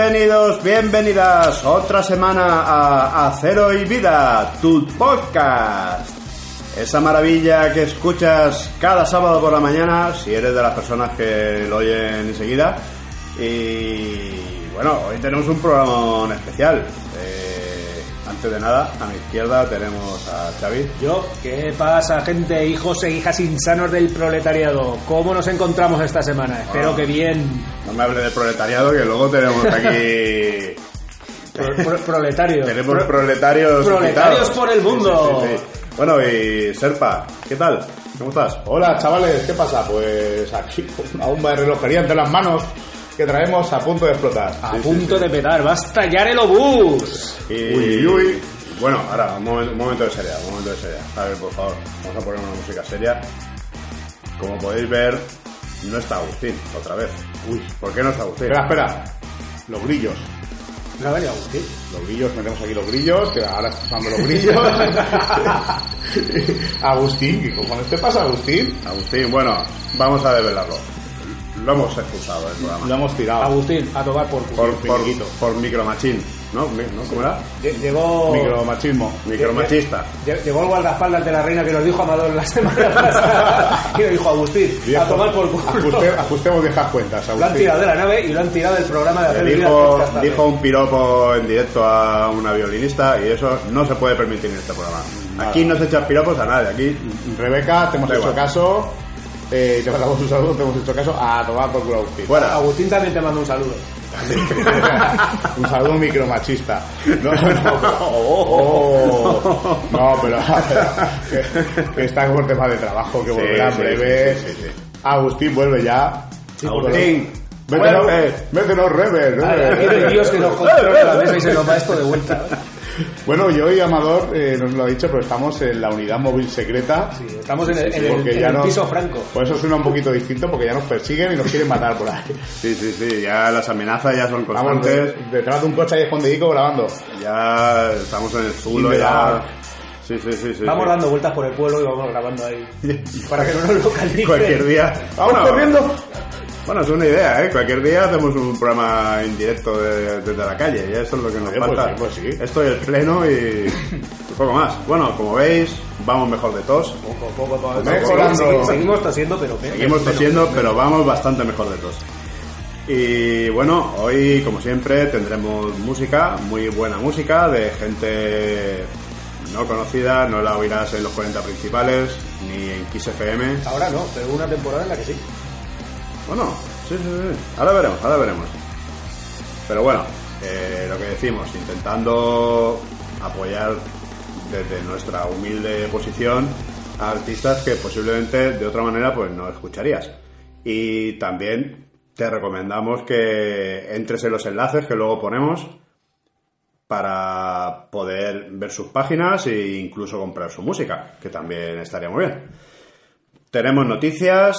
Bienvenidos, bienvenidas otra semana a Acero y Vida, tu podcast. Esa maravilla que escuchas cada sábado por la mañana, si eres de las personas que lo oyen enseguida. Y bueno, hoy tenemos un programa especial. Antes de nada, a mi izquierda tenemos a Xavi. Yo, ¿qué pasa, gente, hijos e hijas insanos del proletariado? ¿Cómo nos encontramos esta semana? Espero que bien. No me hable de proletariado, que luego tenemos aquí... Pro- pro- proletarios. Tenemos Pro- proletarios. Proletarios invitados. por el mundo. Sí, sí, sí, sí. Bueno, y Serpa, ¿qué tal? ¿Cómo estás? Hola chavales, ¿qué pasa? Pues aquí una bomba de relojería entre las manos que traemos a punto de explotar. A punto de petar, va a estallar el obús. Y, Uy, uy. Bueno, ahora, un momento, un momento de seriedad, un momento de seriedad. A ver, por favor, vamos a poner una música seria. Como podéis ver, no está Agustín, otra vez. Uy, ¿por qué no está Agustín? Espera, espera. Los grillos. No ha venido Agustín. Los grillos, metemos aquí los grillos, que ahora usando los grillos. Agustín, ¿qué cojones te pasa, Agustín? Agustín, bueno, vamos a develarlo. Lo hemos expulsado del programa. Lo hemos tirado. Agustín, a tomar por culo. Por, por, por micromachín, ¿no? ¿no? ¿Cómo era? Lle- Llegó... Micromachismo. Micromachista. lle- Llegó el guardaespaldas de la reina que nos dijo Amador la semana pasada y nos dijo Agustín, Viejo, a tomar por culo. ajuste- ajustemos viejas cuentas, Lo han Agustín. tirado de la nave y lo han tirado del programa de hacer dijo, dijo un piropo en directo a una violinista y eso no se puede permitir en este programa. Aquí no se echan piropos a nadie, aquí Rebeca, te hemos hecho caso. Eh, te mandamos un saludo, te hemos hecho caso. A tomar por culo, Agustín. fuera. Agustín también te manda un saludo. un saludo micromachista. No, no, pero, oh, no, pero que, que está por tema de trabajo, que volverá en sí, breve. sí, sí, sí, Agustín vuelve ya. Agustín, Métenos, vuelve. métenos rever, no hay Dios que nos controla la mesa y se nos va esto de vuelta. Bueno, yo y Amador eh, nos lo ha dicho, pero estamos en la unidad móvil secreta. Sí, estamos en el, en el- porque en ya el nos- piso franco. Por eso suena un poquito distinto, porque ya nos persiguen y nos quieren matar por ahí. Sí, sí, sí, ya las amenazas ya son Vamos constantes. detrás de un coche ahí escondidico grabando. Ya estamos en el zulo, ya. Sí, sí, sí, sí. Vamos sí. dando vueltas por el pueblo y vamos grabando ahí. Para que no nos localicen. Cualquier día. ¡Vamos Bueno, corriendo! Bueno, es una idea, ¿eh? Cualquier día hacemos un programa en directo de- desde la calle, y eso es lo que nos Oye, pues falta. sí, pues sí. Esto y el pleno y un poco más. Bueno, como veis, vamos mejor de tos. Poco, poco, poco. Mejorando. Segui- Seguimos tosiendo, pero menos, Seguimos tosiendo, menos. pero vamos bastante mejor de tos. Y bueno, hoy, como siempre, tendremos música, muy buena música, de gente no conocida, no la oirás en los 40 principales, ni en Kiss FM. Ahora no, pero hubo una temporada en la que sí. Bueno, sí, sí, sí. Ahora veremos, ahora veremos. Pero bueno, eh, lo que decimos, intentando apoyar desde nuestra humilde posición a artistas que posiblemente de otra manera pues no escucharías. Y también te recomendamos que entres en los enlaces que luego ponemos para poder ver sus páginas e incluso comprar su música, que también estaría muy bien. Tenemos noticias.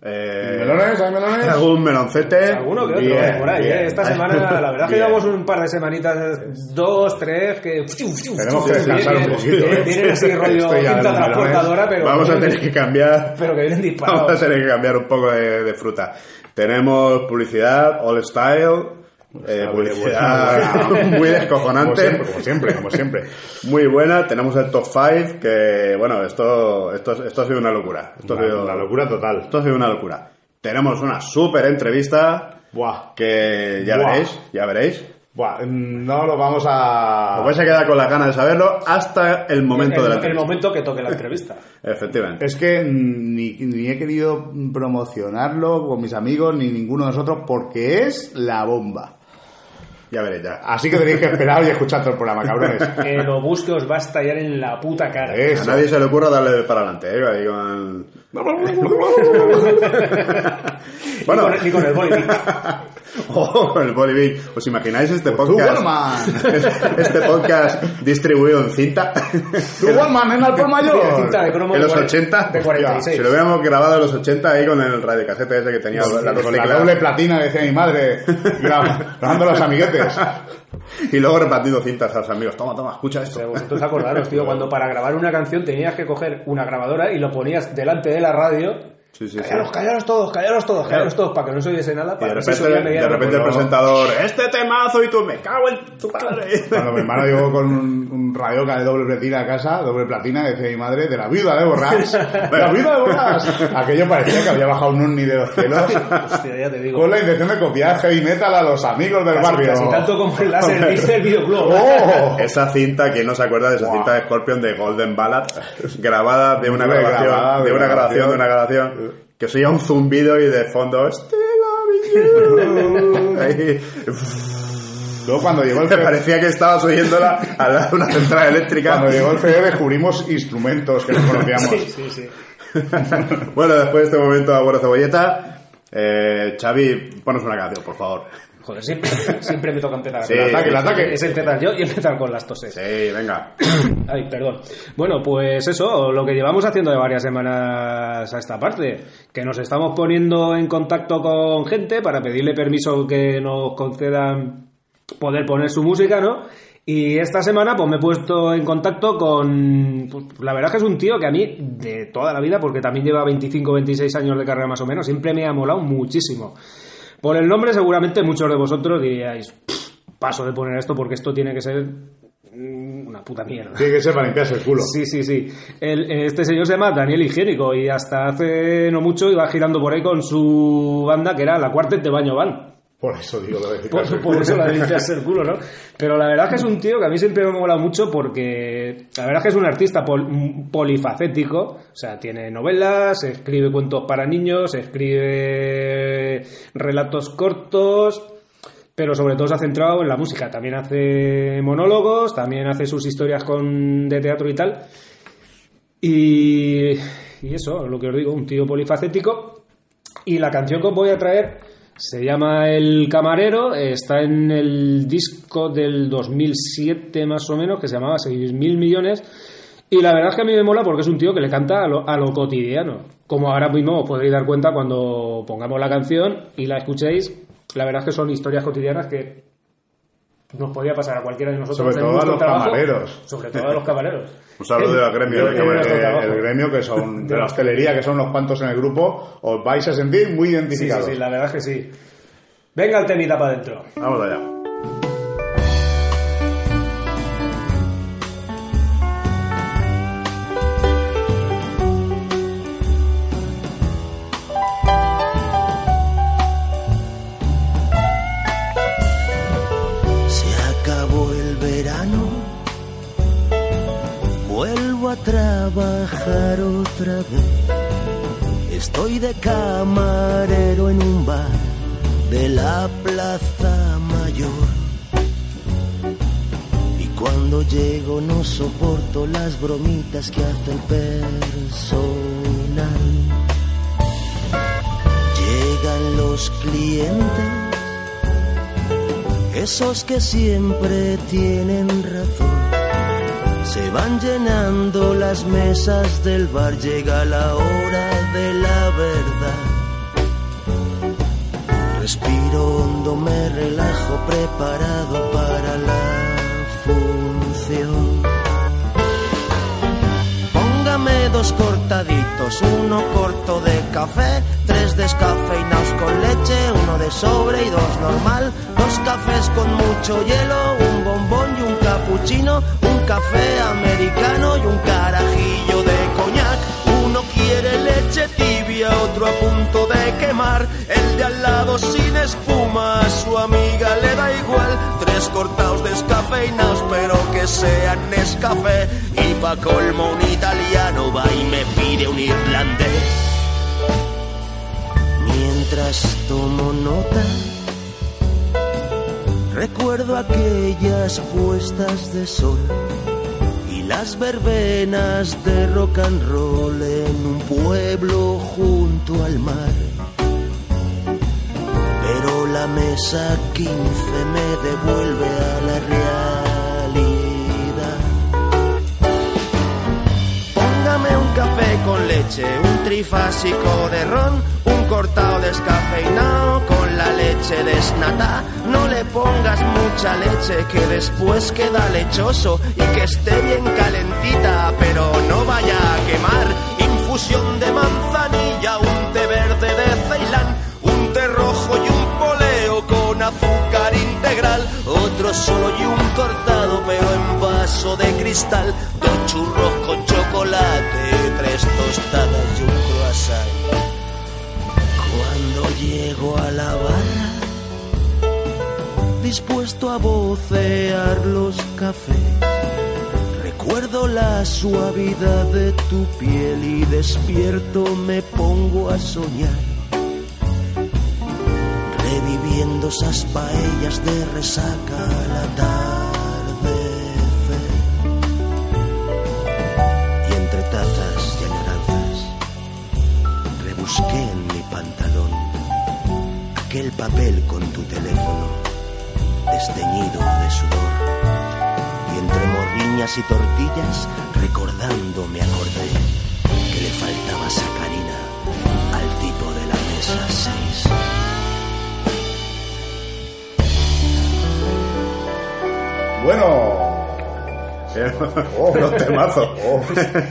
eh, ¿Melones? ¿Hay melones? Algún meloncete. Alguno que otro, Bien, por ahí. bien. eh. Esta semana, la verdad que llevamos un par de semanitas, dos, tres, que... Tenemos que descansar un poquito, Vienen, eh. vienen así rollo cinta transportadora, pero... Vamos a tener que cambiar. Pero que vienen Vamos a disparados. tener que cambiar un poco de, de fruta. Tenemos publicidad, all style. Eh, Muy publicidad buena. muy Como descojonante. siempre, como siempre, como siempre. Muy buena. Tenemos el top 5 que, bueno, esto, esto, esto ha sido una locura. Esto ha sido, una locura total. Esto ha sido una locura. Tenemos una súper entrevista Buah. que ya Buah. veréis, ya veréis. Buah, no lo vamos a... Os vais a quedar con la gana de saberlo hasta el momento el, de la el entrevista. momento que toque la entrevista. Efectivamente. Es que ni, ni he querido promocionarlo con mis amigos ni ninguno de nosotros porque es la bomba. Ya veréis ya. Así que tenéis que esperar y escuchar todo el programa, cabrones. El obús que os va a estallar en la puta cara. A Eso. nadie se le ocurra darle para adelante, ¿eh? Bueno, ni con el boli. oh, el Bolivic. ¿Os imagináis este Tú, podcast? Este podcast distribuido en cinta. Tú, Wallman, en por mayor. En los cuare- 80. De 46. Si lo hubiéramos grabado en los 80 ahí con el radiocasete ese que tenía la doble platina, decía mi madre, gra- grabando los amiguetes. Y luego repartiendo cintas a los amigos. Toma, toma, escucha esto. Pero vosotros acordaros, tío, cuando para grabar una canción tenías que coger una grabadora y lo ponías delante de la radio Sí, sí, sí. Callaros, callaros todos, callaros todos, callaros todos, para que no se oyese nada. Y Para de que se repente, de repente el presentador, este temazo y tú, me cago en tu padre. Cuando mi hermano llegó con un, un radioca de doble platina a casa, doble platina, decía mi madre, de la viuda de Borrás. ¡De la viuda de Borrás! Aquello parecía que había bajado un ovni de los cielos Hostia, ya te digo. con la intención de copiar heavy metal a los amigos del Casi- barrio. casi tanto como el láser dice el videoclub. ¡Oh! Esa cinta, ¿quién no se acuerda de esa cinta de Scorpion de Golden Ballad? Grabada de una grabación, grabada, de de una grabación, de una grabación. Que oía un zumbido y de fondo, Estela Ahí. Luego cuando llegó el Me CD, parecía que estabas oyéndola al lado de una central eléctrica. cuando llegó el CD descubrimos instrumentos que no conocíamos. Sí, sí, sí. bueno, después de este momento de Abuelo Cebolleta, eh, Xavi, ponos una canción, por favor. Joder, siempre, siempre me toca empezar. Sí, el ataque, el ataque. Es empezar yo y empezar con las toses. Sí, venga. Ay, perdón. Bueno, pues eso, lo que llevamos haciendo de varias semanas a esta parte, que nos estamos poniendo en contacto con gente para pedirle permiso que nos concedan poder poner su música, ¿no? Y esta semana pues me he puesto en contacto con... pues, la verdad es que es un tío que a mí, de toda la vida, porque también lleva 25 26 años de carrera más o menos, siempre me ha molado muchísimo. Por el nombre seguramente muchos de vosotros diríais, "Pff, paso de poner esto porque esto tiene que ser mm, una puta mierda. Tiene que ser para limpiarse el culo. Sí, sí, sí. El- este señor se llama Daniel Higiénico y hasta hace no mucho iba girando por ahí con su banda que era la Cuartet de Baño Van. Por eso digo lo de Por, por eso la de limpiarse el culo, ¿no? Pero la verdad es que es un tío que a mí siempre me ha molado mucho porque la verdad es que es un artista pol- polifacético. O sea, tiene novelas, escribe cuentos para niños, escribe relatos cortos, pero sobre todo se ha centrado en la música. También hace monólogos, también hace sus historias con, de teatro y tal. Y, y eso, lo que os digo, un tío polifacético. Y la canción que os voy a traer se llama El Camarero, está en el disco del 2007 más o menos, que se llamaba 6.000 millones. Y la verdad es que a mí me mola porque es un tío que le canta a lo, a lo cotidiano. Como ahora mismo os podréis dar cuenta cuando pongamos la canción y la escuchéis, la verdad es que son historias cotidianas que nos podía pasar a cualquiera de nosotros. Sobre todo a los trabajo. camareros. Sobre todo a los camareros. Un saludo al gremio el gremio que son de la hostelería, que son unos cuantos en el grupo, os vais a sentir muy Sí, sí, identificados. sí, la verdad es que sí. Venga el temita para adentro. Vamos allá. Estoy de camarero en un bar de la Plaza Mayor. Y cuando llego no soporto las bromitas que hace el personal. Llegan los clientes esos que siempre tienen razón. Se van llenando las mesas del bar, llega la hora de la verdad. Respiro hondo, me relajo, preparado para la función. Póngame dos cortaditos, uno corto de café, tres descafeinados con leche, uno de sobre y dos normal, dos cafés con mucho hielo, un bombón y un capuchino, un café americano y un carajillo de coñac. Uno quiere leche tibia, otro a punto de quemar, el de al lado sin espuma, a su amiga le da igual, tres cortados descafeinados, pero que sean Nescafé, y pa' colmo un italiano va y me pide un irlandés. Mientras tomo nota, recuerdo aquellas puestas de sol y las verbenas de rock and roll en un pueblo junto al mar. Pero la mesa 15 me devuelve a la realidad. Café con leche, un trifásico de ron, un cortado descafeinado con la leche desnata. No le pongas mucha leche que después queda lechoso y que esté bien calentita, pero no vaya a quemar. Infusión de manzanilla, un dulce de Ceilán, solo y un cortado pero en vaso de cristal, dos churros con chocolate, tres tostadas y un croissant. Cuando llego a la barra, dispuesto a vocear los cafés. Recuerdo la suavidad de tu piel y despierto me pongo a soñar. Reviviendo esas paellas de resaca al atardecer. Y entre tazas y añoranzas, rebusqué en mi pantalón aquel papel con tu teléfono desteñido de sudor. Y entre morriñas y tortillas, recordando me acordé Bueno. Oh, los temazos. Oh,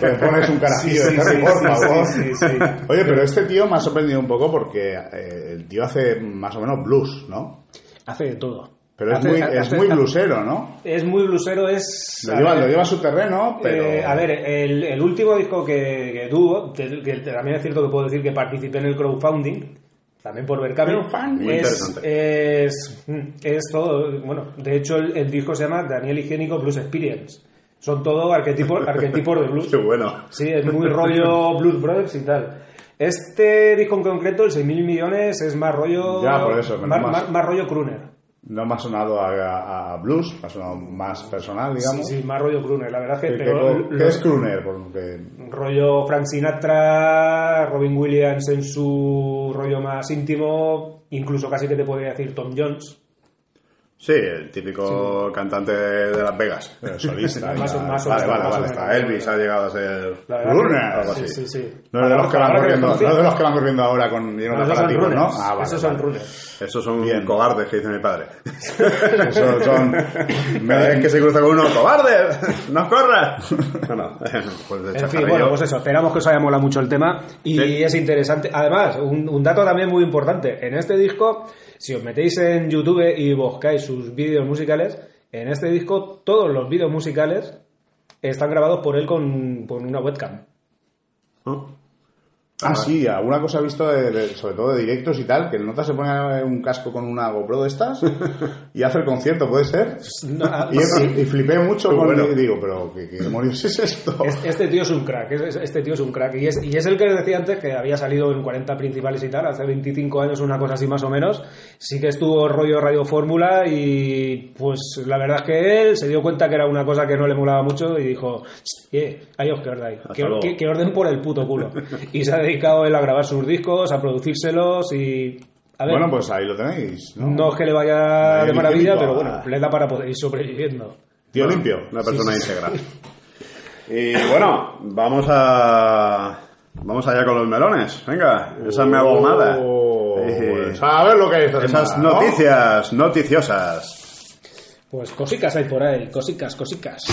me pones un carajillo por favor. sí, sí, sí. Oye, pero este tío me ha sorprendido un poco porque eh, el tío hace más o menos blues, ¿no? Hace de todo. Pero es muy, hace- es muy blusero, ¿no? Es muy blusero, es... Lo lleva, ver, lo lleva a su terreno, pero... Eh, a ver, el, el último disco que, que tuvo, que, que también es cierto que puedo decir que participé en el crowdfunding, también por ver Crowdfunding. Muy es, es, es todo, bueno, de hecho el, el disco se llama Daniel Higiénico Blues Experience. Son todo arquetipos, arquetipos de blues. Qué bueno. Sí, es muy rollo Blues Brothers y tal. Este disco en concreto, el 6.000 millones, es más rollo... Ya, por eso, más- más rollo crooner. No me ha sonado a, blues, me ha sonado más personal, digamos. Sí, sí, más rollo crooner. La verdad es que... ¿Qué, pero qué- es crooner? Porque rollo Frank Sinatra, Robin Williams en su rollo más íntimo, incluso casi que te podría decir Tom Jones. Sí, el típico cantante de Las Vegas. eh, solista. Más más Vale, vale, más vale. Está Elvis ha llegado a ser algo sí, así. sí, sí. No es de los que van corriendo, no es de los que van corriendo ahora con llenos ¿no? runners. Ah, vale, Esos son runners. Esos son Bien. cobardes que dice mi padre. Esos son... Vez que se cruza con uno, ¡cobarde! ¡No corras! Bueno, pues de En fin, bueno, pues eso, esperamos que os haya molado mucho el tema y Sí. es interesante. Además, un, un dato también muy importante, en este disco, si os metéis en YouTube y buscáis sus vídeos musicales, en este disco todos los vídeos musicales están grabados por él con, una webcam. ¿No? Ah, sí, alguna cosa he visto, de- de- sobre todo de directos y tal, que el nota se pone un casco con una GoPro de estas y hace el concierto, ¿puede ser? No, ah, Y, sí. y flipé mucho Qué con bueno. y digo, pero ¿qué, qué demonios es esto? Es- Este tío es un crack, es- este tío es un crack. Y es, y es el que les decía antes que había salido en 40 principales y tal, hace 25 años, una cosa así más o menos. Sí que estuvo rollo Radio Fórmula y pues la verdad es que él se dio cuenta que era una cosa que no le molaba mucho y dijo, eh, ahí os que, que- que orden por el puto culo. Y se ha dedicado él a grabar sus discos, a producírselos y... A ver, Bueno, pues ahí lo tenéis, ¿no? no es que le vaya de maravilla, pero bueno, le da para poder ir sobreviviendo. Tío limpio. Una persona íntegra. Y bueno, vamos a. Vamos allá con los melones. Venga, esa me hago nada. Oh, Eh, pues a ver lo que hay esta Esas semana, ¿no? noticias noticiosas. Pues cosicas hay por ahí, cosicas, cosicas.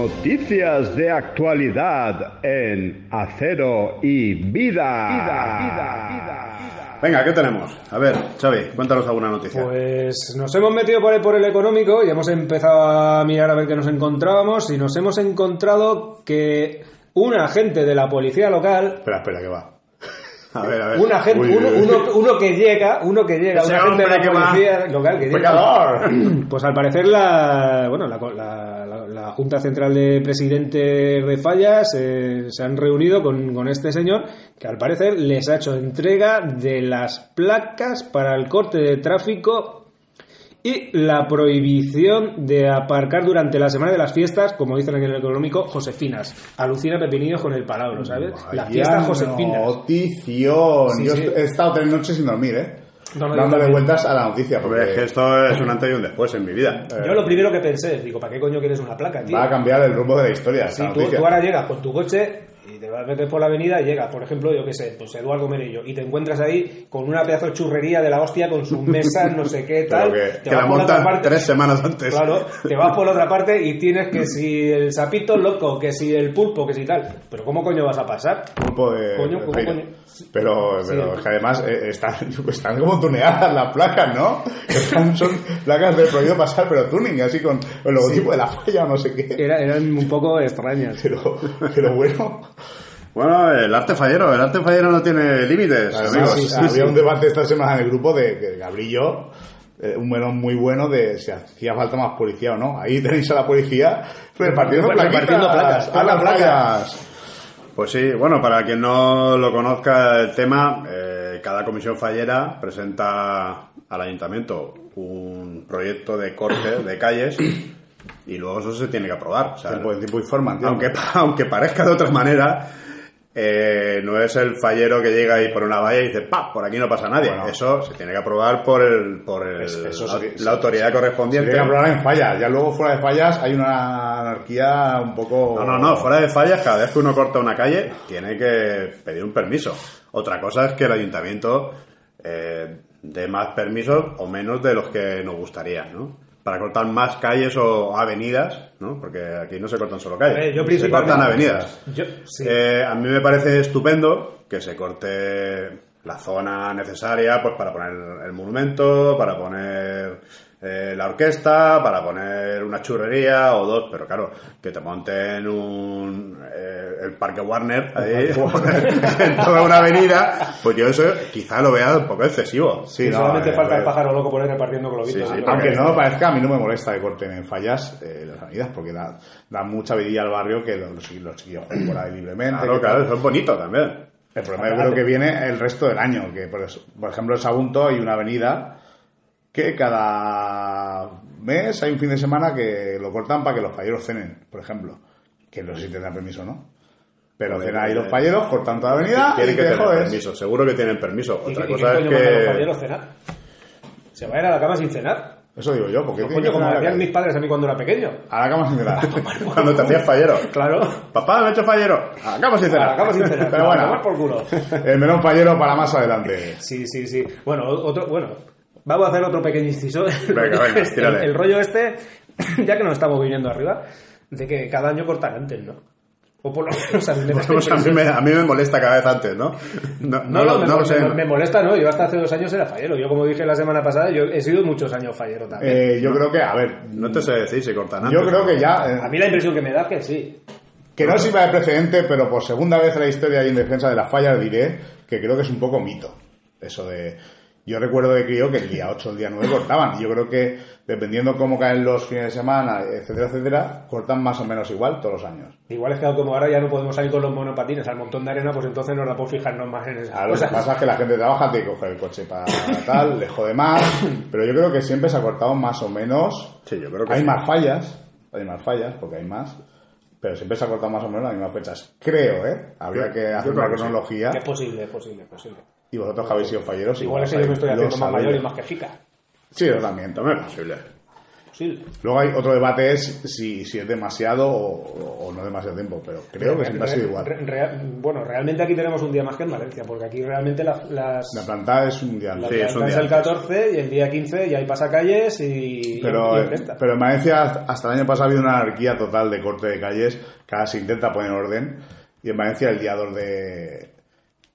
Noticias de actualidad en Acero y Vida. Venga, ¿qué tenemos? A ver, Xavi, cuéntanos alguna noticia. Pues nos hemos metido por el, por el económico y hemos empezado a mirar a ver qué nos encontrábamos y nos hemos encontrado que un agente de la policía local, Espera, espera, que va. A ver, a ver. un agente, Uy, uno, uy, uy. uno, uno que llega, uno que llega, Ese un agente de la va. policía local que llega, ¡Pecador! pues al parecer la, bueno, la, la- la- Junta Central de Presidentes de Fallas eh, se han reunido con, con este señor que al parecer les ha hecho entrega de las placas para el corte de tráfico y la prohibición de aparcar durante la semana de las fiestas, como dicen en el económico, Josefinas. Alucina Pepinillos con el palabra, ¿sabes? La Vaya fiesta Josefinas. Notición. Sí, Yo sí. he estado tres noches sin dormir, ¿eh? Dándole vueltas a la noticia. Es que Porque esto es un antes y un después en mi vida. Yo lo primero que pensé, digo, ¿para qué coño quieres una placa, tío? va a cambiar el rumbo de la historia. Sí, tú, tú ahora llegas con tu coche y te vas a meter por la avenida y llegas, por ejemplo, yo qué sé, pues Eduardo Menillo, y te encuentras ahí con una pedazo de churrería de la hostia con sus mesas, no sé qué, tal. Pero que, te que vas la por otra montan parte- tres semanas antes. Claro, te vas por la otra parte y tienes que si el sapito loco, que si el pulpo, que si tal. Pero ¿cómo coño vas a pasar? Pulpo de, Coño, ¿cómo coño? Pero, Sí, pero es que además eh, están, están como tuneadas las placas, ¿no? Están- son placas de prohibido pasar, pero tuning, así con el logotipo de la falla o no sé qué. Era- eran un poco extrañas. Pero, pero bueno, Bueno, el arte fallero, el arte fallero no tiene límites, amigos. sí, sí, había un debate esta semana en el grupo de que Gabriel eh, un melón muy bueno de si hacía falta más policía o no. Ahí tenéis a la policía repartiendo Repartiendo placas, a las placas. Pues sí, bueno, para quien no lo conozca el tema, eh, cada comisión fallera presenta al ayuntamiento un proyecto de corte de calles y luego eso se tiene que aprobar. O sea, Tiempo, tiempo y forma, entiendo. aunque, aunque parezca de otra manera, eh, no es el fallero que llega y pone una valla y dice, pa, por aquí no pasa nadie. Bueno. Eso se tiene que aprobar por el, por el- eso la, autoridad correspondiente. Tiene que hablar en fallas. Ya luego fuera de fallas hay una anarquía un poco... No, no, no, fuera de fallas, cada vez que uno corta una calle, tiene que pedir un permiso. Otra cosa es que el ayuntamiento eh, dé más permisos o menos de los que nos gustaría, ¿no? Para cortar más calles o avenidas, ¿no? Porque aquí no se cortan solo calles, A ver, yo se cortan avenidas. Yo, sí. Eh, a mí me parece estupendo que se corte la zona necesaria pues para poner el monumento, para poner eh, la orquesta, para poner una churrería o dos, pero claro, que te monten un eh, el Parque Warner ahí, en toda una avenida, pues yo eso quizá lo vea un poco excesivo. Sí, no, solamente eh, falta el pájaro loco por ahí repartiendo globitos. Sí, sí, ¿no? Aunque no parezca, a mí no me molesta que corten en fallas eh, las avenidas, porque da, da mucha vidilla al barrio que los, los, los chiquillos por ahí libremente. Claro, eso es bonito también. El problema yo creo que viene el resto del año, que por, eso- por ejemplo en Sagunto hay una avenida que cada mes hay un fin de semana que lo cortan para que los falleros cenen, por ejemplo. Que no sé si tendrán permiso o no. Pero cenan ahí los eh, falleros, cortan toda la avenida y Tienen que te tener jodes. permiso, seguro que tienen permiso. ¿Y, Otra qué- y cosa qué es coño manda a los que... falleros cenar? ¿Se vayan a la cama sin cenar? Eso digo yo, porque Pues coño, como hacían mis padres a mí cuando era pequeño. A la cama sin cenar. Cuando te hacías fallero. Claro. Papá, me he hecho fallero. Acabo sin A cenar. la cama sin cenar. Pero A bueno. por culo. El melón fallero para más adelante. Sí, sí, sí. Bueno, otro, bueno, vamos a hacer otro pequeño inciso. Venga, venga, el, rollo este, ya que nos estamos viniendo arriba, de que cada año cortan antes, ¿no? O por lo menos a mí me Pues a, mí me, a mí me molesta cada vez antes, ¿no? No, No, no, lo- me, no lo sé. me- me molesta, ¿no? Yo hasta hace dos años era fallero. Yo, como dije la semana pasada, yo he sido muchos años fallero también. Eh, yo creo que, a ver, No te sé decir si cortan antes. yo creo que ya, eh, a mí la impresión que me da es que sí. que no sirva de precedente, pero por segunda vez en la historia y en defensa de las fallas diré que creo que es un poco mito. Eso de... Yo recuerdo de crío que el día 8 o el día 9 cortaban. Y yo creo que, dependiendo cómo caen los fines de semana, etcétera, etcétera, cortan más o menos igual todos los años. Igual es que como ahora ya no podemos salir con los monopatines al montón de arena, pues entonces nos da por fijarnos más en esas A lo que pasa es que la gente trabaja, tiene que coger el coche para tal, le jode más, pero yo creo que siempre se ha cortado más o menos. Sí, yo creo que Hay sí. más fallas, hay más fallas, porque hay más, pero siempre se ha cortado más o menos las mismas fechas. Creo, ¿eh? Habría que hacer una cronología. Que es posible, es posible, es posible. Y vosotros que habéis sido falleros. Igual es que yo me estoy haciendo más mayor y más quejica. Sí, yo también. También es posible. Posible. Luego hay otro debate es si, si es demasiado o, o no demasiado tiempo, pero creo que siempre ha sido igual. bueno, realmente aquí tenemos un día más que en Valencia, porque aquí realmente la- las... La plantada es un día La Sí, es un planta día el antes. 14 y el día 15 ya hay pasacalles y, Pero, y pero en Valencia hasta el año pasado ha habido una anarquía total de corte de calles, cada se intenta poner orden, y en Valencia el día 2 de,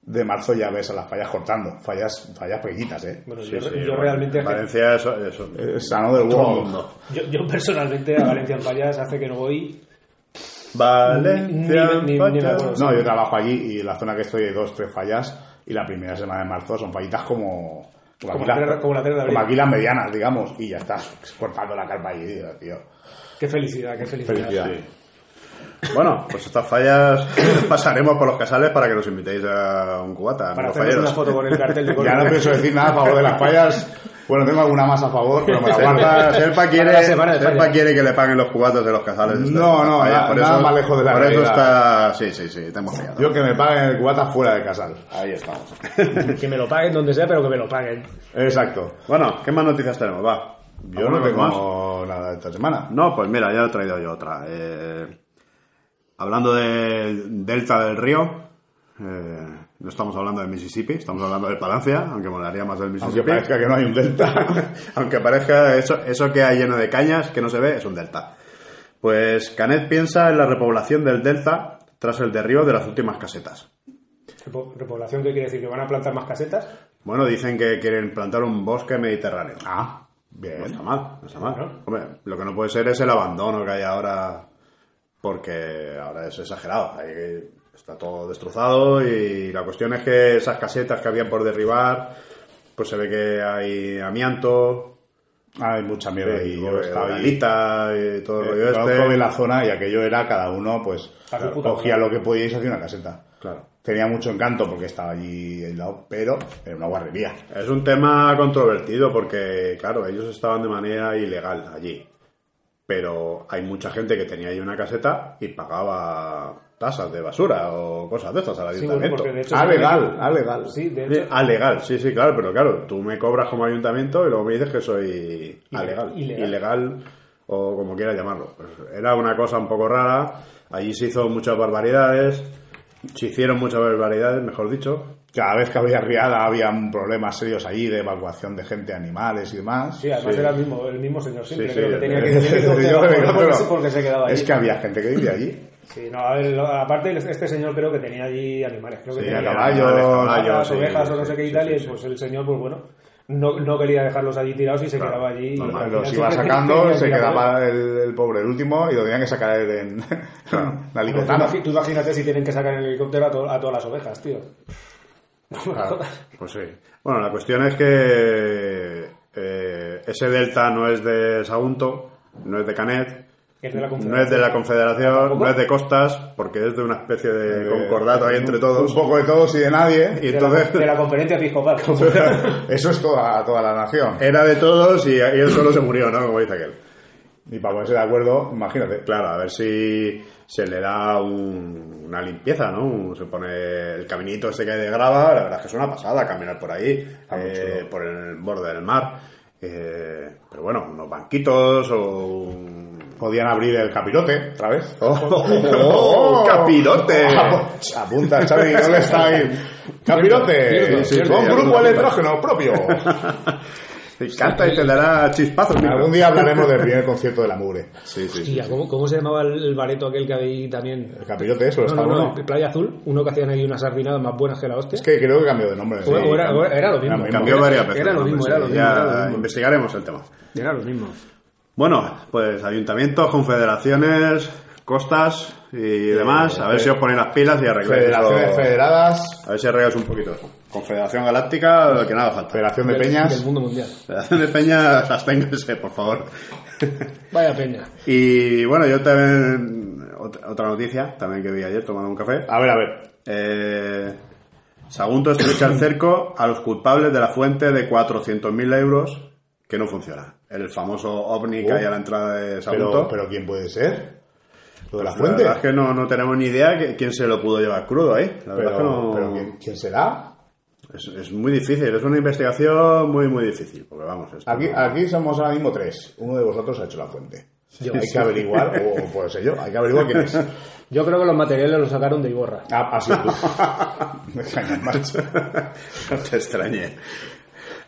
de marzo ya ves a las fallas cortando, fallas, fallas pequeñitas, ¿eh? Bueno, Sí, yo, sí, yo bueno, realmente... Valencia es, eso. Es sano del mundo. yo, yo personalmente a Valencia en Fallas hace que no voy... Valencia. Ni- acuerdo. No, yo trabajo allí y en la zona que estoy hay dos, tres fallas, y la primera semana de marzo son fallitas como... Como aquí la como la como aquí las medianas, digamos, y ya estás cortando la carpa allí, tío. Qué felicidad, qué felicidad. Felicidad. Bueno, pues estas fallas pasaremos por los casales para que nos invitéis a un cubata. Para falleros. una foto con el cartel de Ya no pienso decir nada a favor de las fallas. Bueno, tengo alguna más a favor, pero me la guardo. Serpa, quiere, Serpa quiere que le paguen los cubatos de los casales. de No, no, fallas, nada- nada más lejos de la Por eso realidad. está... Sí, sí, sí, te hemos pillado. Yo que me paguen el cubata fuera de casal. Ahí estamos. Que me lo paguen donde sea, pero que me lo paguen. Exacto. Bueno, ¿qué más noticias tenemos? Va. Yo no ¿Alguna tengo más? nada esta semana. No, pues mira, ya he traído yo otra. Eh, hablando del delta del río, eh, no estamos hablando del Mississippi, estamos hablando del Palancia, aunque molaría más del Aunque Mississippi. parezca que no hay un delta. Aunque parezca eso, eso que hay lleno de cañas, que no se ve, es un delta. Pues Canet piensa en la repoblación del delta tras el derribo de las últimas casetas. Repo- ¿Repoblación qué quiere decir? ¿Que van a plantar más casetas? Bueno, dicen que quieren plantar un bosque mediterráneo. ah, No bien. está mal, no está mal. Hombre, lo que no puede ser es el abandono que hay ahora, porque ahora es exagerado. Hay- está todo destrozado y la cuestión es que esas casetas que habían por derribar, pues se ve que hay amianto, Hay mucha mierda y yo estaba ahí. Galita y todo el Eh, rollo este. bien la zona y aquello era cada uno, pues, cogía lo que podía y se hacía una caseta. Claro. Tenía mucho encanto porque estaba allí aislado, pero era una guarrería. Es un tema controvertido porque, claro, ellos estaban de manera ilegal allí. Pero hay mucha gente que tenía ahí una caseta y pagaba tasas de basura o cosas de estas al Sí, bueno, ayuntamiento. de hecho... Ah, legal, ah, legal. Sí, de Sí, hecho... ah, legal, sí, sí, claro, pero claro, tú me cobras como ayuntamiento y luego me dices que soy alegal, ilegal. ilegal, o como quieras llamarlo. Pues era una cosa un poco rara, allí se hizo muchas barbaridades, se hicieron muchas barbaridades, mejor dicho. Cada vez que había riada había problemas serios allí de evacuación de gente, animales y demás. Sí, además era el mismo, el mismo señor siempre, Sí, creo sí, que tenía que helicóptero me porque, se- porque se quedaba allí. Es que había gente que vivía allí. Sí, no, a ver, lo- aparte este señor creo que tenía allí animales, creo que Sí, tenía caballos, caballos, sí, ovejas o no sí, sé qué y sí, tal, sí, y sí. pues el señor, pues bueno, no, no quería dejarlos allí tirados y se Claro, quedaba allí. y normal, al final Los iba sacando, se quedaba el, el pobre el último y lo tenían que sacar en la imagi- Tú imagínate si tienen que sacar en el helicóptero a, to- a todas las ovejas, tío. No me Claro, jodas. pues sí. Bueno, la cuestión es que eh, ese delta no es de Sagunto, no es de Canet, Es de la no es de la Confederación, ¿Tampoco? no es de Costas, porque es de una especie de concordato ahí entre todos. Un poco de todos y de nadie. Y de, entonces la, de la conferencia episcopal. Eso es toda, toda la nación. era de todos y, y él solo se murió, ¿no? Como dice aquel. Y para ponerse de acuerdo, imagínate. Claro, a ver si se le da un- una limpieza, ¿no? Se pone el caminito ese que hay de grava, la verdad es que es una pasada caminar por ahí, muy eh, por el borde del mar. Eh, pero bueno, unos banquitos o. Podían abrir el capirote otra vez. ¡Oh, oh, capirote! Apunta, Xavi, ¿dónde está ahí? ¡Capirote! Cierto, cierto. un grupo electrógeno propio. Te encanta y te dará chispazos. mira. Algún día hablaremos del primer concierto de la mugre. Sí, sí, ¿cómo, ¿cómo se llamaba el, bareto aquel que había ahí también? El capirote, eso, No, no, Playa Azul, uno que hacían ahí unas sardinadas más buenas que la hostia. Es que creo que cambió de nombre. O- o era- o era lo mismo. Era Cambió varias veces. Era lo mismo, era lo mismo, ya era lo mismo. investigaremos el tema. Era lo mismo. Bueno, pues ayuntamientos, confederaciones, costas y demás. A ver si os ponéis las pilas y arregláis Federaciones eso. federadas, A ver si arregláis un poquito. Confederación Galáctica, que nada falta. Federación de Peñas. Del mundo mundial. Federación de Peña, absténganse, por favor. Vaya peña. Y bueno, yo también. Otra, otra noticia, también que vi ayer tomando un café. A ver, a ver. Eh, Sagunto estrecha el cerco a los culpables de la fuente de 400.000 euros que no funciona. El famoso ovni que Uh, hay a la entrada de Sagunto. Pero, pero ¿quién puede ser? ¿Lo de la La fuente? verdad es que no, no tenemos ni idea que, quién se lo pudo llevar crudo ahí. La verdad Pero, es que no- pero ¿quién, quién será? es, es muy difícil, es una investigación muy, muy difícil. Porque vamos, Aquí, no- aquí somos ahora mismo tres. Uno de vosotros ha hecho la fuente. Yo. hay que averiguar, o puede ser yo, hay que averiguar quién es. Yo creo que los materiales los sacaron de Iborra. Ah, sido tú. Me extrañas, macho. no te extrañe.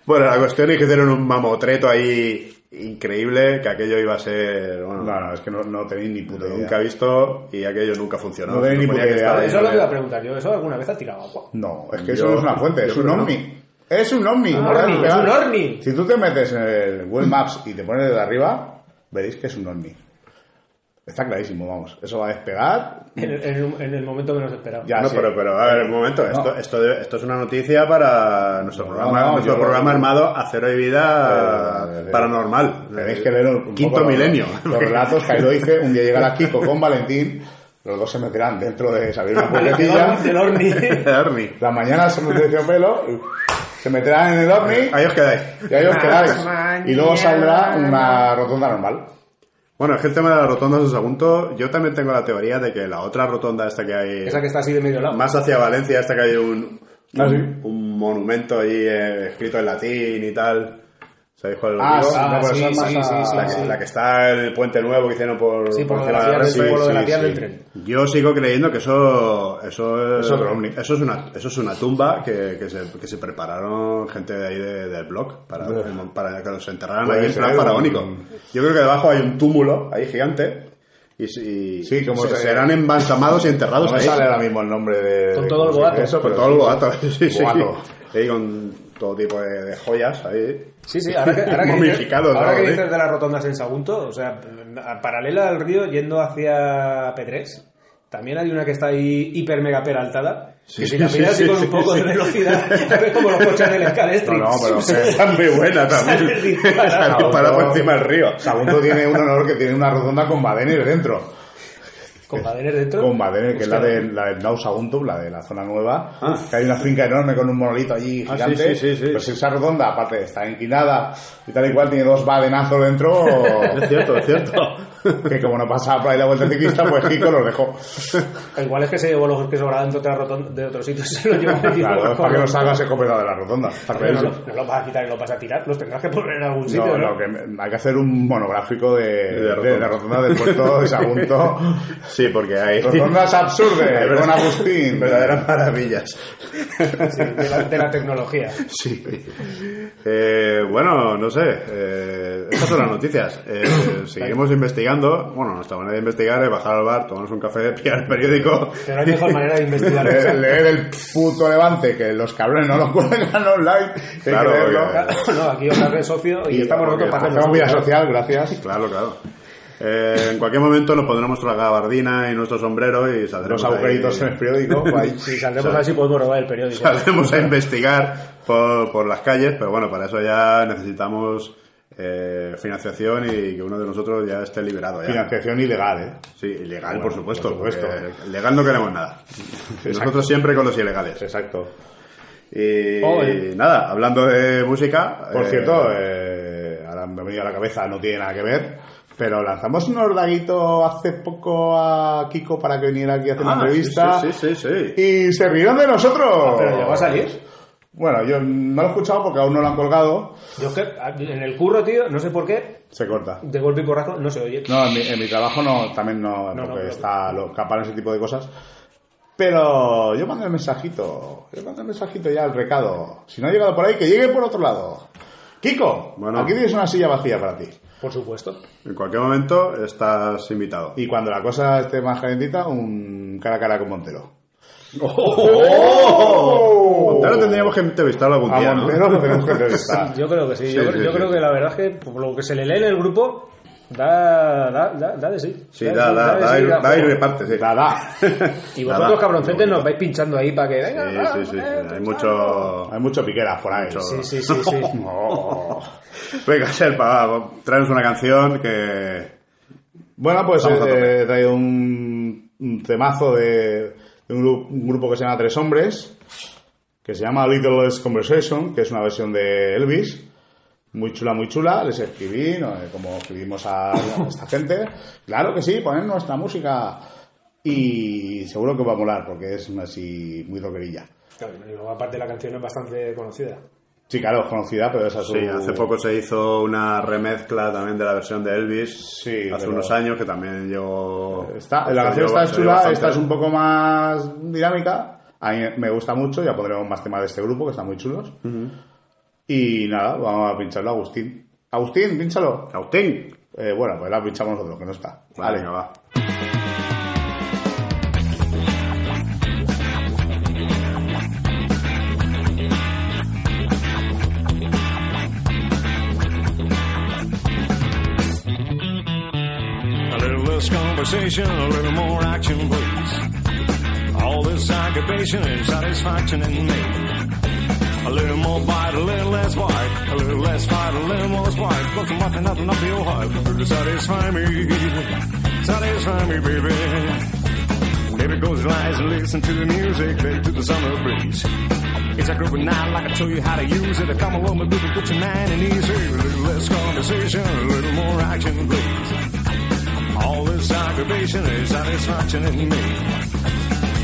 Bueno, la cuestión es que hicieron un mamotreto ahí increíble, que aquello iba a ser... Bueno, No, no, es que no, no tenéis ni puta idea. nunca he visto y aquello nunca funcionó. No tenéis ni puta idea. Eso es lo que iba a preguntar yo. ¿Eso alguna vez ha tirado agua? No, es que Yo- eso no es una fuente, es un ovni. Es un ovni. Es un ovni. Si tú te metes en el Google Maps y te pones de arriba, veréis que es un ovni. Está clarísimo, vamos. Eso va a despegar. En el, en el- en el momento menos esperado. Ya no, pero, pero, a ver, un momento. Esto, No. esto, de- esto es una noticia para nuestro No, programa, no, nuestro programa armado Acero y Vida Eh, eh, Paranormal. Tenéis que leer un Quinto poco milenio. Los relatos que ahí lo dice. Un día llegará Kiko con Valentín. Los dos se meterán dentro de saber una puertecilla. El ovni. Ernie. La mañana pelo. y Se meterán en el ovni. Ahí os quedáis. Y ahí os quedáis. Y luego saldrá una rotonda normal. Bueno, es que el tema de las rotondas de Sagunto, yo también tengo la teoría de que la otra rotonda esta que hay Esa que está así de medio lado. más hacia Valencia, esta que hay un, Ah, sí. un, un monumento ahí eh, escrito en latín y tal. ¿Sabéis cuál Ah, sí, no, sí, sí, la, que, la que está el puente nuevo que hicieron por, Sí, la de la sí. del tren. Yo sigo creyendo que eso eso es, eso es una eso es una tumba que, que, se, que se prepararon gente de ahí de- del blog para, para que los enterraran Puede ahí en plan faraónico. Yo creo que debajo hay un túmulo ahí gigante y, si- Sí, como se, se- serán embalsamados y enterrados No me sale ahora mismo el nombre de... Con de todo el boato. Eso, con pero todo el boato, sí, sí. Boato. Ahí con todo tipo de, de joyas ahí. Sí, sí, ahora que, ahora que dices, ahora ¿no? que dices de las rotondas en Sagunto, o sea, a- paralela al río yendo hacia P3, también hay una que está ahí hiper mega peraltada, que si la sí, miras sí, con sí, un poco sí. de velocidad, es como los coches del Scalestri. No, no, pero- Está muy buena también. Sale. Disparado por encima del río. Sagunto tiene un honor que tiene una rotonda con badenes dentro. Con badenes dentro. Con badenes, que es la de, la del Nau Saguntum, la de la zona nueva. Ah. Que hay una finca enorme con un monolito allí Ah, gigante. sí, sí, sí. Pues esa rotonda, aparte, está inclinada y tal y cual, tiene dos badenazos dentro. Es cierto, es cierto. Que como no pasaba por ahí la vuelta ciclista, pues Kiko los dejó. Igual es que se llevó los que sobraban de, otra rotonda, de otro sitio y se los llevó Claro, para que no salgas escopetado de la rotonda. No, no, no los vas a quitar y los vas a tirar, los tendrás que poner en algún sitio, No, ¿no? no, que hay que hacer un monográfico de, de, de rotondas. la rotonda del puerto de Sagunto. Sí, porque hay Rotondas absurdas, con Agustín. verdaderas maravillas. Sí, de, la, de la tecnología. Sí. Eh, bueno, no sé. Eh, estas son las noticias. Eh, seguimos investigando. Bueno, nuestra manera de investigar es bajar al bar, tomarnos un café, pillar el periódico. Pero no hay mejor manera de investigar Leer, leer el puto levante, que los cabrones no lo cuelgan online. hay que Claro, leerlo. No, aquí otra red socio y, estamos nosotros para hacer Hacemos vida social, gracias. Claro, claro. Eh, en cualquier momento nos pondremos nuestra gabardina y nuestro sombrero y saldremos Los agujeritos en el periódico. pues ahí. Si saldremos así podemos robar el periódico. saldremos a investigar por, por las calles, pero bueno, para eso ya necesitamos eh, financiación y que uno de nosotros ya esté liberado. Ya. Financiación ilegal, ¿eh? Sí, ilegal, Bueno, por supuesto. por supuesto. Legal no queremos nada. Nosotros siempre con los ilegales. Exacto. Y nada, hablando de música. Por eh, cierto, eh, ahora me ha venido a la cabeza, no tiene nada que ver, pero lanzamos un ordaguito hace poco a Kiko para que viniera aquí a hacer ah, una entrevista Sí, sí, sí, sí. y se rieron de nosotros. Pero llegó a salir. Bueno, yo no lo he escuchado porque aún no lo han colgado. Yo es que en el curro, tío, no sé por qué, Se corta. de golpe y porrazo no se oye. No, en mi, en mi trabajo no, también no, porque pero- está lo capan ese tipo de cosas. Pero yo mandé el mensajito, yo mandé el mensajito ya, el recado. Si no ha llegado por ahí, que llegue por otro lado. Kiko, Bueno. aquí tienes una silla vacía para ti. Por supuesto. En cualquier momento estás invitado. Y cuando la cosa esté más calentita, un cara a cara con Montero. Montero tendríamos que entrevistarlo algún A día, ¿no? Montero lo tenemos que entrevistar. Yo creo que sí. yo Sí, creo, sí, yo sí. creo que la verdad es que por lo que se le lee en el grupo, da, da, da, da de sí. Sí, da, da, da, sí, ir- da ir juego. de parte, sí. Da, da. Y vosotros, da. cabroncetes, nos vais pinchando ahí para que venga. Sí, sí, sí. eh, Hay mucho... Hay mucho piqueras por ahí. Sí, sí, sí, sí. Oh. Venga, Serpa, va, traernos una canción que... Bueno, pues a eh, he traído un, un temazo de, un, grupo, que se llama Tres Hombres, que se llama Little Less Conversation, que es una versión de Elvis. Muy chula, muy chula. Les escribí, ¿no? Como escribimos a esta gente. Claro que sí, poner nuestra música. Y seguro que va a molar, porque es así muy rockerilla. Claro, aparte, la canción es bastante conocida. Sí, claro, conocida, pero esa es su... Sí, hace poco se hizo una remezcla también de la versión de Elvis. Sí, hace pero- unos años que también llegó... Está, la canción está chula, bastante. esta es un poco más dinámica. A mí me gusta mucho, ya pondremos más temas de este grupo que están muy chulos. Y nada, vamos a pincharlo a Agustín. Agustín, pínchalo. Agustín. Eh, bueno, pues la pinchamos nosotros, que no está. Vale, venga, va. Conversation, a little more action, please. All this occupation is satisfaction in me. A little more bite, a little less bite, a little less fight, a little more spark. Got some nothing, nothing up your heart to satisfy me, satisfy me, baby. Baby, your eyes and listen to the music, baby, to the summer breeze. It's a groovy night like I show you how to use it. Come along, baby, put your nine and easy. A little less conversation, a little more action, please. All this aggravation is satisfaction in me.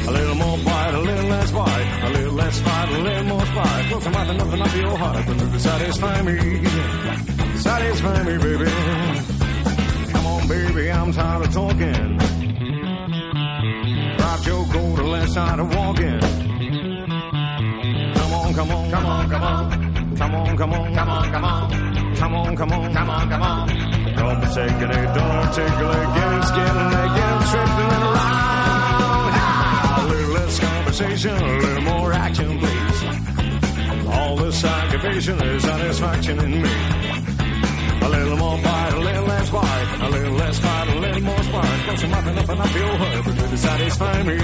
A little more bite, a little less bite, a little less fight, a little more spark. Close your mouth and open up your heart. Baby, satisfy me. Satisfy me, baby. Come on, baby, I'm tired of talking. Drop your coat and let's start walking. Come on, come on, come on, come on. Come on, come on, come on, come on. Come on, come on, come on, come on. Don't be shaking it, don't articulate, get it, skidding it, get it, tripping it around. A little less conversation, a little more action, please. All this occupation is satisfaction in me. A little more bite, a little less bite, a little less fight, a little more spark. Close your mouth and open up your heart, baby, satisfy me.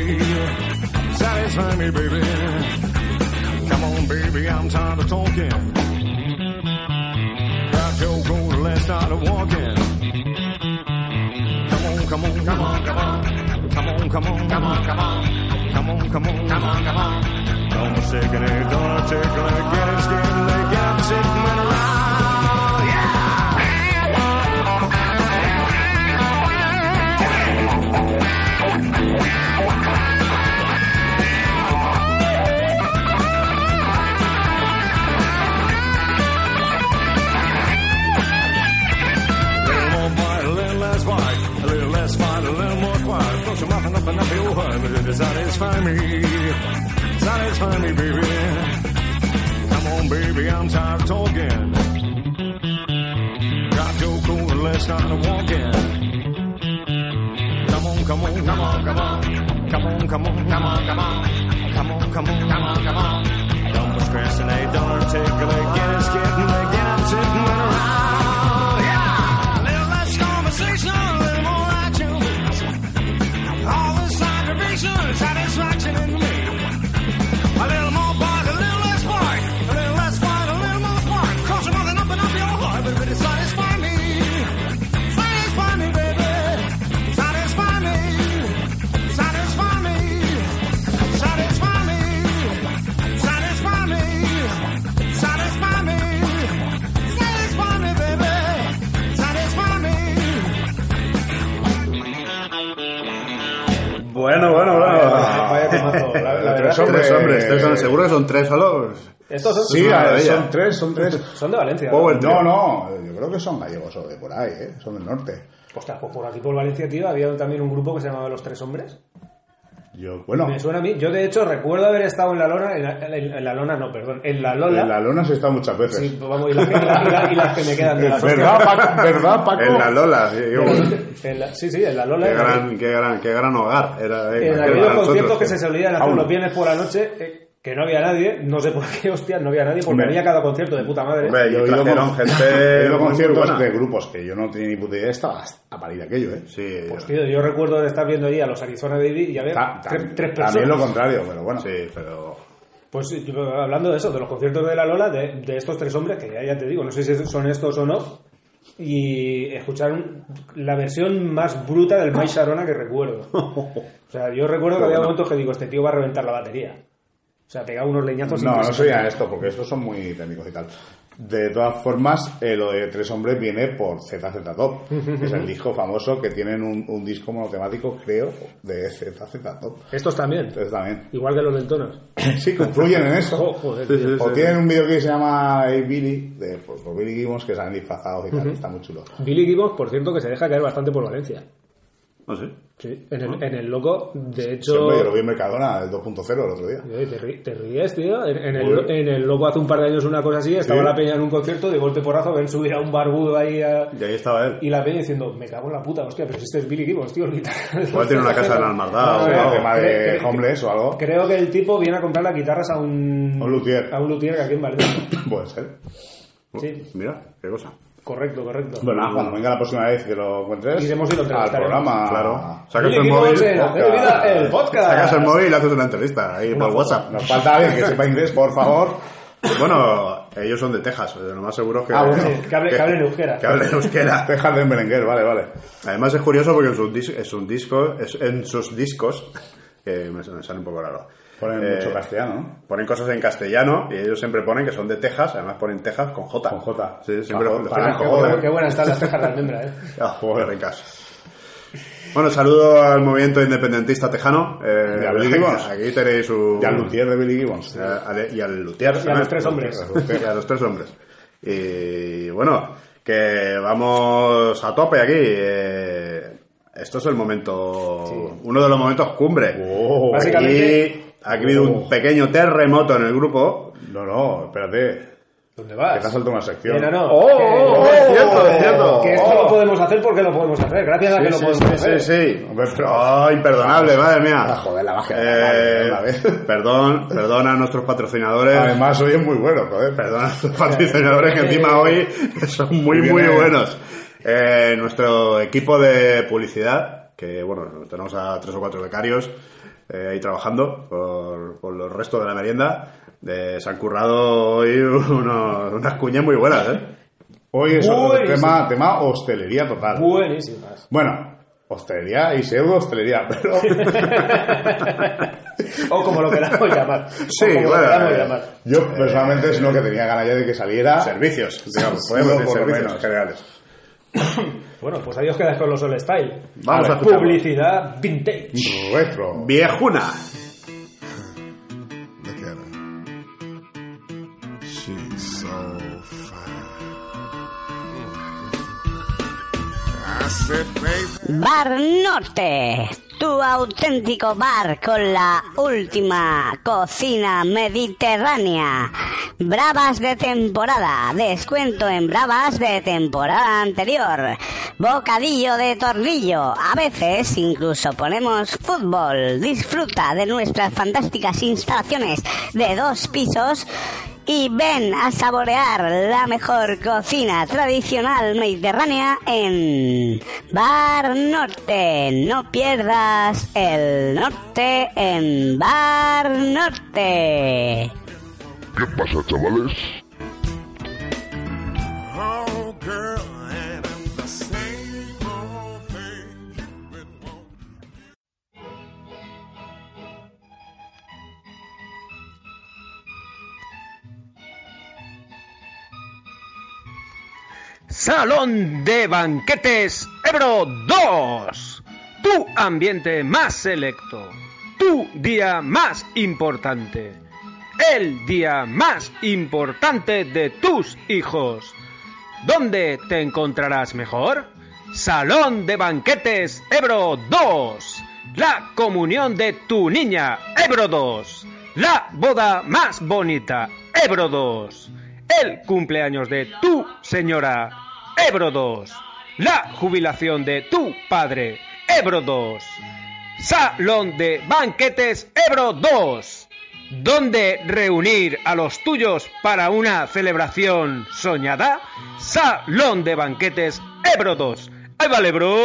Satisfy me, baby. Come on, baby, I'm tired of talking. Let's start walking. Come on, come on, come on, come on. Come on, come on, come on, come on. Come on, come on, come on, come on. Don't shake it, don't articulate, get it, skin, it, get it, sitting around. Yeah! want you muffin up and up your heart, but it'll satisfy me. Satisfy me, baby. Come on, baby, I'm tired of talking. Got your cool and let's start walking. Come on, come on, come on, come on. Come on, come on, come on, come on. Come on, come on, come on, come on. Don't procrastinate, don't articulate. Get it, getting, get it, sitting around. Bueno, bueno, bueno. Vaya temazo. La, la verdad Tres es que hombres. Tres hombres, hombres. ¿Seguro que son tres solo? estos son, Sí, a ver, maravilla. son tres, son tres. son de Valencia. Power No, no, yo creo que son gallegos o de por ahí, ¿eh? Son del norte. Ostras, pues por aquí por Valencia, tío, había también un grupo que se llamaba Los Tres Hombres. Yo, bueno, Me suena a mí. Yo, de hecho, recuerdo haber estado en la lona, en la, en- la lona no, perdón, en la Lola. en la lona se está muchas veces. Sí, pues vamos, y las, que, y las- y las- y las que me quedan de las ¿Verdad. Paco? ¿Verdad, Paco? En la Lola. sí. En la- sí, sí, en la Lola. Qué gran, qué gran, qué gran hogar era. eh, En aquel aquellos conciertos nosotros, que se solían hacer los viernes por la noche, eh, que no había nadie, no sé por qué, hostia, no había nadie, porque Hombre. había cada concierto de puta madre. Hombre, Yo he ido con- gente ido a conciertos de grupos que yo no tenía ni puta idea, estaba a parir aquello, ¿eh? Sí, Pues tío, yo recuerdo de estar viendo ahí a los Arizona Baby y había Ta- tres, personas. también lo contrario, pero bueno. sí, pero... Pues hablando de eso, de los conciertos de la Lola, de, de estos tres hombres, que ya, ya te digo, no sé si son estos o no, y escuchar un- la versión más bruta del Mike Sharona que recuerdo. O sea, yo recuerdo que había momentos que digo, este tío va a reventar la batería. O sea, pegaba unos leñazos No, no sería esto, porque estos son muy técnicos y tal. De todas formas, eh, lo de Tres Hombres viene por ZZ Top, que es el disco famoso que tienen un, un disco monotemático, creo, de ZZ Top. Estos también. Entonces también. Igual que los lentonas. Sí, confluyen en eso. Oh, joder, Sí, tío. sí, O sí. tienen un videoclip que se llama Hey Billy, de pues, por Billy Gibbons, que salen disfrazados y tal, está muy chulo. Billy Gibbons, por cierto, que se deja caer bastante por Valencia. No sé. Sí, en el, en el loco, de Sí, hecho... hombre, yo lo vi en Mercadona, el 2.0 el otro día. Te, ríes, tío. En, en el, en el loco hace un par de años una cosa así, estaba Sí. la peña en un concierto, de golpe porrazo, ven subir a un barbudo ahí a- Y ahí estaba él. y la peña diciendo, me cago en la puta, hostia, pero si este es Billy Gibbons, tío, el guitarra. Igual tiene una casa en Almardá o Sí, algo. el tema de Homeless o algo. Creo que el tipo viene a comprar las guitarras a un... A un luthier. A un luthier que aquí en Valencia. Puede ser. Sí, Mira, qué cosa. Correcto, correcto. Bueno, nada, cuando venga la próxima vez que lo encuentres, Iremos y lo al programa. Claro. Sacas el móvil, Vida, el podcast. sacas el móvil y le haces una entrevista ahí por WhatsApp. Nos falta alguien que sepa inglés, por favor. Bueno, ellos son de Texas, lo más seguro es que... Ah, bueno. Sí, que hable- que hable en euskera. Que hablen euskera. Dejar de merenguer, vale, vale. Además es curioso porque en sus, discos, es- en sus discos, que me, me sale un poco raro. Ponen Eh, mucho castellano, ¿no? Ponen cosas en castellano y ellos siempre ponen que son de Texas, además ponen Texas con J. Con J. Sí, siempre Ah, ponen para- con Qué, J. buena- qué buenas están las cejas de almendra, eh. Ah, joder, ricas. Bueno, saludo al movimiento independentista tejano. Eh, Y a Billy Gibbons. Aquí tenéis su... Ya Luthier de Billy Gibbons. Eh, ale- y al Luthier. Y a los tres hombres. Y a los tres hombres. Y bueno, que vamos a tope aquí. eh, esto es el momento, uno de los momentos cumbre. Oh, Básicamente- Aquí ha habido un pequeño terremoto en el grupo. No, no, espérate. ¿Dónde Que te has vas? saltado una sección. Mira, no. ¡Oh, que- oh, oh, es cierto, es cierto! Que esto lo podemos hacer porque lo podemos hacer. Gracias a que lo Sí, podemos sí, hacer. sí, sí. Hombre, pero- Oh, imperdonable, madre mía. Ah, joder, la la Eh, vez. perdón, perdón a nuestros patrocinadores. Además, hoy es muy bueno, joder. Perdón a nuestros patrocinadores que encima hoy son muy, muy Viene- buenos. Eh, nuestro equipo de publicidad, que bueno, tenemos a tres o cuatro becarios eh, ahí trabajando por, por los restos de la merienda, eh, se han currado hoy unos- unas cuñas muy buenas, ¿eh? Hoy es otro tema, tema hostelería total. Buenísimas. Bueno, hostelería y pseudo hostelería, pero... O como lo queramos llamar. Sí, bueno, lo queramos eh, llamar. Yo personalmente es lo que tenía ganas ya de que saliera. Servicios, digamos, Sí, podemos decir por lo servicios menos. generales. Bueno, pues adiós quedas con los All Style. Vamos a escuchar. Publicidad vintage. Retro. Viejuna. Look at her. She's so fine. I said, baby. Bar Norte, tu auténtico bar con la última cocina mediterránea. Bravas de temporada, descuento en bravas de temporada anterior. Bocadillo de tornillo, a veces incluso ponemos fútbol. Disfruta de nuestras fantásticas instalaciones de dos pisos y ven a saborear la mejor cocina tradicional mediterránea en Bar Norte. No pierdas el norte en Bar Norte. ¿Qué pasa, chavales? Oh, girl, Salón de Banquetes Ebro 2. Tu ambiente más selecto. Tu día más importante. El día más importante de tus hijos. ¿Dónde te encontrarás mejor? Salón de Banquetes Ebro 2. La comunión de tu niña Ebro 2. La boda más bonita Ebro 2. El cumpleaños de tu señora Ebro 2. La jubilación de tu padre Ebro 2. Salón de Banquetes Ebro 2. ¿Dónde reunir a los tuyos para una celebración soñada? Salón de Banquetes Ebro 2. ¡Ahí vale, bro!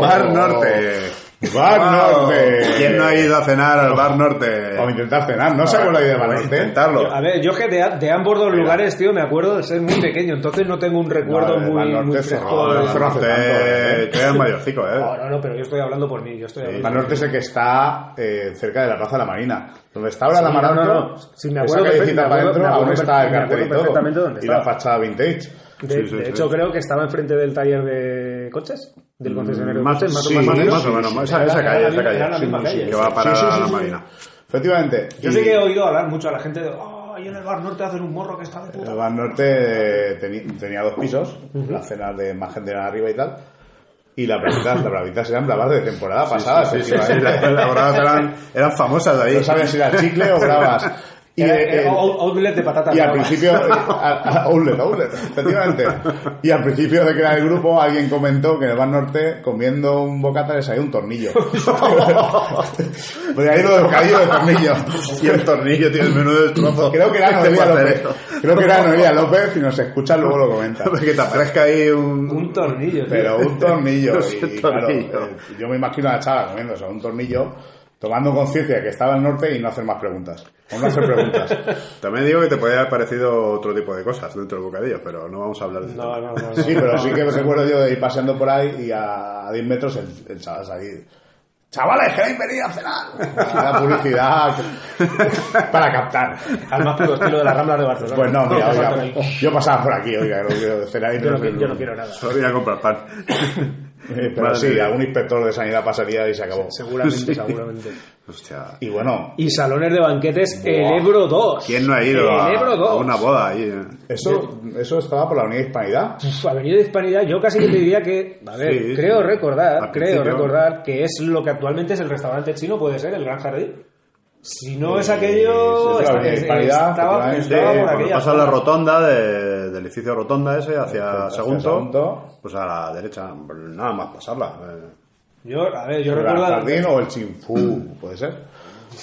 Bar Norte. Bar Norte. ¿Quién no ha ido a cenar al Bar Norte? O intentar cenar, ¿no se acuerda de Bar Norte? Intentarlo. A ver, yo que de, de ambos dos lugares, tío, me acuerdo de ser muy pequeño, entonces no tengo un recuerdo No, el muy, Bar Norte muy fresco. el Bar tanto, ¿eh? Tú eres mayorcico, ¿eh? No, no, no, pero yo estoy hablando por mí, yo estoy hablando Bar por Norte es el que está eh, cerca de la Plaza de la Marina. Donde está ahora Sí, la no, Maranto, no, no. Sí, me acuerdo esa callecita para acuerdo- adentro, me aún acuerdo está el me cartel y acuerdo todo. perfectamente dónde Y la fachada vintage. De, Sí, sí, de sí. hecho, creo que estaba enfrente del taller de coches, del concesionario de Mm, Más, coches, más, sí, o menos. más o menos. Esa, calle, la esa calle. que sí. va para la sí. Marina. Efectivamente. Yo Y sí que he oído hablar mucho a la gente de, oh, ahí en el Bar Norte hacen un morro que está de puta. El Bar Norte tenía dos pisos, las cenas de más gente arriba y tal. Y las bravitas, las bravitas eran bravas de temporada pasada, Sí, sí, sí, las bravas eran, eran famosas ahí. No sabías si era chicle o bravas. Y, Era- era out- outlet de patatas y al principio, eh, a- a- outlet, outlet, efectivamente. Y al principio de crear el grupo, alguien comentó que en el Bar Norte, comiendo un bocata, le salía un tornillo. Porque ahí lo del bocadillo de tornillo. Y el tornillo tiene el menú destrozo. Creo que era Noelia López. Creo que era Noelia López, si nos escucha luego lo comenta. Que te aparezca ahí un... Un tornillo, tío. Pero un tornillo. Y, tornillo. eh, yo me imagino a la chava comiendo eso, un tornillo, tomando conciencia que estaba al norte y no hacer más preguntas. O no hacer preguntas. También digo que te podría haber parecido otro tipo de cosas dentro del bocadillo, pero no vamos a hablar de esto. No, no, no. no. Sí, pero sí que recuerdo yo de ir paseando por ahí y a, a 10 metros el, el chaval ahí Chavales, ¿queréis venir a cenar? La publicidad para captar. Al más puro estilo de las Ramblas de Barcelona. Pues no, mira, oiga, yo pasaba por aquí, oiga, no quiero cenar y Yo no, quiero nada. Solo vine a comprar pan. Eh, Pero sí, algún inspector de sanidad pasaría y se acabó. Seguramente, Sí. seguramente. Hostia. Y bueno, Y salones de banquetes, el Ebro 2. ¿Quién no ha ido a, El Ebro 2. a una boda ahí? eh? eso, eso estaba por la de Hispanidad. Uf, Avenida de Hispanidad, yo casi que te diría que, a ver, Sí, creo sí. recordar, creo principio. recordar que es lo que actualmente es el restaurante chino, puede ser, el Gran Jardín. Si no es aquello, sí, está- la Avenida es- Hispanidad, estaba. Sí, estaba por aquella pasa la rotonda de- del edificio rotonda ese hacia Hacia Segundo, Sagunto. pues a la derecha, nada más pasarla. eh. Yo, a ver, yo el recuerdo... Jardín o el Chinfu, puede ser.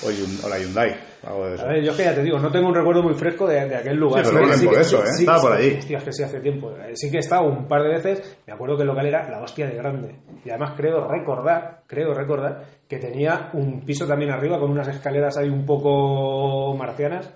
O, Hyun- o la Hyundai, algo de eso. A ver, yo es que ya te digo, no tengo un recuerdo muy fresco de, de aquel lugar. Sí, pero que- bien por eso, ¿eh? Estaba por allí. Hostia, es que sí hace tiempo. Sí que he estado un par de veces. Me acuerdo que el local era la hostia de grande. Y además creo recordar, creo recordar, que tenía un piso también arriba con unas escaleras ahí un poco marcianas.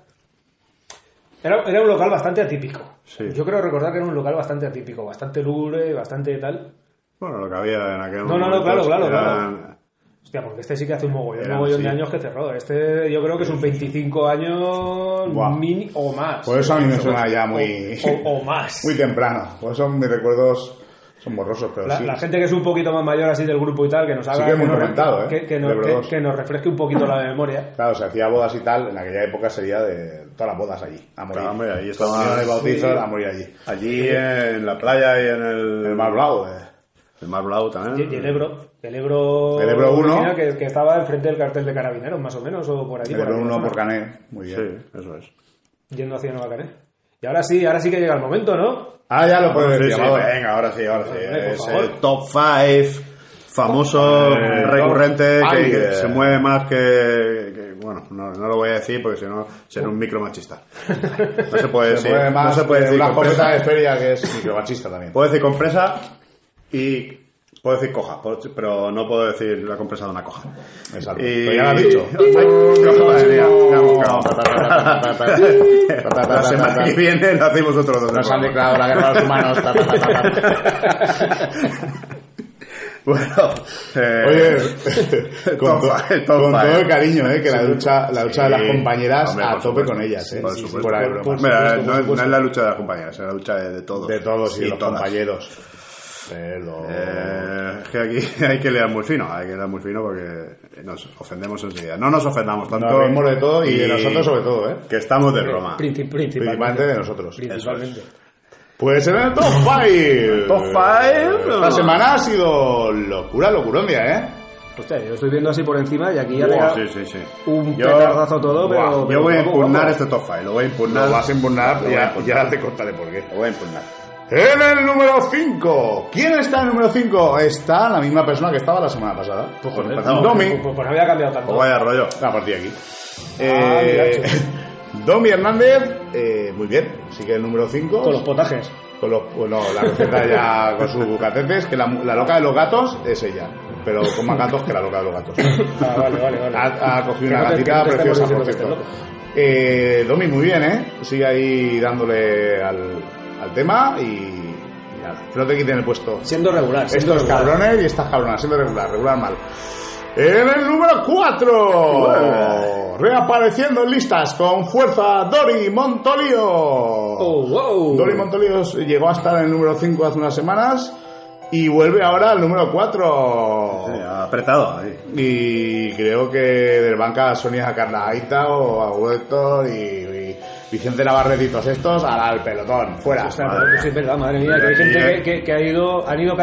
Era, era un local bastante atípico. Sí. Yo creo recordar que era un local bastante atípico, bastante lúgubre, bastante tal. Bueno, lo que había en aquel No, no, no, momento claro, claro, eran- Hostia, porque este sí que hace un mogollón, Era, mogollón de sí. años que cerró. Este yo creo que es un 25 años Buah. mini o más. Por eso a mí me suena ya muy, O, o más. muy temprano. Por eso mis recuerdos son borrosos, pero La, sí. la gente que es un poquito más mayor así del grupo y tal, que nos haga que nos, comentado, ¿eh? que, que nos, que- que nos refresque un poquito la memoria. Claro, se hacía bodas y tal, en aquella época sería de todas las bodas allí, a morir. Claro, hombre, ahí estaba- Comuniones, bautizos, sí. a morir allí. allí en la playa y en el, El Mar Blau, eh. el Mar Blau también. y el Ebro, el Ebro, El Ebro uno. original, que, que estaba enfrente del cartel de carabineros, más o menos, o por allí. El por aquella uno zona, por Cané, muy bien. Sí, eso es. Yendo hacia Nueva Cané. Y ahora sí, ahora sí que llega el momento, ¿no? Ah, ya lo puedes Sí, decir, sí, Amador. venga, ahora sí, ahora sí. Hombre, Es el top 5 famoso, Eh, recurrente, que, se mueve más que... que- bueno, no, no lo voy a decir porque si no será un micromachista. No se puede Se decir, mueve más no se puede decir una de feria que es micromachista también. Puedo decir compresa y puedo decir coja, pero no puedo decir la compresa de una coja. Exacto. Y- Pero ya lo has dicho. La semana que viene lo hacemos otro dos. Nos han declarado la guerra a los humanos. Bueno, eh, Oye, con, top to- five, top con todo el cariño, ¿eh? que la lucha, la lucha de las compañeras Hombre, a tope con ellas. ¿eh? Por supuesto. no, por no es la lucha de las compañeras, es la lucha de, de todos. De todos y de los todas. compañeros. Pero... Eh, es que aquí hay que leer muy fino, hay que leer muy fino porque nos ofendemos enseguida. No nos ofendamos tanto. Nos reímos de todo y de nosotros sobre todo, ¿eh? Que estamos de broma. Princip- principalmente. Principalmente de nosotros. Principalmente. Pues en el top 5. Top five. Esta semana ha sido locura, locurondia, ¿eh? Hostia, yo estoy viendo así por encima y aquí ya le sí, sí, sí. un petardazo todo, pero- yo voy a impugnar este top 5, lo voy a impugnar. Lo vas a impugnar, a ya, impugnar. ya te contaré por qué. Lo voy a impugnar. En el número 5. ¿Quién está en el número 5? Está la misma persona que estaba la semana pasada. Pues, joder. Domi. pues, pues no había cambiado tanto. Pues vaya rollo. A partir de aquí. Ah, Eh, mira, Domi Hernández, eh, muy bien, sigue el número 5. Con los potajes. Con los, bueno, la receta ya con sus catetes, que la, la loca de los gatos es ella, pero con más gatos que la loca de los gatos. Ah, vale, vale, vale. Ha, ha cogido una no gatita no preciosa, por cierto. Eh, Domi, muy bien, ¿eh? Sigue ahí dándole al, al tema y, y nada, que no te quiten el puesto. Siendo regular. siendo Estos regular. cabrones y estas cabronas, siendo regular, regular mal. En el número 4, reapareciendo en listas con fuerza Dori Montolío. Oh, wow. Dori Montolío llegó a estar en el número 5 hace unas semanas y vuelve ahora al número 4. Sí, apretado ahí. Y creo que del banca a Sonia Carnaita o a Huerto y, y Vicente todos estos al, al pelotón, fuera. O sea, Madre sí, es verdad, madre mía, que hay gente que, que- que ha ido, han ido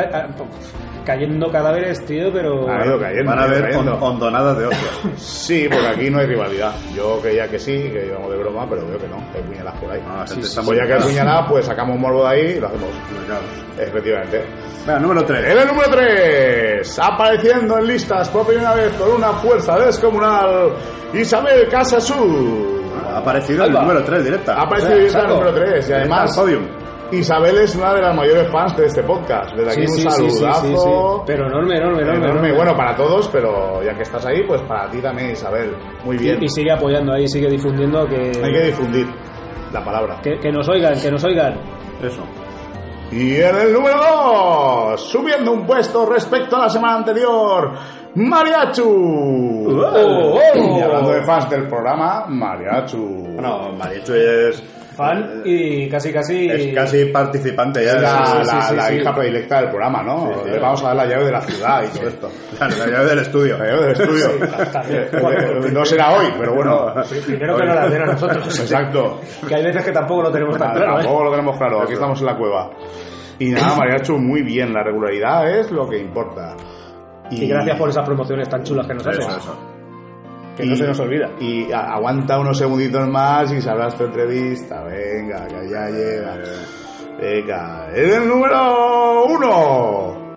cayendo cadáveres, tío, pero... Ido cayendo, Van a haber hondonadas de hostias. Sí, porque aquí no hay rivalidad. Yo creía que sí, que íbamos de broma, pero veo que no, hay puñaladas por ahí. No, la gente sí, está muy ya que hay puñaladas, pues sacamos morbo de ahí y lo hacemos. Efectivamente. Venga, número 3. En el número 3, apareciendo en listas por primera vez con una fuerza descomunal, Isabel Casasú. Ha aparecido el número 3 directa. Ha aparecido O sea, el número 3 y además podium. Isabel es una de las mayores fans de este podcast. Desde aquí Sí, un sí, sí, sí, saludazo. sí, sí. Pero enorme, enorme, enorme. enorme. enorme. Bueno, para todos, pero ya que estás ahí, pues para ti también, Isabel. Muy bien. Y, y sigue apoyando ahí, sigue difundiendo que, Hay que difundir la palabra. que, que nos oigan, que nos oigan. Eso. Y en el número 2, subiendo un puesto respecto a la semana anterior, Mariachu. oh. Y hablando de fans del programa, Mariachu. Bueno, Marichu es, Fan y casi casi... es casi participante ya. La, sí, sí, la- sí, la sí. hija predilecta del programa, ¿no? Le vamos a dar la llave de la ciudad y todo esto. La llave del estudio. La llave del estudio. Eh, no será hoy, pero bueno. Primero que no la den a nosotros. Exacto. Que hay veces que tampoco lo tenemos tan claro, ¿eh? Tampoco lo tenemos claro, aquí estamos en la cueva. Y nada, Mariachu, muy bien, la regularidad es lo que importa. Y gracias por esas promociones tan chulas que nos haces. Que no se nos olvida. Y aguanta unos segunditos más y sabrás tu entrevista. Venga, que ya llega. Venga, en el número uno.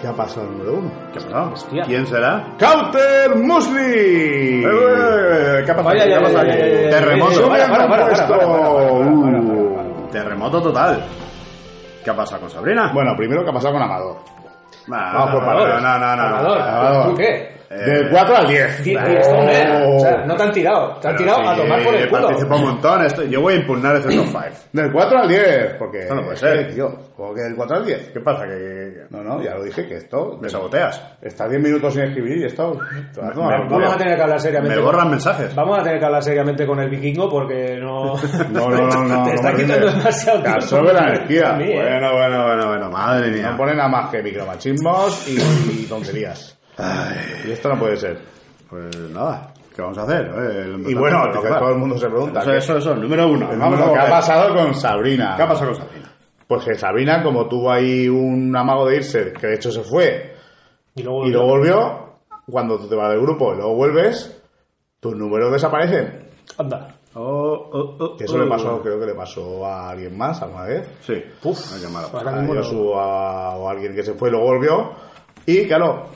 ¿Qué ha pasado el número uno? ¿Qué ha pasado? Hostia. ¿Quién será? ¡Counter Musli! Eh, eh, ¿Qué ha pasado? Vaya, ¿Qué ha pasado Terremoto. Uh. Terremoto total. ¿Qué ha pasado con Sabrina? Bueno, primero, ¿qué ha pasado con Amador? Nah, vamos por no, partes. no, no, no, no. Amador, Amador. ¿tú qué? Eh, Del 4 al 10. Die- Die Stoner. O sea, no te han tirado. Te han pero tirado a sí, tomar por el culo. Participa un montón. Esto- yo voy a impugnar ese top 5. Del 4 al 10, porque... Esto no puede ser. Eh, tío, ¿cómo que del 4 al 10? ¿Qué pasa? ¿Que, No, no, ya lo dije, que esto... me saboteas? Estás 10 minutos sin escribir y esto... a culo. Vamos a tener que hablar seriamente. Me con- borran mensajes. Vamos a tener que hablar seriamente con el vikingo porque no. No, no, no, no. Te está no me quitando demasiado Te tiempo. absorbe la energía. A ¿eh? Bueno, bueno, bueno, bueno. Madre mía. No pone nada más que micromachismos y, y tonterías. Y esto no puede ser. Pues nada. ¿Qué vamos a hacer? Eh, Y bueno, que todo el mundo se pregunta. Eso, ¿qué- eso, eso. Número uno. el Vamos número a que ha pasado con Sabrina? ¿Qué ha pasado con Sabrina? Pues que Sabrina, como tuvo ahí un amago de irse, que de hecho se fue, Y luego. y luego volvió, cuando tú te vas del grupo y luego vuelves, tus números desaparecen. Anda. Oh, oh, oh, Que eso oh. le pasó, creo que le pasó a alguien más alguna vez. Sí. Uf. Ay, qué malo. Ahora a a- o a alguien que se fue y luego volvió. Y claro,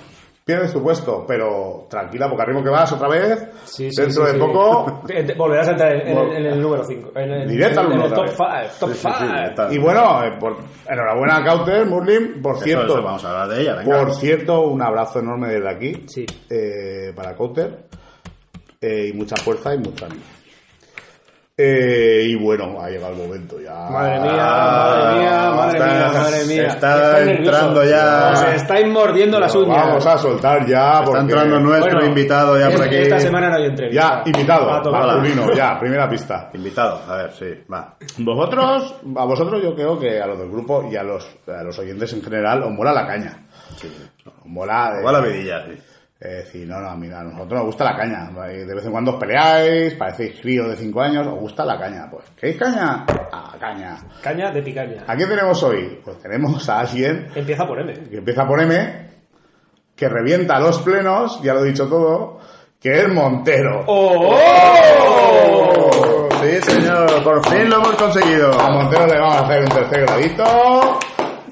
pierdes tu puesto, pero tranquila, porque arriba que vas otra vez, Sí, sí, dentro sí, de sí. poco. Volverás a entrar en, el, en el número 5. En el, Directo al en uno el otra top vez. 5. Top Sí, sí, sí, 5. ya está. Y bueno, eh, por- enhorabuena a Cauter, Murlin, por cierto. eso, vamos a hablar de ella, venga. Por cierto, un abrazo enorme desde aquí Sí. eh, para Cauter. Eh, y mucha fuerza y mucho ánimo. Eh, y bueno, ha llegado el momento ya. Madre mía, madre mía, madre está- mía, madre mía. está Estáis entrando ya. Os estáis mordiendo las uñas. Vamos a soltar ya. Está porque- entrando nuestro Bueno, invitado ya por aquí. Esta semana no hay entrevista. Ya, invitado. A tomar. Masculino, ya, primera pista. Invitado, a ver, sí, va. Vosotros, a vosotros yo creo que a los del grupo y a los, a los oyentes en general os mola la caña. Os mola. eh, Va la vidilla, sí. Es decir, no, no, mira, a nosotros nos gusta la caña. De vez en cuando os peleáis, parecéis críos de 5 años, os gusta la caña. Pues, ¿queréis caña? Ah, caña. Caña de picaña. ¿A quién tenemos hoy? Pues tenemos a alguien Empieza por M. que empieza por M, que revienta los plenos, ya lo he dicho todo, que es Montero. ¡Oh! Sí, señor, por fin lo hemos conseguido. A Montero le vamos a hacer un tercer gradito.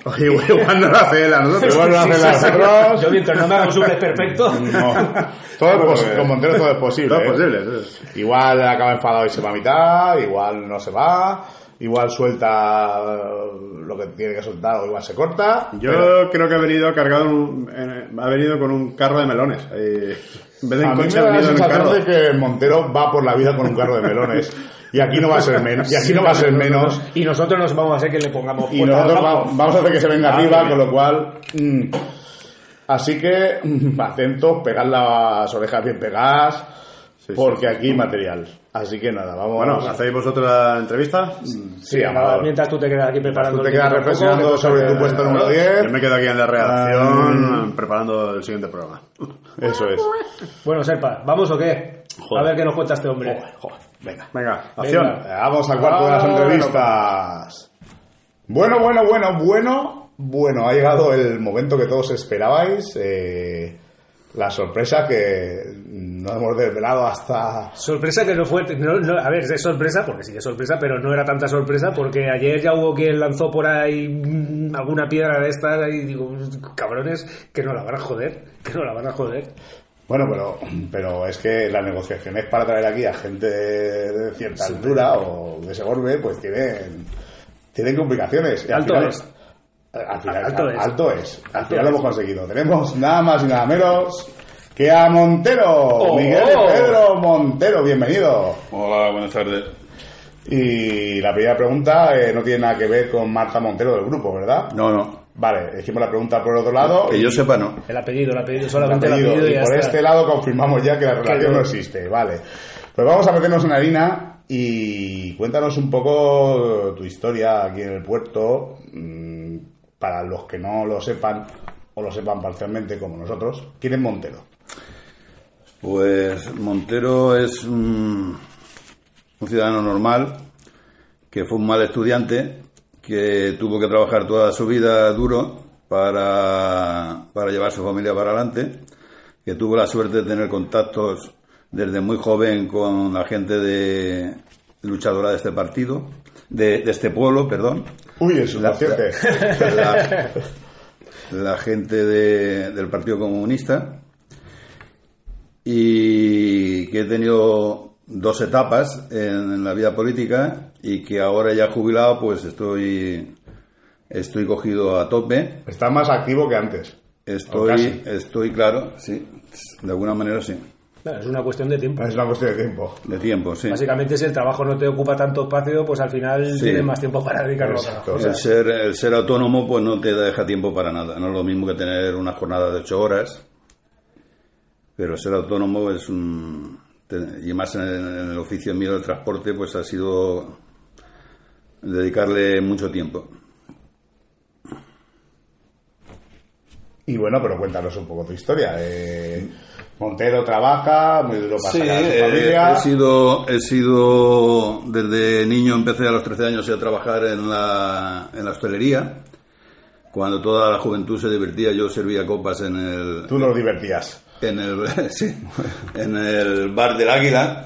Oye, igual no lo hace él a nosotros. Igual lo hacen Sí, las sí, sí. otros. Yo mientras no me hago un suples perfecto. No. Todo es pos- con Montero todo es posible. Todo es ¿eh? posible, sí. Igual acaba enfadado y se va a mitad, igual no se va, igual suelta eh, lo que tiene que soltar o igual se corta. Yo pero creo que ha venido cargado, un- en- ha venido con un carro de melones. ahí. en vez de a mí coche me ha da la venido en un sensación carro. de que Montero va por la vida con un carro de melones. Y aquí no va a ser menos. Y aquí no va a ser menos. Y nosotros nos vamos a hacer que le pongamos Y nosotros abajo. va- vamos a hacer que se venga Ah, arriba, muy con lo cual... mm, así que, mm, atentos, pegad las orejas bien pegadas, Sí, porque aquí hay material. Así que nada, vamos... Bueno, ¿hacéis vosotros la entrevista? Sí, Amador. Mientras tú te quedas aquí preparando Tú te el quedas poco, reflexionando sobre tu puesto número 10. Yo me quedo aquí en la Ah. redacción preparando el siguiente programa. Eso es. Bueno, Serpa, ¿vamos o qué? Joder. A ver qué nos cuenta este hombre. Venga. Venga, acción. Eh, Vamos al cuarto de las Ah, entrevistas. Bueno, bueno, bueno, bueno. Bueno, ha llegado el momento que todos esperabais. eh, la sorpresa que no hemos desvelado hasta... Sorpresa que no fue. no- no- a ver, es sorpresa, porque sí que es sorpresa, pero no era tanta sorpresa, porque ayer ya hubo quien lanzó por ahí mm, alguna piedra de estas y digo, cabrones, que no la van a joder, que no la van a joder. Bueno, pero, pero es que las negociaciones para traer aquí a gente de cierta altura o de ese golpe, pues tienen, tienen complicaciones. Y al Alto final- es. Al final, Alto al- es. alto es. Al Alto final lo es. hemos conseguido. Tenemos nada más y nada menos que a Montero. Oh. Miguel Pedro Montero, bienvenido. Hola, buenas tardes. Y la primera pregunta eh, no tiene nada que ver con Marta Montero del grupo, ¿verdad? No, no. Vale, dijimos la pregunta por otro lado. Que y- yo sepa, no. El apellido, el apellido, el solamente el apellido. apellido, y por está. este lado confirmamos ya que la relación no. no existe, vale. Pues vamos a meternos en harina y cuéntanos un poco tu historia aquí en el puerto, mm, para los que no lo sepan o lo sepan parcialmente como nosotros. ¿Quién es Montero? Pues Montero es un, un ciudadano normal que fue un mal estudiante, que tuvo que trabajar toda su vida duro para, para llevar su familia para adelante, que tuvo la suerte de tener contactos desde muy joven con la gente de luchadora de este partido, de, de este pueblo, perdón. Uy, es La- la, la gente de- del Partido Comunista y que he tenido dos etapas en, en la vida política y que ahora ya jubilado pues estoy estoy cogido a tope Está más activo que antes. O estoy estoy claro sí de alguna manera sí Claro, es una cuestión de tiempo. Es una cuestión de tiempo. de tiempo sí Básicamente, si el trabajo no te ocupa tanto espacio, pues al final Sí. tienes más tiempo para dedicarlo a cosas. el ser el ser autónomo pues no te deja tiempo para nada no es lo mismo que tener una jornada de ocho horas pero ser autónomo es un y más en el, oficio mío del transporte pues ha sido dedicarle mucho tiempo Y bueno, pero cuéntanos un poco tu historia. Eh, Montero trabaja, muy duro para Sí, sacar a su eh, familia. he sido, he sido, desde niño empecé a los 13 años a trabajar en la, en la hostelería. Cuando toda la juventud se divertía, yo servía copas en el, Tú nos divertías. En el, sí, en el bar del Águila.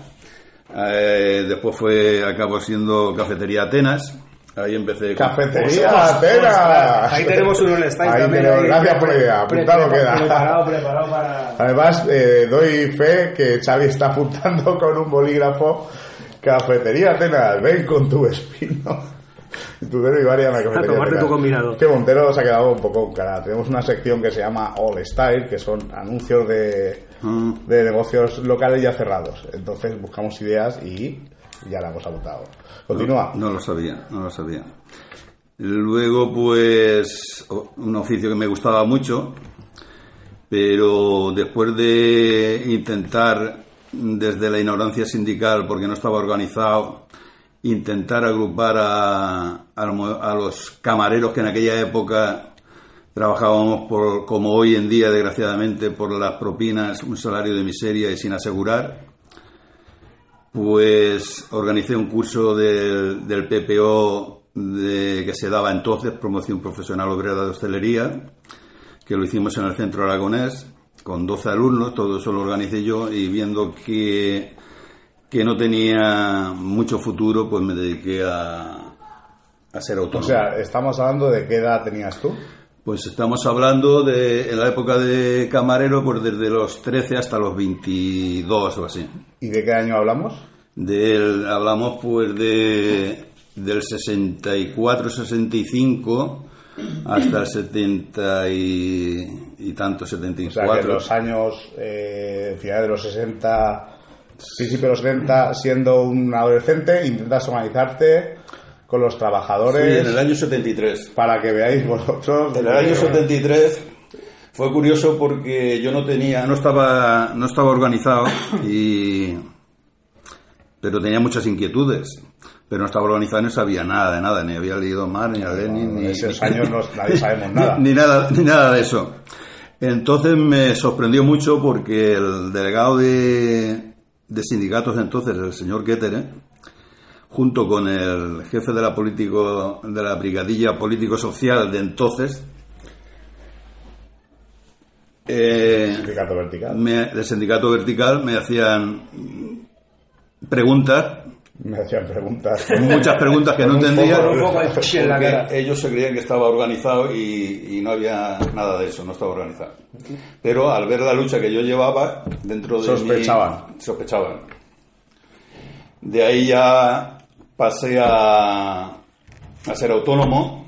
Eh, después fue, acabó siendo cafetería Atenas. Ahí empecé. con- Cafetería Atenas. Ahí tenemos un on-style Ahí también. tenemos- gracias por la idea, pre- apuntado pre- queda. Preparado, preparado para... Además, eh, doy fe que Xavi está apuntando con un bolígrafo. Cafetería Atenas, ven con tu espino. Y tu dedo y varia en la cafetería tomarte Atenas. tu combinado. Que Montero se ha quedado un poco cara. Tenemos una sección que se llama All Style, que son anuncios de, Mm. de negocios locales ya cerrados. Entonces buscamos ideas y ya la hemos apuntado. Continúa. No, no lo sabía, no lo sabía. Luego, pues, un oficio que me gustaba mucho, pero después de intentar, desde la ignorancia sindical, porque no estaba organizado, intentar agrupar a, a lo- a los camareros que en aquella época trabajábamos por, como hoy en día, desgraciadamente, por las propinas, un salario de miseria y sin asegurar, pues organicé un curso del, PPO que se daba entonces, Promoción Profesional Obrera de Hostelería, que lo hicimos en el Centro Aragonés, con 12 alumnos, todo eso lo organicé yo, y viendo que, que no tenía mucho futuro, pues me dediqué a, a ser O autónomo. sea, estamos hablando de qué edad tenías tú. Pues estamos hablando de en la época de camarero, pues desde los 13 hasta los 22 o así. ¿Y de qué año hablamos? Del, hablamos pues de del 64, 65 hasta el 70 y, y tanto, O sea, que 74. los años, eh, finales de los 60, principios de los 70, siendo un adolescente, intentas organizarte con los Sí, trabajadores en el año 73. para que veáis vosotros. En el año 73 fue curioso porque yo no tenía, no estaba, no estaba organizado y, pero tenía muchas inquietudes. Pero no estaba organizado no sabía nada de nada, ni había leído Marx, ni a Lenin, En ni, esos años no- nadie sabemos nada. ni, nada, ni nada de eso. Entonces me sorprendió mucho porque el delegado de, de sindicatos entonces, el señor Kettere, junto con el jefe de la político de la brigadilla político social de entonces eh, Sindicato vertical. me- del sindicato vertical me hacían preguntas Me hacían preguntas. muchas preguntas que no entendía ellos se creían que estaba organizado y, y no había nada de eso, no estaba organizado. Pero al ver la lucha que yo llevaba dentro de Sospechaban. sospechaban. De ahí ya pasé a, a ser autónomo.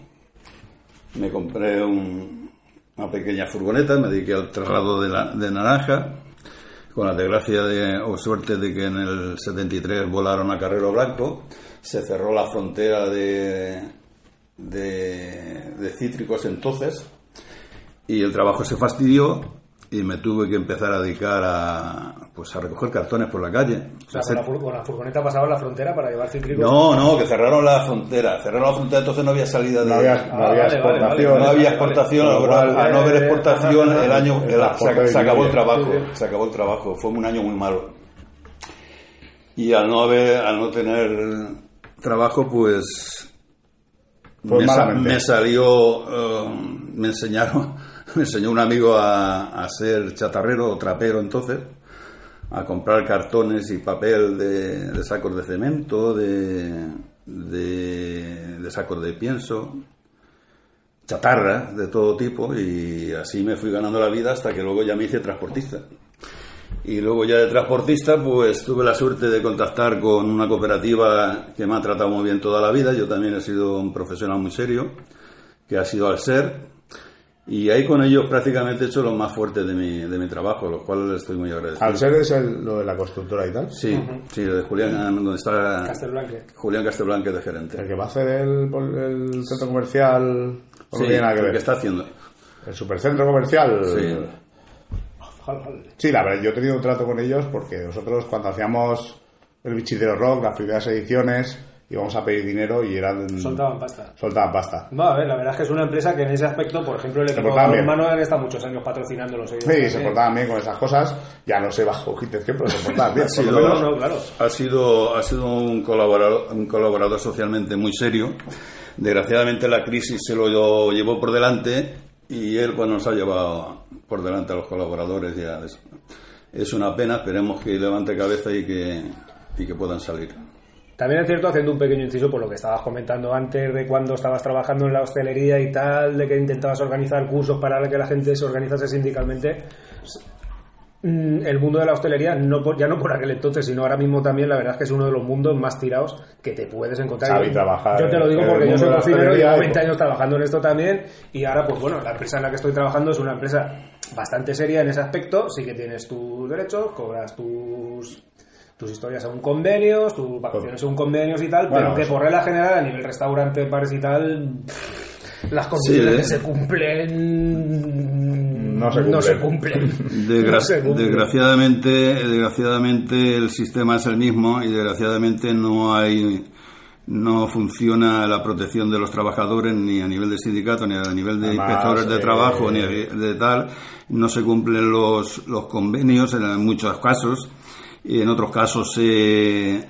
Me compré un- una pequeña furgoneta, me dediqué al traslado de, la- de naranja con la desgracia de, o suerte de que en el 73 volaron a Carrero Blanco, se cerró la frontera de, de, de cítricos entonces y el trabajo se fastidió y me tuve que empezar a dedicar a, pues, a recoger cartones por la calle. O sea, con la, fur- con la furgoneta pasaba la frontera para llevar cítricos. No, no, que cerraron la frontera. Cerraron la frontera, entonces no había salida de... No había, no Ah, había vale, vale, exportación. vale, no había exportación, lo cual, al no haber eh, exportación, el año el el- transporte se, se acabó el trabajo, se acabó el trabajo, fue un año muy malo. Y al no haber, al no tener trabajo, pues Pues me, salió, eh, me enseñaron, me enseñó un amigo a, a ser chatarrero o trapero entonces, a comprar cartones y papel de, sacos de cemento, de, de, de sacos de pienso, chatarra de todo tipo y así me fui ganando la vida hasta que luego ya me hice transportista. Y luego ya de transportista, pues tuve la suerte de contactar con una cooperativa que me ha tratado muy bien toda la vida. Yo también he sido un profesional muy serio, que ha sido al ser. Y ahí con ellos prácticamente he hecho lo más fuerte de mi, de mi trabajo, lo cual les estoy muy agradecido. Al ser es el- lo de la constructora y tal. Sí, sí, de Julián, donde está Castelblanque. Julián Castelblanque de gerente. El que va a hacer el, el centro comercial. Sí, tiene nada que el ver. que está haciendo. El supercentro comercial. Sí. Sí, la verdad, yo he tenido un trato con ellos porque nosotros cuando hacíamos el bichitero rock, las primeras ediciones, íbamos a pedir dinero y eran. Soltaban pasta. Soltaban pasta. No, a ver, la verdad es que es una empresa que en ese aspecto, por ejemplo, el Se equipo de hermano han estado muchos años patrocinándolos ellos. Sí, se portaban bien con esas cosas. Ya no sé bajo qué intención, pero se portaban bien. Ha Por lo sido- menos- No, no, claro. Ha sido, ha sido un, colaborador, un colaborador socialmente muy serio. Desgraciadamente la crisis se lo llevó por delante y él pues nos ha llevado por delante a los colaboradores. Ya es, es una pena, esperemos que levante cabeza y que, y que puedan salir. También es cierto, haciendo un pequeño inciso por lo que estabas comentando antes, de cuando estabas trabajando en la hostelería y tal, de que intentabas organizar cursos para que la gente se organizase sindicalmente. Mm, El mundo de la hostelería, no por- ya no por aquel entonces, sino ahora mismo también, la verdad es que es uno de los mundos más tirados que te puedes encontrar. Sabe Yo- trabajar Yo te lo digo porque yo soy cocinero y llevo y- 20 años trabajando en esto también. Y ahora, pues bueno, la empresa en la que estoy trabajando es una empresa bastante seria en ese aspecto. Sí que tienes tus derechos, cobras tus tus historias según convenios, tus vacaciones según convenios y tal, Bueno, pero que por regla general a nivel restaurante, bares y tal, las condiciones ¿eh? que se cumplen No se no se cumplen. Desgra- No se cumplen. desgraciadamente, desgraciadamente el sistema es el mismo y desgraciadamente no hay no funciona la protección de los trabajadores ni a nivel de sindicato ni a nivel de Además, inspectores de eh, trabajo ni de tal no se cumplen los, los convenios en muchos casos en otros casos se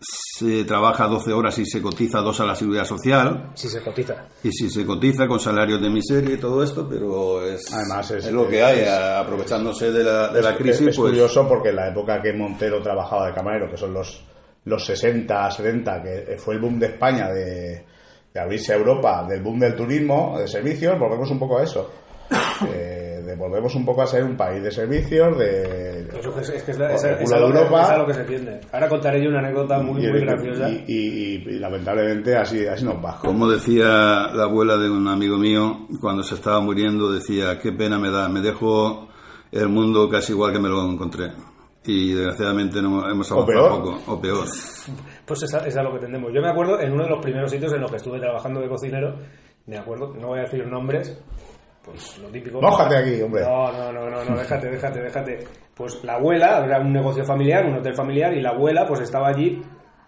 se trabaja 12 horas y se cotiza dos a la seguridad social Si se cotiza. y si se cotiza con salarios de miseria y todo esto, pero es, Además es- es lo que hay, es- aprovechándose de la, de la Es- crisis. Es, pues, curioso porque en la época que Montero trabajaba de camarero, que son los, los 60, 70, que fue el boom de España de, de abrirse a Europa, del boom del turismo, de servicios, volvemos un poco a eso. Eh, de- volvemos un poco a ser un país de servicios, de... Que es, es que es, la- es- a lo Europa. es a lo que se tiende. Ahora contaré yo una anécdota muy, y, muy graciosa. y- y- y lamentablemente así, así nos va. Como decía la abuela de un amigo mío, cuando se estaba muriendo, decía, qué pena me da, me dejo el mundo casi igual que me lo encontré. Y desgraciadamente no hemos O avanzado peor. poco, o peor. Pues es a, es a lo que tendemos. Yo me acuerdo en uno de los primeros sitios en los que estuve trabajando de cocinero, me acuerdo, no voy a decir nombres, pues lo típico. Mójate aquí, hombre. No, no, no, no, no, déjate, déjate, déjate. Pues la abuela, era un negocio familiar, un hotel familiar, y la abuela pues estaba allí.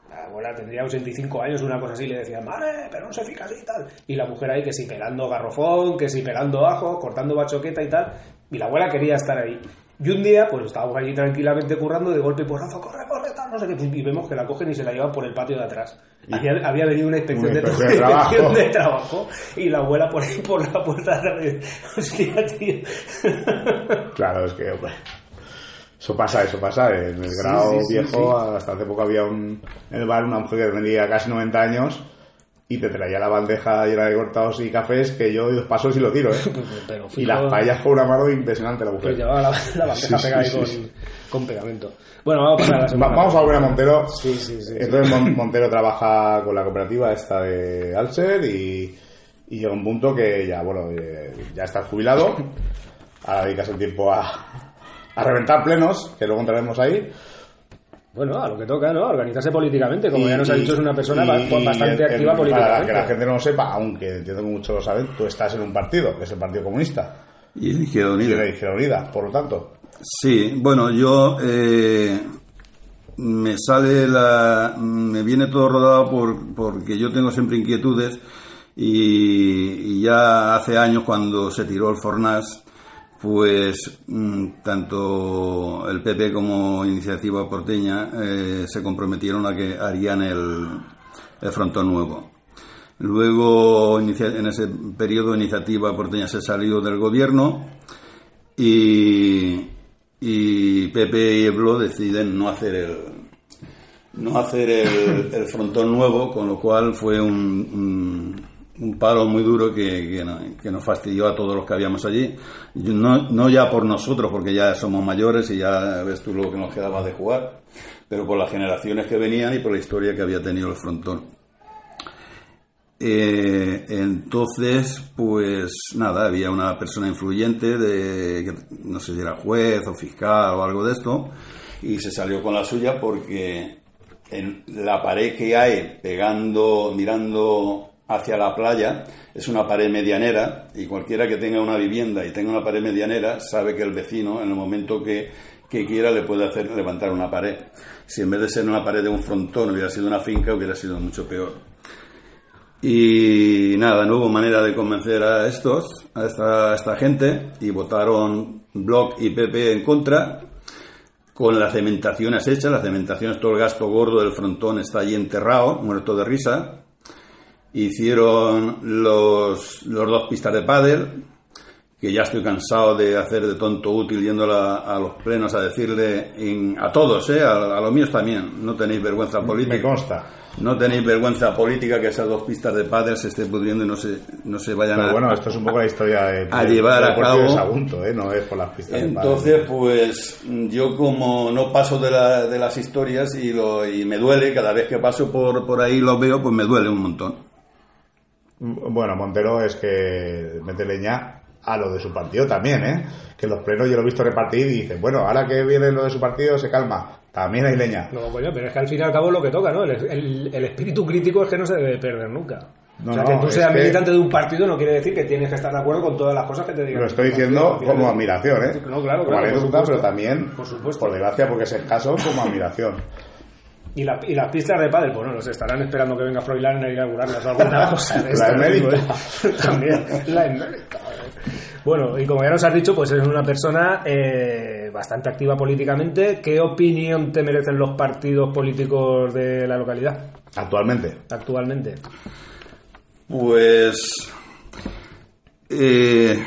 La abuela tendría 85 años, una cosa así, le decía, madre, pero no se fija así y tal. Y la mujer ahí que si pelando garrofón, que si pelando ajo, cortando bachoqueta y tal. Y la abuela quería estar ahí. Y un día, pues estábamos allí tranquilamente currando, de golpe y porrazo, corre, corre, tal, no sé qué. Y vemos que la cogen y se la llevan por el patio de atrás. Había, había venido una inspección, Una de, inspección de trabajo. inspección de trabajo. Y la abuela por ahí por la puerta de atrás hostia, tío. Claro, es que, hombre, eso pasa, eso pasa. En el grado sí, sí, viejo, hasta hace poco había un, en el bar una mujer que tenía casi 90 años y te traía la bandeja llena de cortados y cafés que yo doy dos pasos y lo tiro, ¿eh? Pero Y las paellas con una mano impresionante la mujer. llevaba la, la bandeja Sí, pegada sí, ahí sí, con, con pegamento. Bueno, vamos a pasar a la Va- semana. Vamos a volver a Montero. Sí, sí, sí. Entonces Mon- Montero trabaja con la cooperativa esta de Alser y, y llega un punto que ya, bueno, eh, ya estás jubilado. Ahora dedicas el tiempo a, a reventar plenos, que luego entraremos ahí. Bueno, a lo que toca, ¿no? Organizarse políticamente, como Y- ya nos ha y- dicho, es una persona y- y bastante el- activa el- políticamente. Para que la gente no lo sepa, aunque entiendo que muchos lo saben, tú estás en un partido, que es el Partido Comunista. Y en Izquierda Y Unida. la Izquierda Unida, por lo tanto. Sí, bueno, yo eh, me sale la, me viene todo rodado por, porque yo tengo siempre inquietudes y, y ya hace años cuando se tiró el Fornas, pues mm, tanto el PP como Iniciativa Porteña eh, se comprometieron a que harían el, el frontón nuevo. Luego, en ese periodo, Iniciativa Porteña se salió del gobierno y, y Pepe y Eblo deciden no hacer el no hacer el, frontón nuevo, con lo cual fue un, un palo muy duro que, que, no- que nos fastidió a todos los que habíamos allí. No, no ya por nosotros, porque ya somos mayores y ya ves tú lo que nos quedaba de jugar, pero por las generaciones que venían y por la historia que había tenido el frontón. Eh, entonces, pues nada, había una persona influyente de, no sé si era juez o fiscal o algo de esto, y se salió con la suya porque en la pared que hay pegando, mirando hacia la playa, es una pared medianera, y cualquiera que tenga una vivienda y tenga una pared medianera sabe que el vecino, en el momento que, que quiera, le puede hacer levantar una pared. Si en vez de ser una pared de un frontón hubiera sido una finca, hubiera sido mucho peor. Y nada, no hubo manera de convencer a estos, a esta, gente, y votaron Bloc y PP en contra, con las cementaciones hechas, las cementaciones, todo el gasto gordo del frontón está allí enterrado, muerto de risa. Hicieron los, los dos pistas de pádel, que ya estoy cansado de hacer de tonto útil yendo a, a los plenos a decirle en- a todos, ¿eh? a, a los míos también, no tenéis vergüenza política. Me consta. No tenéis vergüenza política que esas dos pistas de pádel se estén pudriendo y no se, no se vayan Pero a... bueno, esto es un poco la historia de, a de- llevar del a de cabo. Sagunto, ¿eh? No es por las pistas de Entonces, pues yo como no paso de, la- de las historias y, lo, y me duele, cada vez que paso por, por ahí y lo veo, pues me duele un montón. Bueno, Montero es que mete leña a lo de su partido también, ¿eh? Que los plenos yo lo he visto repartir y dice, bueno, ahora que viene lo de su partido se calma. También hay leña. No, coño, pero es que al fin y al cabo es lo que toca, ¿no? El, el- el espíritu crítico es que no se debe perder nunca. No, o sea, no, que tú seas que- militante de un partido no quiere decir que tienes que estar de acuerdo con todas las cosas que te digan. Lo estoy partido, diciendo como admiración, ¿eh? No, claro, Como claro. por supuesto. pero también, Por supuesto. por desgracia, porque es escaso, como admiración. Y, la- y las pistas de pádel, bueno, los estarán esperando que venga Froilán a inaugurarlas o alguna cosa de La emérita. ¿no? También, la emérita. Bueno, y como ya nos has dicho, pues eres una persona eh, bastante activa políticamente. ¿Qué opinión te merecen los partidos políticos de la localidad Actualmente. actualmente? Pues eh,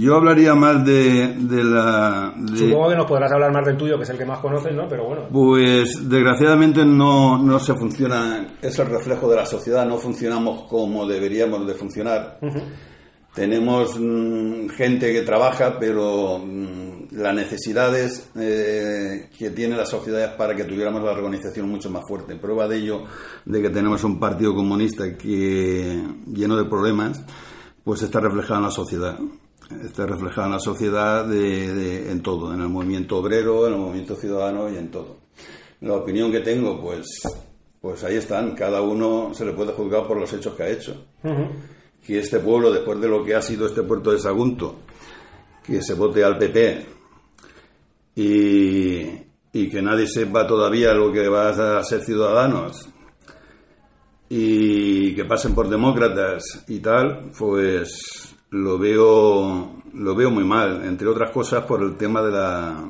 yo hablaría más de, de la... de- Supongo que nos podrás hablar más del tuyo, que es el que más conoces, ¿no? Pero bueno. Pues desgraciadamente no, no se funciona, es el reflejo de la sociedad, no funcionamos como deberíamos de funcionar. Tenemos mm, gente que trabaja, pero mm, las necesidades eh, que tiene la sociedad es para que tuviéramos la organización mucho más fuerte. Prueba de ello, de que tenemos un partido comunista que lleno de problemas, pues está reflejado en la sociedad. Está reflejado en la sociedad de- de- en todo, en el movimiento obrero, en el movimiento ciudadano y en todo. La opinión que tengo, pues, pues ahí están. Cada uno se le puede juzgar por los hechos que ha hecho que este pueblo, después de lo que ha sido este puerto de Sagunto, que se vote al PP y, y que nadie sepa todavía lo que va a ser ciudadanos y que pasen por demócratas y tal, pues lo veo lo veo muy mal, entre otras cosas por el tema de la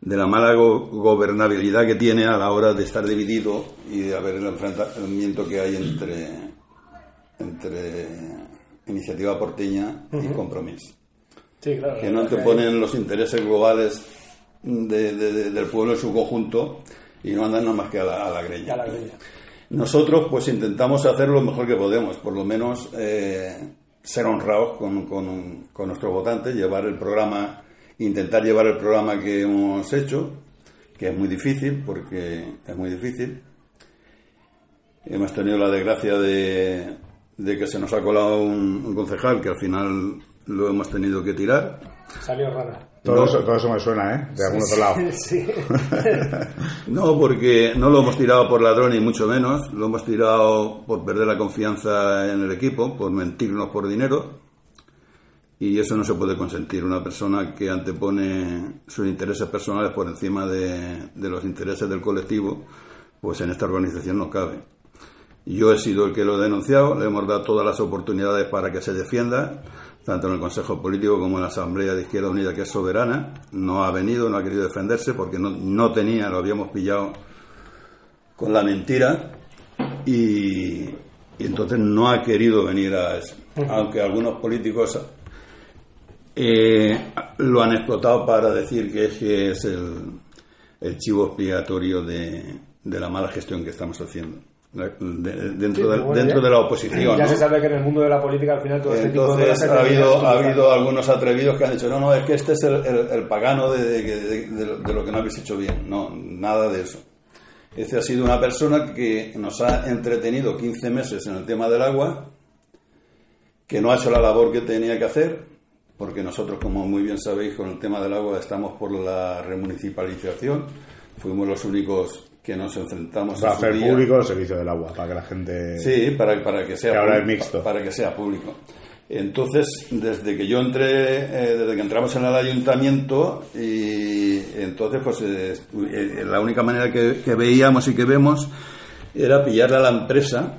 de la mala go- gobernabilidad que tiene a la hora de estar dividido y de haber el enfrentamiento que hay entre entre iniciativa porteña y compromiso. Sí, claro. Que no anteponen los intereses globales de- de- de- del pueblo en su conjunto y no andan nada más que a la, a la greña. Ya la greña. Nosotros pues intentamos hacer lo mejor que podemos, por lo menos eh, ser honrados con, con- nuestros votantes, llevar el programa, intentar llevar el programa que hemos hecho, que es muy difícil, porque es muy difícil. Hemos tenido la desgracia de, de que se nos ha colado un, un concejal que al final lo hemos tenido que tirar. Salió rara. Todo, No. eso, todo eso me suena, ¿eh? De algún otro lado. Sí. No, porque no lo hemos tirado por ladrón ni mucho menos, lo hemos tirado por perder la confianza en el equipo, por mentirnos por dinero. Y eso no se puede consentir. Una persona que antepone sus intereses personales por encima de, de los intereses del colectivo, pues en esta organización no cabe. Yo he sido el que lo he denunciado, le hemos dado todas las oportunidades para que se defienda, tanto en el Consejo Político como en la Asamblea de Izquierda Unida, que es soberana. No ha venido, no ha querido defenderse porque no, no tenía, lo habíamos pillado con la mentira y, y entonces no ha querido venir a eso. Aunque algunos políticos eh, lo han explotado para decir que es, que es el, el chivo expiatorio de, de la mala gestión que estamos haciendo dentro, Sí, de, bueno, dentro ya- de la oposición. Ya ¿no? se sabe que en el mundo de la política al final todo este tipo de Entonces cosas se ha habido, ha habido algunos atrevidos que han dicho, no, no, es que este es el, el- el pagano de, de- de- de de lo que no habéis hecho bien. No, nada de eso. Este ha sido una persona que nos ha entretenido 15 meses en el tema del agua, que no ha hecho la labor que tenía que hacer, porque nosotros, como muy bien sabéis, con el tema del agua estamos por la remunicipalización. Fuimos los únicos que nos enfrentamos Para su hacer día. público el servicio del agua, para que la gente... Sí, para, para que sea Que ahora es mixto. Para que sea público. Entonces, desde que yo entré, eh, desde que entramos en el ayuntamiento, y entonces, pues eh, eh, la única manera que, que veíamos y que vemos era pillarle a la empresa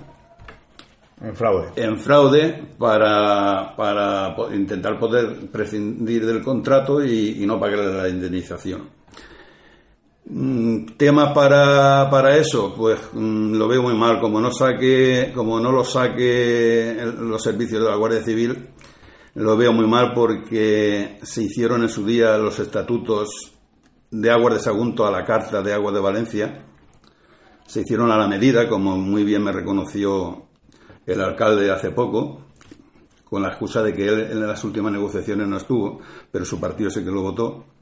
En fraude. en fraude para, para intentar poder prescindir del contrato y, y no pagarle la indemnización. Mm, Tema para, para eso, pues mm, lo veo muy mal. Como no saque, como no lo saque los servicios de la Guardia Civil, lo veo muy mal porque se hicieron en su día los estatutos de Aguas de Sagunto a la Carta de Agua de Valencia. Se hicieron a la medida, como muy bien me reconoció el alcalde hace poco, con la excusa de que él en las últimas negociaciones no estuvo, pero su partido sí que lo votó.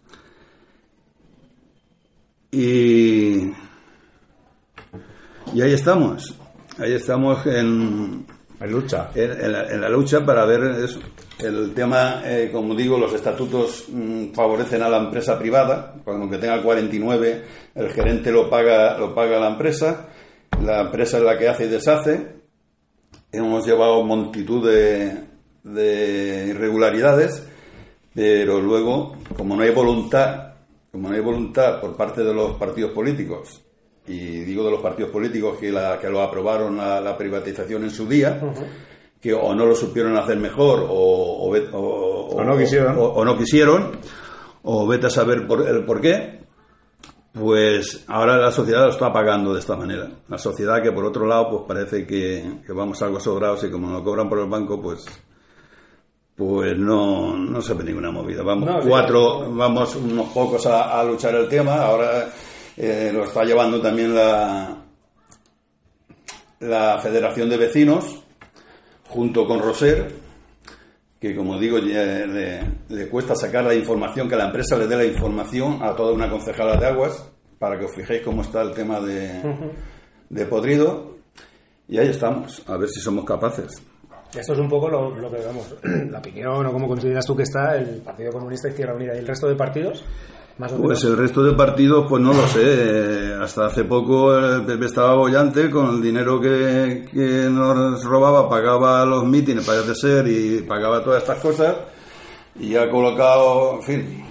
Y, y ahí estamos, ahí estamos en, En lucha. en, en la, en la lucha para ver eso. El tema, eh, como digo, los estatutos mm, favorecen a la empresa privada. Cuando que tenga el 49, el gerente lo paga, lo paga la empresa. La empresa es la que hace y deshace. Hemos llevado multitud de, de irregularidades, pero luego, como no hay voluntad, como no hay voluntad por parte de los partidos políticos, y digo de los partidos políticos que, la, que lo aprobaron la, la privatización en su día, que o no lo supieron hacer mejor o, o, o- O no quisieron. o- no quisieron, o vete a saber por, el por qué, pues ahora la sociedad lo está pagando de esta manera. La sociedad que por otro lado pues parece que, que vamos algo sobrados y como nos cobran por el banco pues pues no, no se ve ninguna movida. Vamos No, cuatro, claro. vamos unos pocos a, a luchar el tema. Ahora eh, lo está llevando también la, la Federación de Vecinos junto con Roser, que como digo le, le cuesta sacar la información, que la empresa le dé la información a toda una concejala de aguas, para que os fijéis cómo está el tema de, de podrido. Y ahí estamos, a ver si somos capaces. Esto es un poco lo, lo que vemos, la opinión o cómo consideras tú que está el Partido Comunista Izquierda Unida y el resto de partidos. Más o Pues menos. el resto de partidos, pues no lo sé. Hasta hace poco el PP estaba bollante con el dinero que, que nos robaba, pagaba los mítines, parece ser, y pagaba todas estas cosas. Y ha colocado, en fin,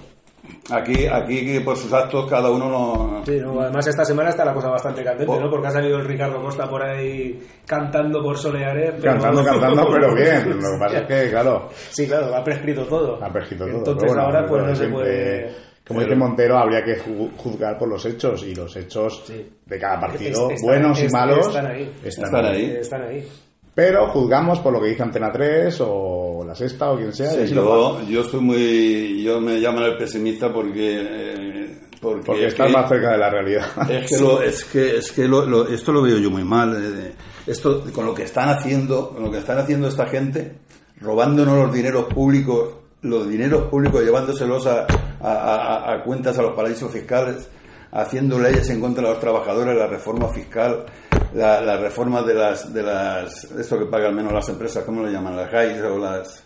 aquí, aquí que por sus actos cada uno no... Sí, no, además esta semana está la cosa bastante candente, Oh. ¿no? Porque ha salido el Ricardo Costa por ahí cantando por Soleare. pero- Cantando, cantando, pero bien. Lo que pasa es que, claro, Sí, claro, ha prescrito todo. ha prescrito todo. Entonces bueno, ahora pues no se puede... Como dice Montero, habría que ju- juzgar por los hechos y los hechos Sí. de cada partido, Es- están- buenos y malos, están ahí. están Están ahí. ahí. Están ahí. Pero juzgamos por lo que dice Antena 3 o La Sexta o quien sea. Sí, yo, yo estoy muy... Yo me llaman el pesimista porque... eh, porque, Porque es estás más cerca de la realidad. Es que, lo, es que, es que lo- lo- esto lo veo yo muy mal. eh, Esto, con lo que están haciendo, con lo que están haciendo esta gente, robándonos los dineros públicos, los dineros públicos, llevándoselos a, a- a- a cuentas a los paraísos fiscales, haciendo leyes en contra de los trabajadores, la reforma fiscal, la, la reforma de las, de las, esto que pagan menos las empresas, ¿cómo lo llaman? Las GAIs o las,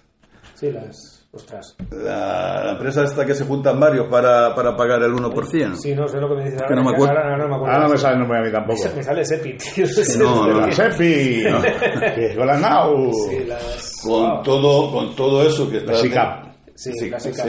Sí, las... Ostras. La, la empresa esta que se juntan varios para, para pagar el 1%. Sí, no sé lo que me dices Que no me acuerdo. Ahora, ahora no me acuerdo. Ahora no me sale el nombre a mí tampoco. Me sale Sepi, tío. No, no, La no. Sepi, que hola now. Sí, las... Con todo, con todo eso que está La SICAP. Sí, Sí, la sí, SICAP.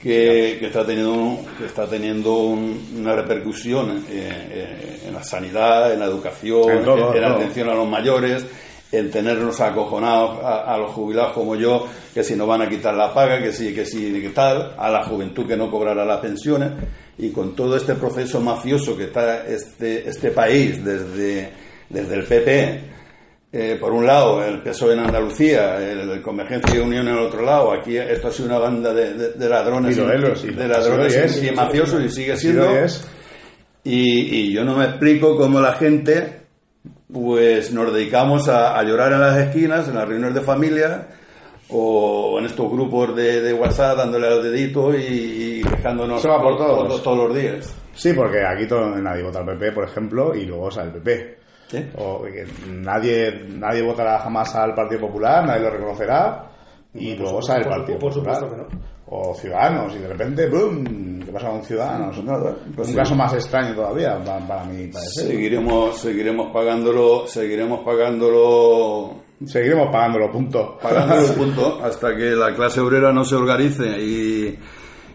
Que, que está teniendo, que está teniendo un- una repercusión eh, eh, en la sanidad, en la educación, En todo, en, la atención a los mayores, en tenernos acojonados a, a los jubilados como yo, que si nos van a quitar la paga, que sí, que sí, que tal, a la juventud que no cobrará las pensiones, y con todo este proceso mafioso que está este, este país desde, desde el PP, eh, por un lado, el PSOE en Andalucía, el, el Convergencia y Unión en el otro lado. Aquí esto ha sido una banda de, de- de ladrones, Y y de ladrones es, y, mafiosos y sigue siendo. Y, y yo no me explico cómo la gente, pues nos dedicamos a, a llorar en las esquinas, en las reuniones de familia o en estos grupos de, de WhatsApp dándole al dedito y, y quejándonos por todos, todos. todos los días. Sí, porque aquí todo, nadie vota al PP, por ejemplo, y luego sale el PP. O que nadie, nadie votará jamás al Partido Popular, nadie lo reconocerá, y Por luego supuesto- sale el Partido por Popular. supuesto que O Ciudadanos, y de repente, ¡boom! ¿Qué pasa con Ciudadanos? Pues Un sí. caso más extraño todavía, para, para mi parecer. Seguiremos, seguiremos pagándolo, seguiremos pagándolo Seguiremos pagándolo, punto. pagando el punto hasta que la clase obrera no se organice y,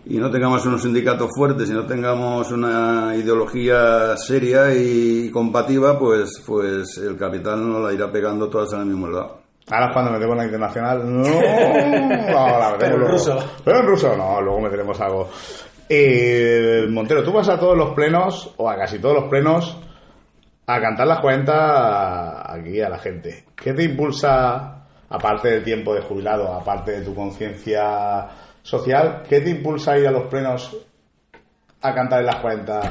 y no tengamos unos sindicatos fuertes y no tengamos una ideología seria y combativa, pues, pues el capital nos la irá pegando todas en el mismo lado. Ahora es cuando metemos la internacional. No, no la metemos Pero en luego. ruso. Pero en ruso no, luego meteremos algo. Eh, Montero, tú vas a todos los plenos, o a casi todos los plenos, a cantar las 40 aquí a la gente. ¿Qué te impulsa, aparte del tiempo de jubilado, aparte de tu conciencia social, qué te impulsa a ir a los plenos a cantar en las 40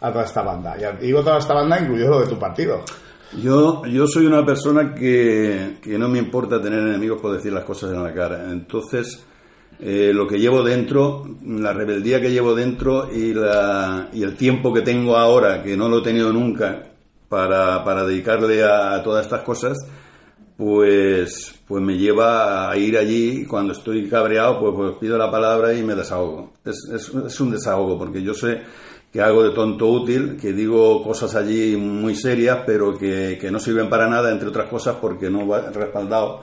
a toda esta banda? Y digo toda esta banda, incluido lo de tu partido. Yo, yo soy una persona que, que no me importa tener enemigos por decir las cosas en la cara. Entonces, eh, lo que llevo dentro, la rebeldía que llevo dentro y, la, y el tiempo que tengo ahora, que no lo he tenido nunca, para, para dedicarle a, a todas estas cosas, pues, pues me lleva a ir allí y cuando estoy cabreado, pues, pues pido la palabra y me desahogo. Es, es, es un desahogo, porque yo sé que hago de tonto útil, que digo cosas allí muy serias, pero que, que no sirven para nada, entre otras cosas, porque no va respaldado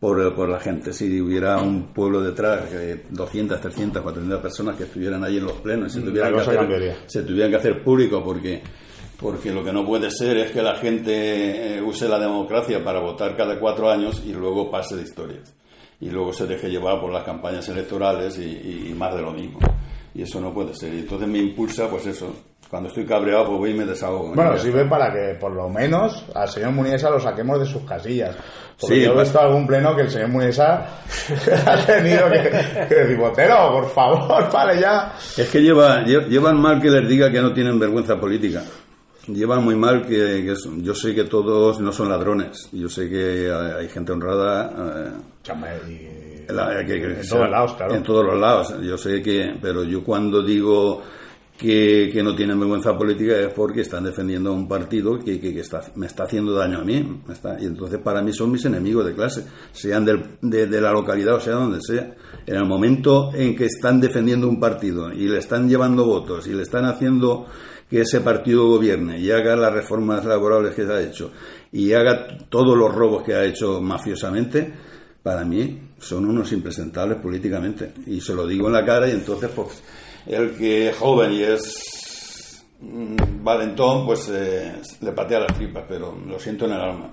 por, por la gente. Si hubiera un pueblo detrás, que 200, 300, 400 personas que estuvieran allí en los plenos, y se Mm, tuvieran, que hacer, se tuvieran que hacer público, porque, porque lo que no puede ser es que la gente eh, use la democracia para votar cada cuatro años y luego pase de historia. Y luego se deje llevar por las campañas electorales y, y- más de lo mismo. Y eso no puede ser. Y entonces me impulsa, pues eso. Cuando estoy cabreado, pues voy y me desahogo. Bueno, sirve para que por lo menos al señor Muniesa lo saquemos de sus casillas. Porque Sí, yo he pues- visto algún pleno que el señor Muniesa ha tenido que, que decir, Botero, por favor, vale ya. Es que lleva, lle- llevan mal que les diga que no tienen vergüenza política. Llevan muy mal que, que son- yo sé que todos no son ladrones. Yo sé que hay, hay gente honrada. eh, y- la- que- que- en todos lados, claro. En todos los lados. Yo sé que, pero yo cuando digo que, que no tienen vergüenza política es porque están defendiendo a un partido que, que- que está, me está haciendo daño a mí. está- y entonces para mí son mis enemigos de clase, sean del- de, de la localidad o sea donde sea. En el momento en que están defendiendo un partido y le están llevando votos y le están haciendo que ese partido gobierne y haga las reformas laborables que se ha hecho y haga todos los robos que ha hecho mafiosamente, para mí son unos impresentables políticamente. Y se lo digo en la cara y entonces, pues, el que es joven y es mm, valentón, pues eh, le patea las tripas, pero. Lo siento en el alma.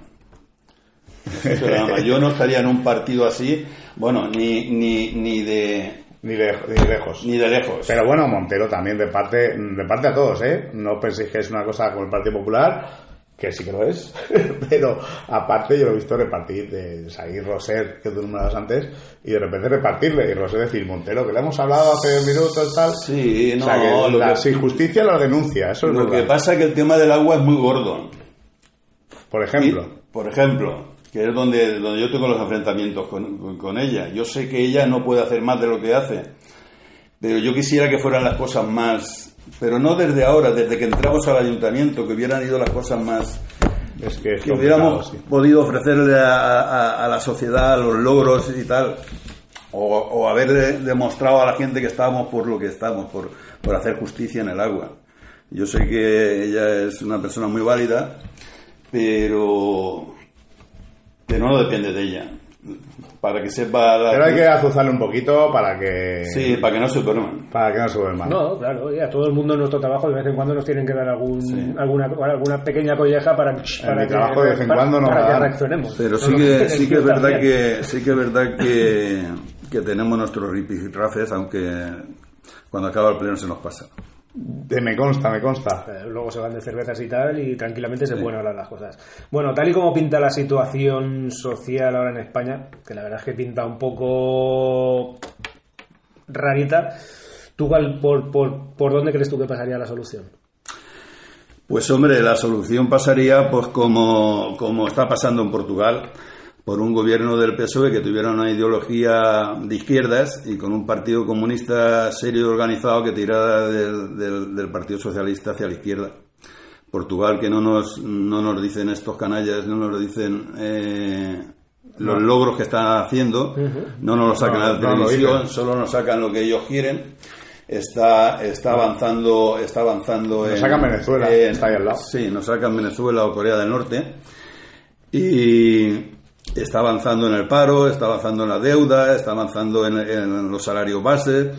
Yo no estaría en un partido así, bueno, ni, ni, ni de Ni, de, ni lejos. ni de lejos. Pero bueno, Montero también de parte, de parte a todos, ¿eh? No penséis que es una cosa con el Partido Popular, que sí que lo es, pero aparte yo lo he visto repartir, de salir Roser, que tú nombrabas antes, y de repente repartirle, y Roser decir, Montero, que le hemos hablado hace minutos, tal. Sí, no, o sea, que lo la que- injusticia lo denuncia, eso es Lo que pasa es que el tema del agua es muy gordo. Por ejemplo, Y, por ejemplo, que es donde, donde yo tengo los enfrentamientos con, con- con ella. Yo sé que ella no puede hacer más de lo que hace, pero yo quisiera que fueran las cosas más, pero no desde ahora, desde que entramos al ayuntamiento, que hubieran ido las cosas más, es que es que hubiéramos sí. podido ofrecerle a, a- a la sociedad los logros y tal. o, o haber de- demostrado a la gente que estamos por lo que estamos, por, por hacer justicia en el agua. Yo sé que ella es una persona muy válida, pero, pero no depende de ella. Para que sepa la... Pero hay que azuzarle un poquito para que... Sí, para que no se duerman. Para que no se duerman. No, claro, y a todo el mundo en nuestro trabajo de vez en cuando nos tienen que dar algún, alguna, alguna pequeña colleja para, para mi trabajo de vez en para- cuando nos para que reaccionemos. Pero sí que, sí que es verdad que sí que es verdad que, que tenemos nuestros rifirrafes, aunque cuando acaba el pleno se nos pasa. De- me consta, me consta. Eh, Luego se van de cervezas y tal y tranquilamente se pueden hablar las cosas. Bueno, tal y como pinta la situación social ahora en España, que la verdad es que pinta un poco rarita, ¿tú cuál- por, por, por dónde crees tú que pasaría la solución? Pues hombre, la solución pasaría pues como, como está pasando en Portugal, por un gobierno del PSOE que tuviera una ideología de izquierdas y con un partido comunista serio y organizado que tirara del, del- del Partido Socialista hacia la izquierda. Portugal que no nos, no nos dicen estos canallas, no nos dicen eh, los logros que están haciendo, no nos lo sacan a la televisión, solo nos sacan lo que ellos quieren. Está, está avanzando, está avanzando Nos en- sacan Venezuela, en- está ahí al lado. Sí, nos sacan Venezuela o Corea del Norte. Y está avanzando en el paro, está avanzando en la deuda, está avanzando en, los salarios base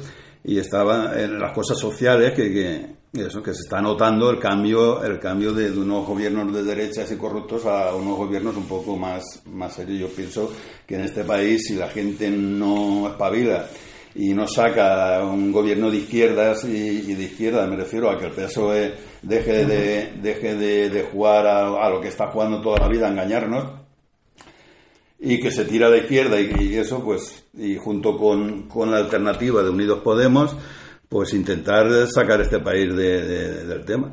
y estaba en las cosas sociales que, que- eso que se está notando el cambio el cambio de, unos gobiernos de derechas y corruptos a unos gobiernos un poco más más serios. Yo pienso que en este país si la gente no espabila y no saca un gobierno de izquierdas y, de izquierda, me refiero a que el PSOE deje de, deje de, jugar a, a lo que está jugando toda la vida, engañarnos, y que se tira de izquierda y, y eso, pues, y junto con, con la alternativa de Unidos Podemos, pues intentar sacar este país de- de- del tema.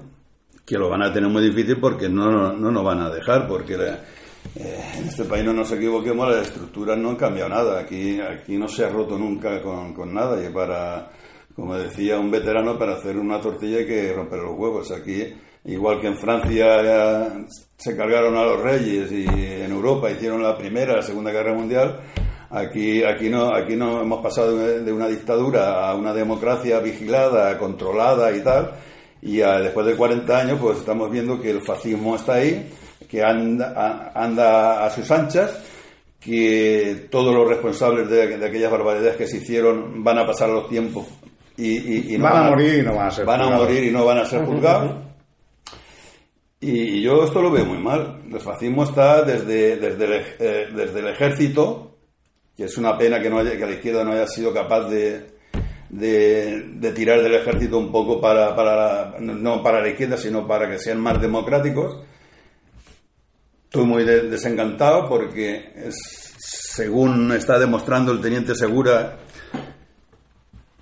Que lo van a tener muy difícil porque no, no, no nos van a dejar, porque eh, en este país no nos equivoquemos, las estructuras no han cambiado nada. Aquí, aquí no se ha roto nunca con, con nada. Y para, como decía un veterano, para hacer una tortilla hay que romper los huevos. Aquí, igual que en Francia se cargaron a los reyes y en Europa hicieron la primera, la segunda guerra mundial, aquí, aquí, no, aquí no hemos pasado de una dictadura a una democracia vigilada, controlada y tal. Y después de 40 años, pues estamos viendo que el fascismo está ahí, que anda, a- anda a sus anchas, que todos los responsables de, de aquellas barbaridades que se hicieron van a pasar los tiempos y, y- y no Van a morir y no van a ser van a morir y no van a ser juzgados. Y yo esto lo veo muy mal. El fascismo está desde, desde, el, eh, desde el ejército, que es una pena que, no haya, que la izquierda no haya sido capaz de, de, tirar del ejército un poco para, para, no para la izquierda, sino para que sean más democráticos. Estoy muy de- desencantado porque, según está demostrando el teniente Segura,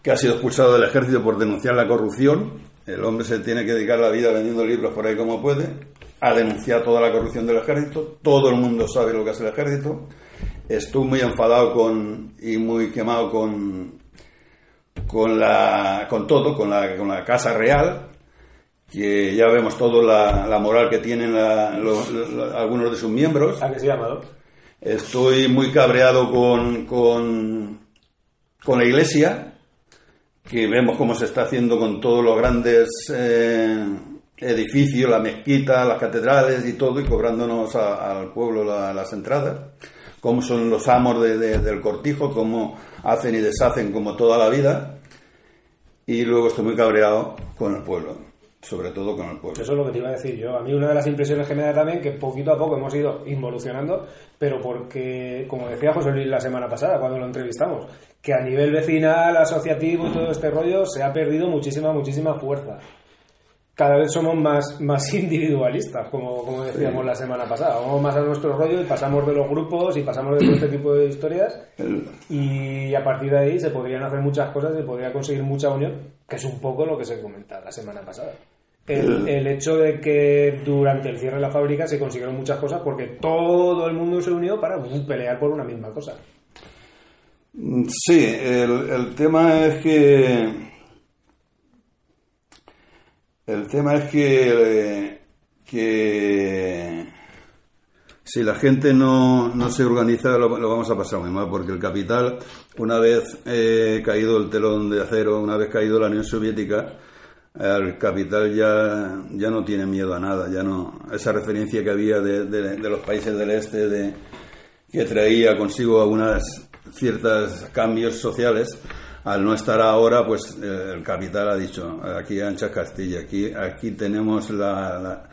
que ha sido expulsado del ejército por denunciar la corrupción. El hombre se tiene que dedicar la vida vendiendo libros por ahí como puede. Ha denunciado toda la corrupción del ejército. Todo el mundo sabe lo que hace el ejército. Estoy muy enfadado con y muy quemado con con la con todo, con la, con la casa real, que ya vemos todo la, la moral que tienen la- algunos de sus miembros. ¿A qué se llama? Estoy muy cabreado con, con, con la iglesia, que vemos cómo se está haciendo con todos los grandes eh, edificios, la mezquita, las catedrales y todo, y cobrándonos al pueblo la- las entradas. Cómo son los amos de- de- del cortijo, cómo hacen y deshacen como toda la vida. Y luego estoy muy cabreado con el pueblo, sobre todo con el pueblo. Eso es lo que te iba a decir yo. A mí una de las impresiones que me da también que poquito a poco hemos ido involucionando, pero porque, como decía José Luis la semana pasada cuando lo entrevistamos, que a nivel vecinal, asociativo y todo este rollo se ha perdido muchísima, muchísima fuerza. Cada vez somos más, más individualistas, como, como decíamos la semana pasada. Vamos más a nuestro rollo y pasamos de los grupos y pasamos de todo este tipo de historias y a partir de ahí se podrían hacer muchas cosas, se podría conseguir mucha unión, que es un poco lo que se comentaba la semana pasada. El, el hecho de que durante el cierre de la fábrica se consiguieron muchas cosas porque todo el mundo se unió para pelear por una misma cosa. Sí, el, el tema es que. El tema es que. que si la gente no, no se organiza, lo, lo vamos a pasar muy mal, porque el capital, una vez eh, caído el telón de acero, una vez caído la Unión Soviética, el capital ya, ya no tiene miedo a nada, ya no. Esa referencia que había de, de- de los países del este, de, que traía consigo algunas ciertos cambios sociales, al no estar ahora, pues eh, el capital ha dicho, aquí ancha Castilla, aquí, aquí tenemos la, la-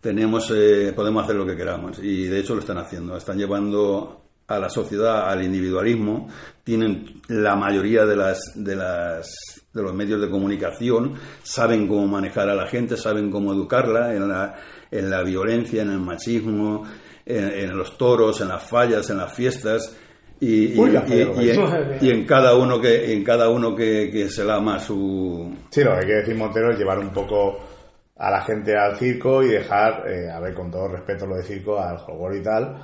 tenemos, eh, podemos hacer lo que queramos. Y de hecho lo están haciendo. Están llevando a la sociedad al individualismo. Tienen la mayoría de las, de las, de los medios de comunicación. Saben cómo manejar a la gente, saben cómo educarla en la, en la violencia, en el machismo, en, en los toros, en las fallas, en las fiestas. Y, y- Uy, la y- falla, y- lo y en cada uno que, en cada uno que, que se lama su, Sí, lo que quiere decir Montero es llevar un poco a la gente al circo y dejar, eh, a ver, con todo respeto lo de circo, al jogor y tal,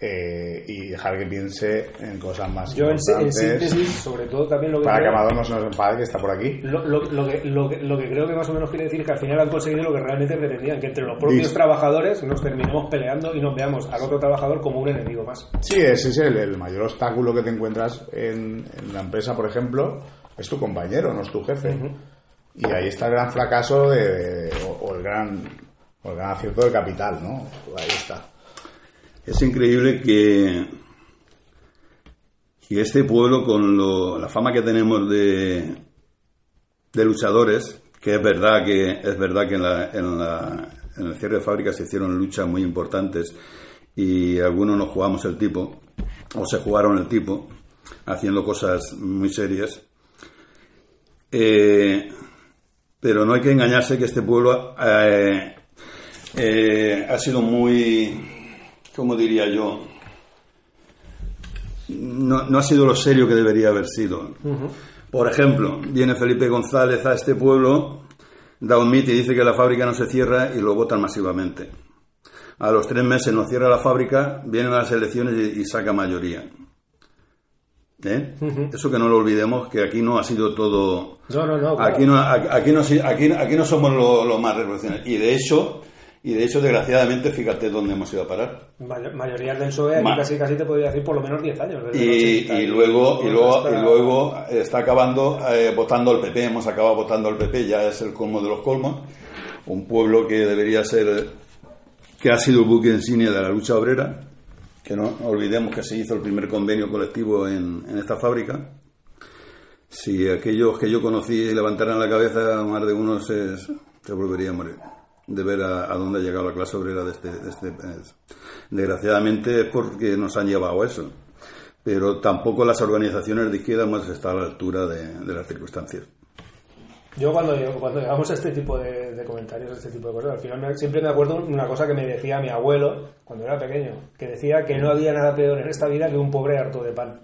eh, y dejar que piense en cosas más Yo en, sí- en importantes. síntesis, sobre todo también lo que para que Amador no se nos enfade, que está por aquí. Lo, lo- lo que, lo, que, lo que creo que más o menos quiere decir es que al final han conseguido lo que realmente pretendían, que entre los propios Dis- trabajadores nos terminemos peleando y nos veamos al otro trabajador como un enemigo más. Sí, ese es el, el mayor obstáculo que te encuentras en, en la empresa, por ejemplo, es tu compañero, no es tu jefe. Y ahí está el gran fracaso de, de- o, o el gran o el gran acierto del capital, ¿no? Ahí está. Es increíble que, este pueblo, con lo- la fama que tenemos de, de luchadores, que es verdad que es verdad que en el cierre de fábricas se hicieron luchas muy importantes y algunos nos jugamos el tipo, o se jugaron el tipo, haciendo cosas muy serias. Eh, pero no hay que engañarse que este pueblo eh, eh, ha sido muy, ¿cómo diría yo? No, no ha sido lo serio que debería haber sido. Por ejemplo, viene Felipe González a este pueblo, da un mit y dice que la fábrica no se cierra y lo votan masivamente. A los tres meses no cierra la fábrica, vienen las elecciones y, y saca mayoría. ¿Eh? Eso que no lo olvidemos, que aquí no ha sido todo... No, no, no. claro. Aquí no, aquí no, aquí, aquí no somos los lo más revolucionarios. Y de hecho, y de hecho, desgraciadamente, fíjate dónde hemos ido a parar. May- mayorías del PSOE, Ma- casi, casi te podría decir por lo menos 10 años. desde Y, 80 y luego, y, luego, hasta- y luego está acabando eh, votando al PP, hemos acabado votando al PP, ya es el colmo de los colmos. Un pueblo que debería ser, que ha sido el buque insignia de la lucha obrera, que no olvidemos que se hizo el primer convenio colectivo en, en esta fábrica. Si aquellos que yo conocí levantaran la cabeza, más de uno se, se volvería a morir de ver a, dónde ha llegado la clase obrera de este, de este país. Desgraciadamente es porque nos han llevado eso. Pero tampoco las organizaciones de izquierda hemos estado a la altura de, las circunstancias. Yo cuando, cuando llegamos a este tipo de, de comentarios, a este tipo de cosas, al final me- siempre me acuerdo una cosa que me decía mi abuelo cuando era pequeño, que decía que no había nada peor en esta vida que un pobre harto de pan.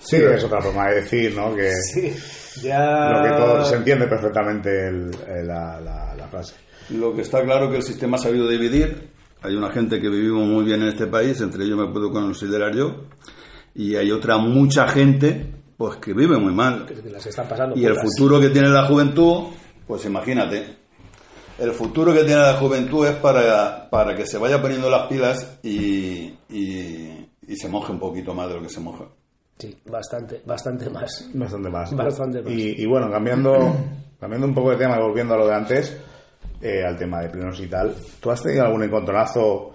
Sí, es otra forma de decir, ¿no? Que Sí, ya... lo que todo se entiende perfectamente el- el- la, la- la frase. Lo que está claro es que el sistema ha sabido dividir. Hay una gente que vivimos muy bien en este país, entre ellos me puedo considerar yo, y hay otra mucha gente pues que vive muy mal. que las están pasando Y el putas. futuro que tiene la juventud, pues imagínate. El futuro que tiene la juventud es para, para que se vaya poniendo las pilas y, y, y se moje un poquito más de lo que se moja. Sí, bastante, bastante más. Bastante más. Bastante más. Y, y bueno, cambiando, cambiando un poco de tema y volviendo a lo de antes, eh, al tema de plenos y tal, ¿tú has tenido algún encontronazo,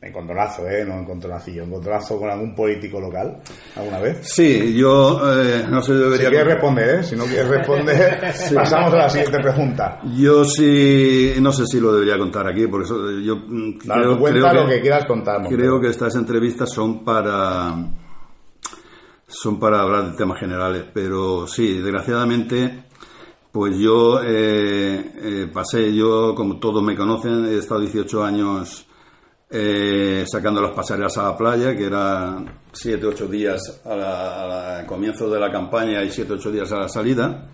encontronazo, eh, no encontronacillo, encontronazo con algún político local alguna vez? Sí, yo eh, no sé, Si debería... quieres responder, ¿eh? Si no quieres responder, pasamos a la siguiente pregunta. Yo sí, no sé si lo debería contar aquí, por eso yo mm, Dale, creo, tú cuenta creo lo que quieras contar. Creo que estas entrevistas son para son para hablar de temas generales, pero sí, desgraciadamente, pues yo eh, eh, pasé, yo como todos me conocen, he estado 18 años eh, sacando las pasarelas a la playa, que era 7, 8 días a la- a al comienzo de la campaña y 7, 8 días a la salida.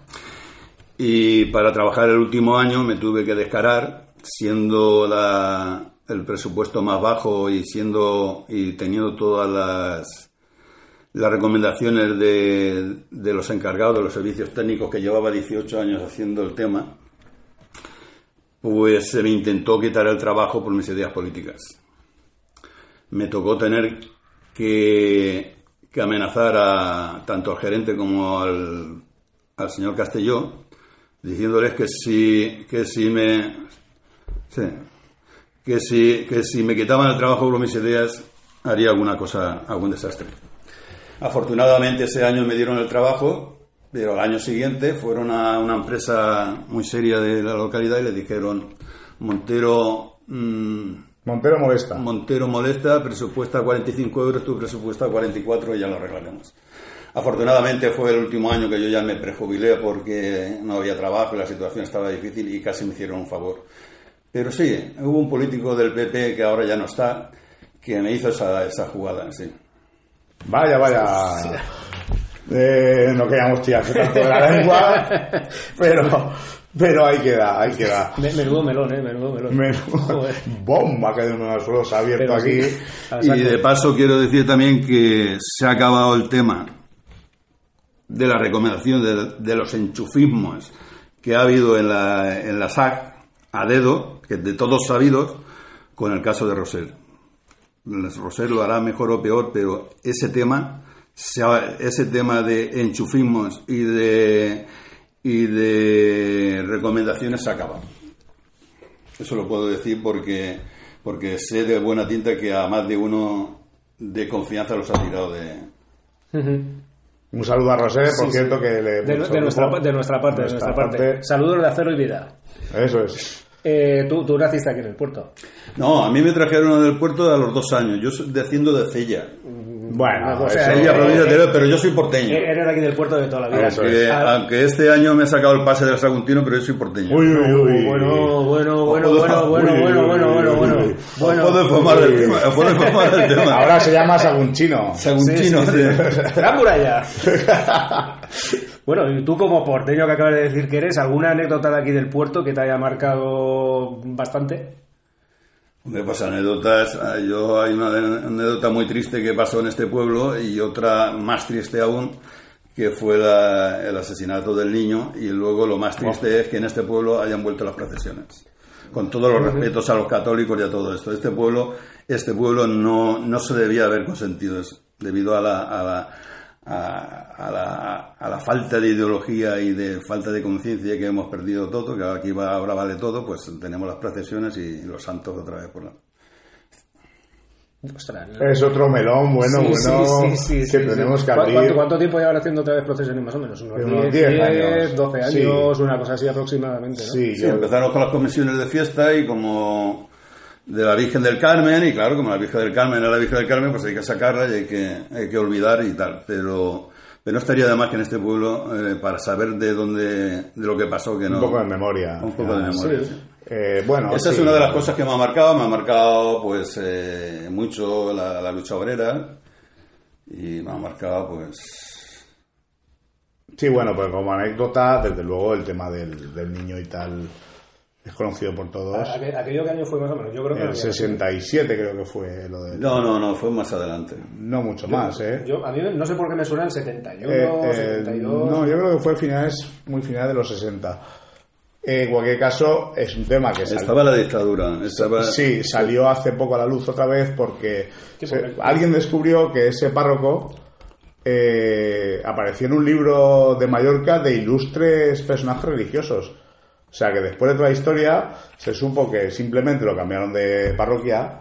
Y para trabajar el último año me tuve que descarar, siendo la- el presupuesto más bajo y siendo y teniendo todas las las recomendaciones de, de los encargados de los servicios técnicos que llevaba 18 años haciendo el tema, pues se me intentó quitar el trabajo por mis ideas políticas. Me tocó tener que, amenazar a, tanto al gerente como al, al señor Castelló, diciéndoles que si, que si me... sí, que si, que si me quitaban el trabajo por mis ideas, haría alguna cosa, algún desastre. Afortunadamente ese año me dieron el trabajo, pero al año siguiente fueron a una empresa muy seria de la localidad y le dijeron, Montero... mm, Montero molesta. Montero molesta, presupuesta 45 euros, tu presupuesta 44 y ya lo arreglaremos. Afortunadamente fue el último año que yo ya me prejubilé porque no había trabajo y la situación estaba difícil y casi me hicieron un favor. Pero sí, hubo un político del PP que ahora ya no está, que me hizo esa, esa jugada, sí. Vaya, vaya. Eh, no queríamos tirarse tanto de la lengua, pero, pero ahí queda, ahí queda. Me- Menudo melón, ¿eh? Menudo melón. Menudo-. Bomba que suelo se ha abierto Pero aquí. sí. Y de paso quiero decir también que se ha acabado el tema de la recomendación de, de los enchufismos que ha habido en la, en la SAC a dedo, que de todos sabidos, con el caso de Rosell. Rosell lo hará mejor o peor, pero ese tema, ese tema de enchufismos y de, y de recomendaciones se ha acabado. Eso lo puedo decir porque, porque sé de buena tinta que a más de uno de confianza los ha tirado de... Un saludo a Rosé, por Sí, cierto, sí. que le. De, de nuestra, de nuestra parte, de nuestra parte. Saludos de acero y vida. Eso es. Eh, tú, tú naciste aquí en el puerto. No, a mí me trajeron del puerto a los dos años. Yo soy de haciendo de Cella. Bueno, o sea, Cella, eh, provincia de eh, pero yo soy porteño. Eres de aquí del puerto de toda la vida. Aunque, Ah, aunque este año me he sacado el pase del Saguntino, pero yo soy porteño. Uy, uy, uy. Bueno, bueno, bueno, bueno, bueno, bueno, bueno, bueno, bueno. Bueno, puedo informar del tema. puedo informar del tema. Ahora se llama Sagunchino. Saguntino. Sí, sí, sí. ¡La muralla! bueno, y tú como porteño que acabas de decir que eres, ¿alguna anécdota de aquí del puerto que te haya marcado bastante? Me pasan anécdotas. Ah, Yo hay una anécdota muy triste que pasó en este pueblo y otra más triste aún que fue la- el asesinato del niño y luego lo más triste es que en este pueblo hayan vuelto las procesiones. Con todos los respetos a los católicos y a todo esto. Este pueblo, este pueblo no, no se debía haber consentido eso, debido a la, a la, a, a la, a la falta de ideología y de falta de conciencia que hemos perdido todo, que aquí va, ahora vale todo, pues tenemos las procesiones y los santos otra vez por la... Ostras, Es otro melón, bueno, Sí, bueno, sí, sí, sí, que sí, tenemos sí. que ¿Cu- abrir. ¿Cuánto, cuánto tiempo llevan haciendo otra vez procesiones más o menos? Unos Unos 10, 10 10, años. 12 Sí. años, una cosa así aproximadamente, ¿no? Sí, Sí, yo- empezaron con las comisiones de fiesta y como de la Virgen del Carmen, y claro, como la Virgen del Carmen era la Virgen del Carmen, pues hay que sacarla y hay que, hay que olvidar y tal. Pero, pero no estaría de más que en este pueblo, eh, para saber de dónde, de lo que pasó, que no. un poco de memoria. Un poco de memoria, sí. sí. Eh, bueno, Esa es una de las cosas que me ha marcado. Me ha marcado, pues, eh, mucho la, la lucha obrera y me ha marcado, pues, Sí, bueno, pues como anécdota, desde luego el tema del, del niño y tal es conocido por todos. Aqu- ¿Aquello qué año fue más o menos? Yo creo que... El 67 creo que fue lo de... no, no, no, fue más adelante. No mucho más, ¿eh? Yo, a mí no sé por qué me suena el 71, Eh, eh, 72... no, yo creo que fue finales, muy finales de los 60. Eh, en cualquier caso, es un tema que salió- Estaba la dictadura. Estaba... Sí, salió hace poco a la luz otra vez porque alguien descubrió que ese párroco eh, apareció en un libro de Mallorca de ilustres personajes religiosos. O sea que después de toda la historia se supo que simplemente lo cambiaron de parroquia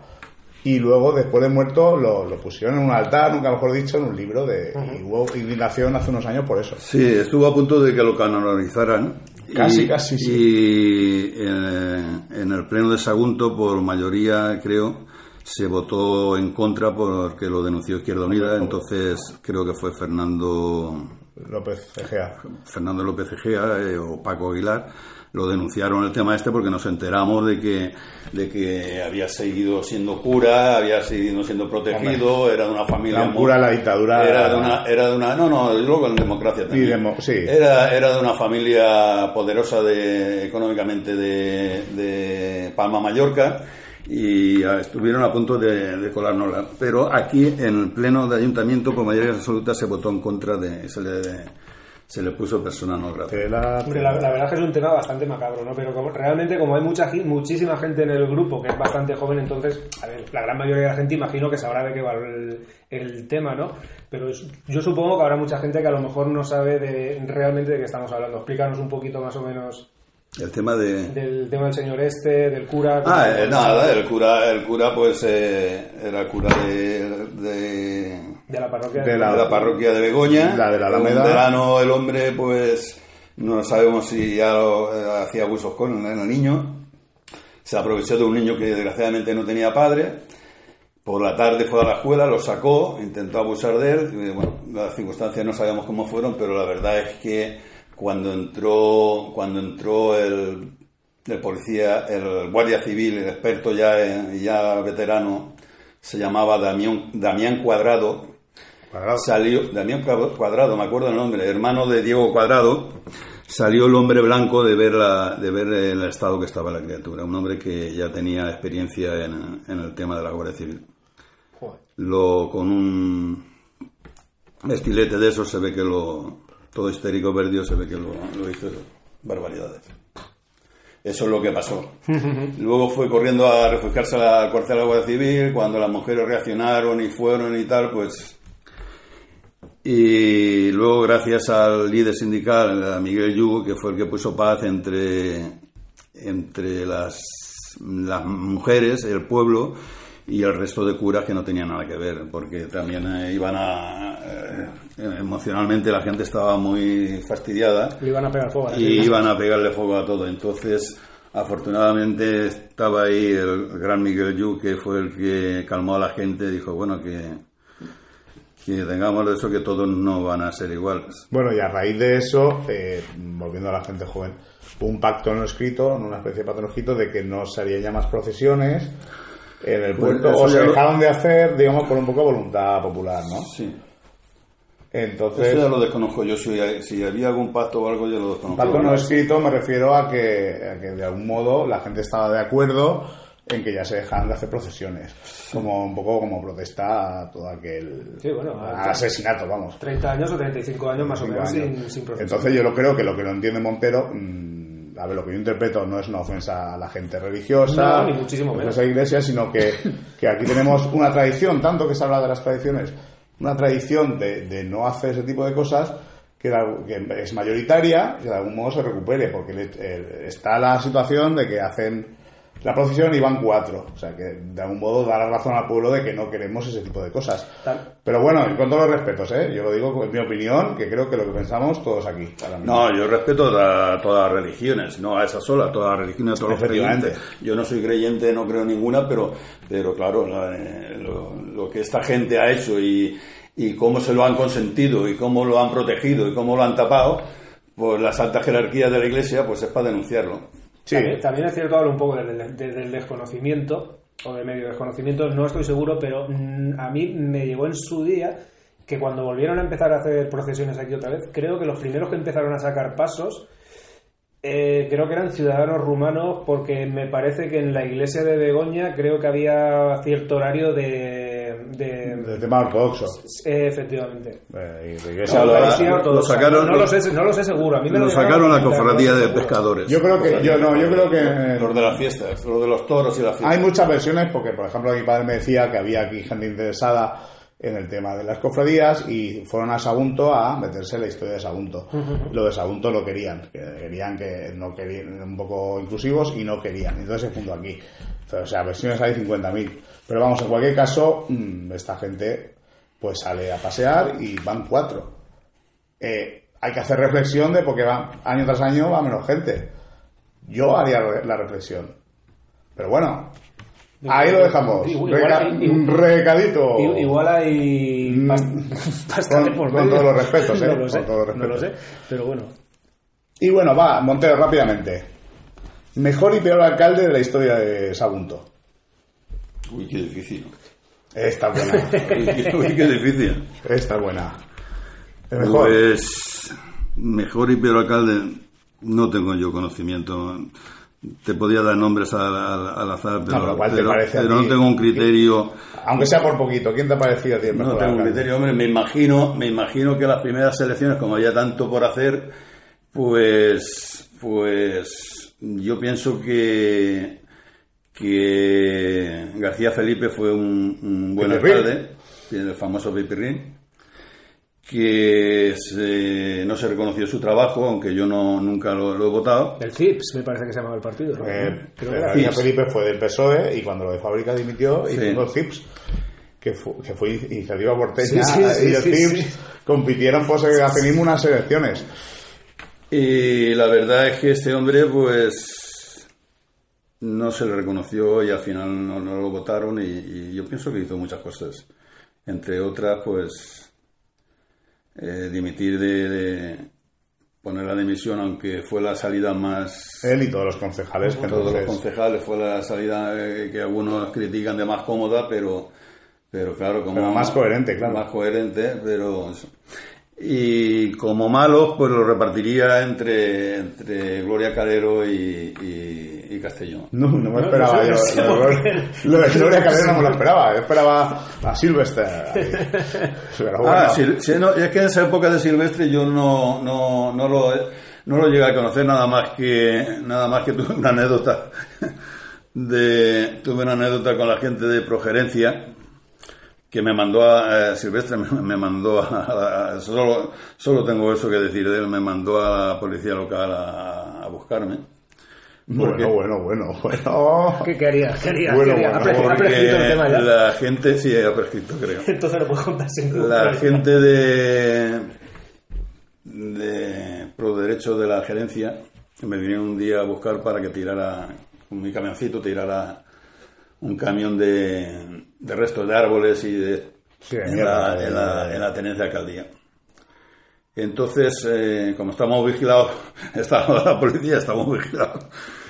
y luego después de muerto lo, lo pusieron en un altar, nunca mejor dicho, en un libro de y hubo indignación hace unos años por eso. Sí, estuvo a punto de que lo canonizaran. Casi, Y- casi, sí. Y eh, en el pleno de Sagunto, por mayoría, creo, se votó en contra porque lo denunció Izquierda Unida. Entonces, creo que fue Fernando, López Egea. Fernando López Egea eh, o Paco Aguilar. Lo denunciaron el tema este porque nos enteramos de que, de que había seguido siendo cura, había seguido siendo protegido, era de una familia. Muy- cura, la dictadura. Era de una, era de una, no, no, luego en democracia también. demo- sí. Era, era de una familia poderosa de, económicamente de, de Palma, Mallorca, y estuvieron a punto de, de colárnosla. Pero aquí, en el pleno de ayuntamiento, por mayoría absoluta, se votó en contra de, se le, se le puso persona no grata. Hombre, la, la verdad es que es un tema bastante macabro, ¿no? Pero como- realmente como hay mucha muchísima gente en el grupo que es bastante joven, entonces, a ver, la gran mayoría de la gente imagino que sabrá de qué va el, el tema, ¿no? Pero es- yo supongo que habrá mucha gente que a lo mejor no sabe de, realmente de qué estamos hablando. Explícanos un poquito más o menos El tema de... del tema del señor este, del cura... Ah, eh, nada, el cura, el cura pues eh, era cura de, de, de la parroquia de la, parroquia de Begoña. La de la Alameda. Un verano el hombre pues no sabemos si ya lo- eh, hacía abusos con el, niño. Se aprovechó de un niño que desgraciadamente no tenía padre. Por la tarde fue a la escuela, lo sacó, intentó abusar de él. y, bueno, las circunstancias no sabemos cómo fueron, pero la verdad es que cuando entró, cuando entró el, el policía, el guardia civil, el experto ya, en- ya veterano, se llamaba Damián, Damián Cuadrado. Salió, Damián Cuadrado, me acuerdo el nombre, hermano de Diego Cuadrado, salió el hombre blanco de ver, la, de ver el estado que estaba la criatura. Un hombre que ya tenía experiencia en, en el tema de la Guardia Civil. Lo, con un estilete de esos se ve que lo, todo histérico perdió, se ve que lo, lo hizo barbaridades. Eso es lo que pasó. Luego fue corriendo a refugiarse al cuartel de la Guardia Civil, cuando las mujeres reaccionaron y fueron y tal, pues... Y luego, gracias al líder sindical, a Miguel Yugo, que fue el que puso paz entre, entre las, las mujeres, el pueblo y el resto de curas que no tenían nada que ver, porque también eh, iban a... eh, emocionalmente la gente estaba muy fastidiada Le iban a pegar fuego. a la y iban a pegarle fuego a todo. Entonces, afortunadamente estaba ahí el gran Miguel Yu, que fue el que calmó a la gente, dijo, bueno, que, que tengamos eso, que todos no van a ser iguales. Bueno, y a raíz de eso, eh, volviendo a la gente joven, un pacto no escrito, una especie de pacto no escrito de que no se harían ya más procesiones en el Pues puerto, o se lo- dejaron de hacer, digamos, por un poco voluntad popular, ¿no? Sí. Entonces, Eso ya lo desconozco yo, si, si había algún pacto o algo, yo lo desconozco. pacto no escrito me refiero a que, a que de algún modo la gente estaba de acuerdo en que ya se dejaran de hacer procesiones, como un poco como protesta a todo aquel Sí, bueno, al asesinato, vamos. 30 años o 35 años más o menos años. sin, sin proceso. Entonces yo lo creo que lo que no entiende Montero, mm, a ver, lo que yo interpreto no es una ofensa a la gente religiosa, No, ni muchísimo no menos. a la iglesia, sino que, que aquí tenemos una tradición, tanto que se habla de las tradiciones, una tradición de, de no hacer ese tipo de cosas que, es mayoritaria que de algún modo se recupere, porque eh, está la situación de que hacen la procesión y van cuatro, o sea que de algún modo da la razón al pueblo de que no queremos ese tipo de cosas. Tal- Pero bueno, y con todos los respetos, ¿eh? yo lo digo en mi opinión, que creo que lo que pensamos todos aquí. No, yo respeto a todas las religiones, no a esa sola, a todas las religiones, a todos los creyentes. Yo no soy creyente, no creo en ninguna, pero, pero claro, la- eh, lo, lo que esta gente ha hecho y, y cómo se lo han consentido y cómo lo han protegido y cómo lo han tapado, pues las altas jerarquías de la iglesia, pues es para denunciarlo. También, también es cierto hablo un poco del, del- del desconocimiento o de medio desconocimiento, no estoy seguro, pero mm, a mí me llegó en su día que cuando volvieron a empezar a hacer procesiones aquí otra vez, creo que los primeros que empezaron a sacar pasos, eh, creo que eran ciudadanos rumanos, porque me parece que en la iglesia de Begoña creo que había cierto horario de... de- Del tema ortodoxo. eh, efectivamente. Eh, y de No, lo- lo ortodoxa. sacaron- no, lo sé, no lo sé seguro. A mí me Lo lo sacaron la cofradía de pescadores. Yo creo que, yo no, yo creo que Los de las fiestas, los de los toros y las fiestas. hay muchas versiones, porque por ejemplo mi padre me decía que había aquí gente interesada en el tema de las cofradías y fueron a Sagunto a meterse en la historia de Sagunto. Lo de Sagunto lo querían, que querían que no querían, un poco inclusivos y no querían. Entonces se fundó aquí. O sea, versiones hay 50.000. Pero vamos, en cualquier caso, mm, esta gente pues sale a pasear y van cuatro. Eh, hay que hacer reflexión de porque va, año tras año va menos gente. Yo haría la reflexión. Pero bueno, ahí lo dejamos. Igual- Reca- igual- recadito. Igual hay Mm, bast- bastante con- por con todos los respetos, ¿eh? No lo sé, los no lo sé, respetos. pero bueno. Y bueno, va, Montero, rápidamente. Mejor y peor alcalde de la historia de Sagunto. Uy, qué difícil. Esta buena. Uy, qué, difícil. Esta buena. Mejor. Pues mejor y peor alcalde no tengo yo conocimiento. te podía dar nombres al, azar, pero, no tengo un criterio. Aunque sea por poquito, ¿quién te ha parecido a ti el mejor No tengo un criterio, hombre. Me imagino, me imagino que las primeras elecciones, como había tanto por hacer, pues, pues, yo pienso que que García Felipe fue un, un buen alcalde, el famoso Pipirrín, que se- no se reconoció su trabajo, aunque yo no nunca lo, lo he votado. El CIPS me parece que se llamaba el partido. ¿no? Eh, Creo que era García Cips. Felipe fue del PSOE y cuando lo de fábrica dimitió y Sí. fundó CIPS, que, fu- que fue iniciativa porteña Sí, sí, sí, y el sí, CIPS sí. compitieron por segregacionismo unas elecciones. Y la verdad es que este hombre, pues, no se le reconoció y al final no, no lo votaron y, y yo pienso que hizo muchas cosas. Entre otras, pues, eh, dimitir de, de poner la dimisión, aunque fue la salida más... Él y todos los concejales que Todos los concejales fue la salida eh, que algunos critican de más cómoda, pero, pero claro, como Pero más coherente, claro. Más coherente, pero. Y como malos, pues lo repartiría entre, entre Gloria Calero y, y, y Castellón. No, no me esperaba no sé, yo. no sé lo, por de- qué. lo de Gloria Calero no me lo esperaba. Yo esperaba a Silvestre. ahí. Pero bueno, Ah, sí, sí, no, es que en esa época de Silvestre yo no, no, no lo no lo llegué a conocer nada más que nada más que tuve una anécdota de tuve una anécdota con la gente de Progerencia que me mandó a eh, Silvestre me, me mandó a, a- solo solo tengo eso que decir de él me mandó a la policía local a, a buscarme porque- bueno, bueno, bueno, bueno. ¿Qué quería? ¿Qué haría? Bueno, ¿Qué haría? bueno, Ha pre- ha porque prescrito el tema ya. la gente sí ha prescrito creo Entonces lo puedo contar sin ningún la problema. gente de de pro derecho de la gerencia me vinieron un día a buscar para que tirara con mi camioncito tirara un camión de, de restos de árboles y de Sí, en, la, de- en, la, en la tenencia de alcaldía entonces eh, como estamos vigilados está la policía estamos vigilados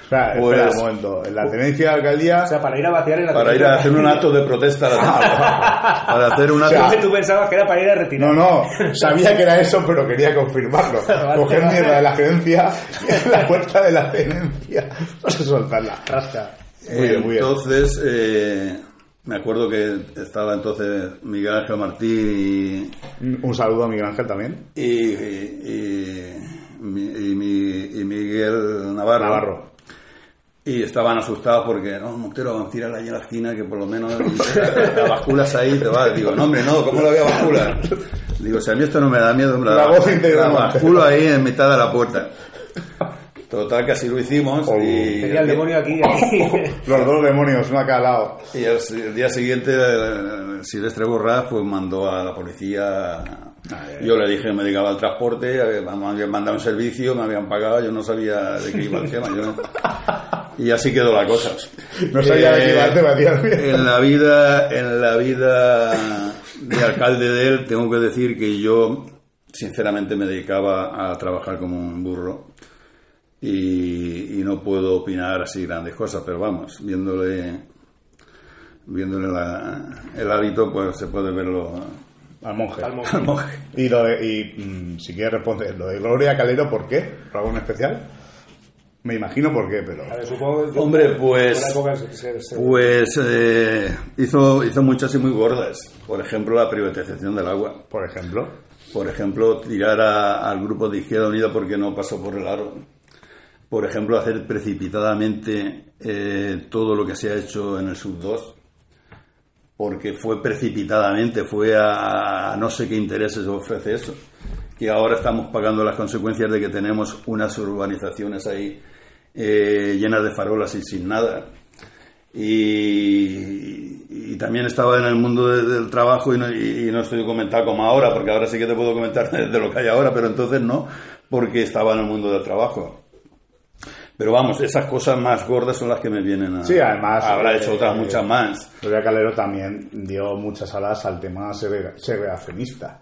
Espera, Pues- espera un momento. En la tenencia de alcaldía. O sea, para ir a vaciar en la para ir a hacer un acto de protesta a la- para hacer un O acto sea, Tú pensabas que era para ir a retirar. No, no, sabía que era eso, pero quería confirmarlo. Coger mierda de la gerencia en la puerta de la tenencia. No sé soltarla. Rasca. Muy bien, muy bien. Entonces, eh, me acuerdo que estaba entonces Miguel Ángel Martín Un saludo a Miguel Ángel también. y, y, y- y mi- y Miguel Navarro. Navarro. Y estaban asustados porque, no, Montero, vamos a tirar ahí en la esquina que por lo menos la, la basculas ahí te va. Digo, no, hombre, no, ¿cómo lo voy a bascular? Digo, si a mí esto no me da miedo, hombre, La voz la Montero. basculo ahí en mitad de la puerta. Total, que así lo hicimos. Oh. y, Tenía el demonio aquí. aquí. Los dos demonios, uno a cada lado. Y el, el día siguiente, eh, Silvestre Borrás pues mandó a la policía. Yo le dije que me dedicaba al transporte, eh, me habían mandado un servicio, me habían pagado, yo no sabía de qué iba el tema. yo no- Y así quedó la cosa. No sabía de qué iba el tema, tío. En la vida, en la vida de alcalde de él, tengo que decir que yo, sinceramente, me dedicaba a trabajar como un burro y, y no puedo opinar así grandes cosas, pero vamos, viéndole, viéndole la- el hábito, pues se puede verlo Al monje. Al monje. al monje. Y, lo de, y mm, si quieres responder, lo de Gloria Calero, ¿por qué? ¿Por algo en especial? Me imagino por qué, pero... A ver, supongo que- Hombre, pues- se- se- Pues eh, hizo, hizo muchas y muy gordas. Por ejemplo, la privatización del agua. Por ejemplo. Por ejemplo, tirar a- al grupo de Izquierda Unida porque no pasó por el aro. Por ejemplo, hacer precipitadamente eh, todo lo que se ha hecho en el Sub 2. Porque fue precipitadamente, fue a, no sé qué intereses ofrece eso. Que ahora estamos pagando las consecuencias de que tenemos unas urbanizaciones ahí eh, llenas de farolas y sin nada. Y, también estaba en el mundo de- del trabajo y no, y- no estoy comentado como ahora, porque ahora sí que te puedo comentar de lo que hay ahora, pero entonces no, porque estaba en el mundo del trabajo. Pero vamos, esas cosas más gordas son las que me vienen a... Sí, además, Habrá eh, hecho otras eh, muchas más. Gloria Calero también dio muchas alas al tema segrega- segregacionista,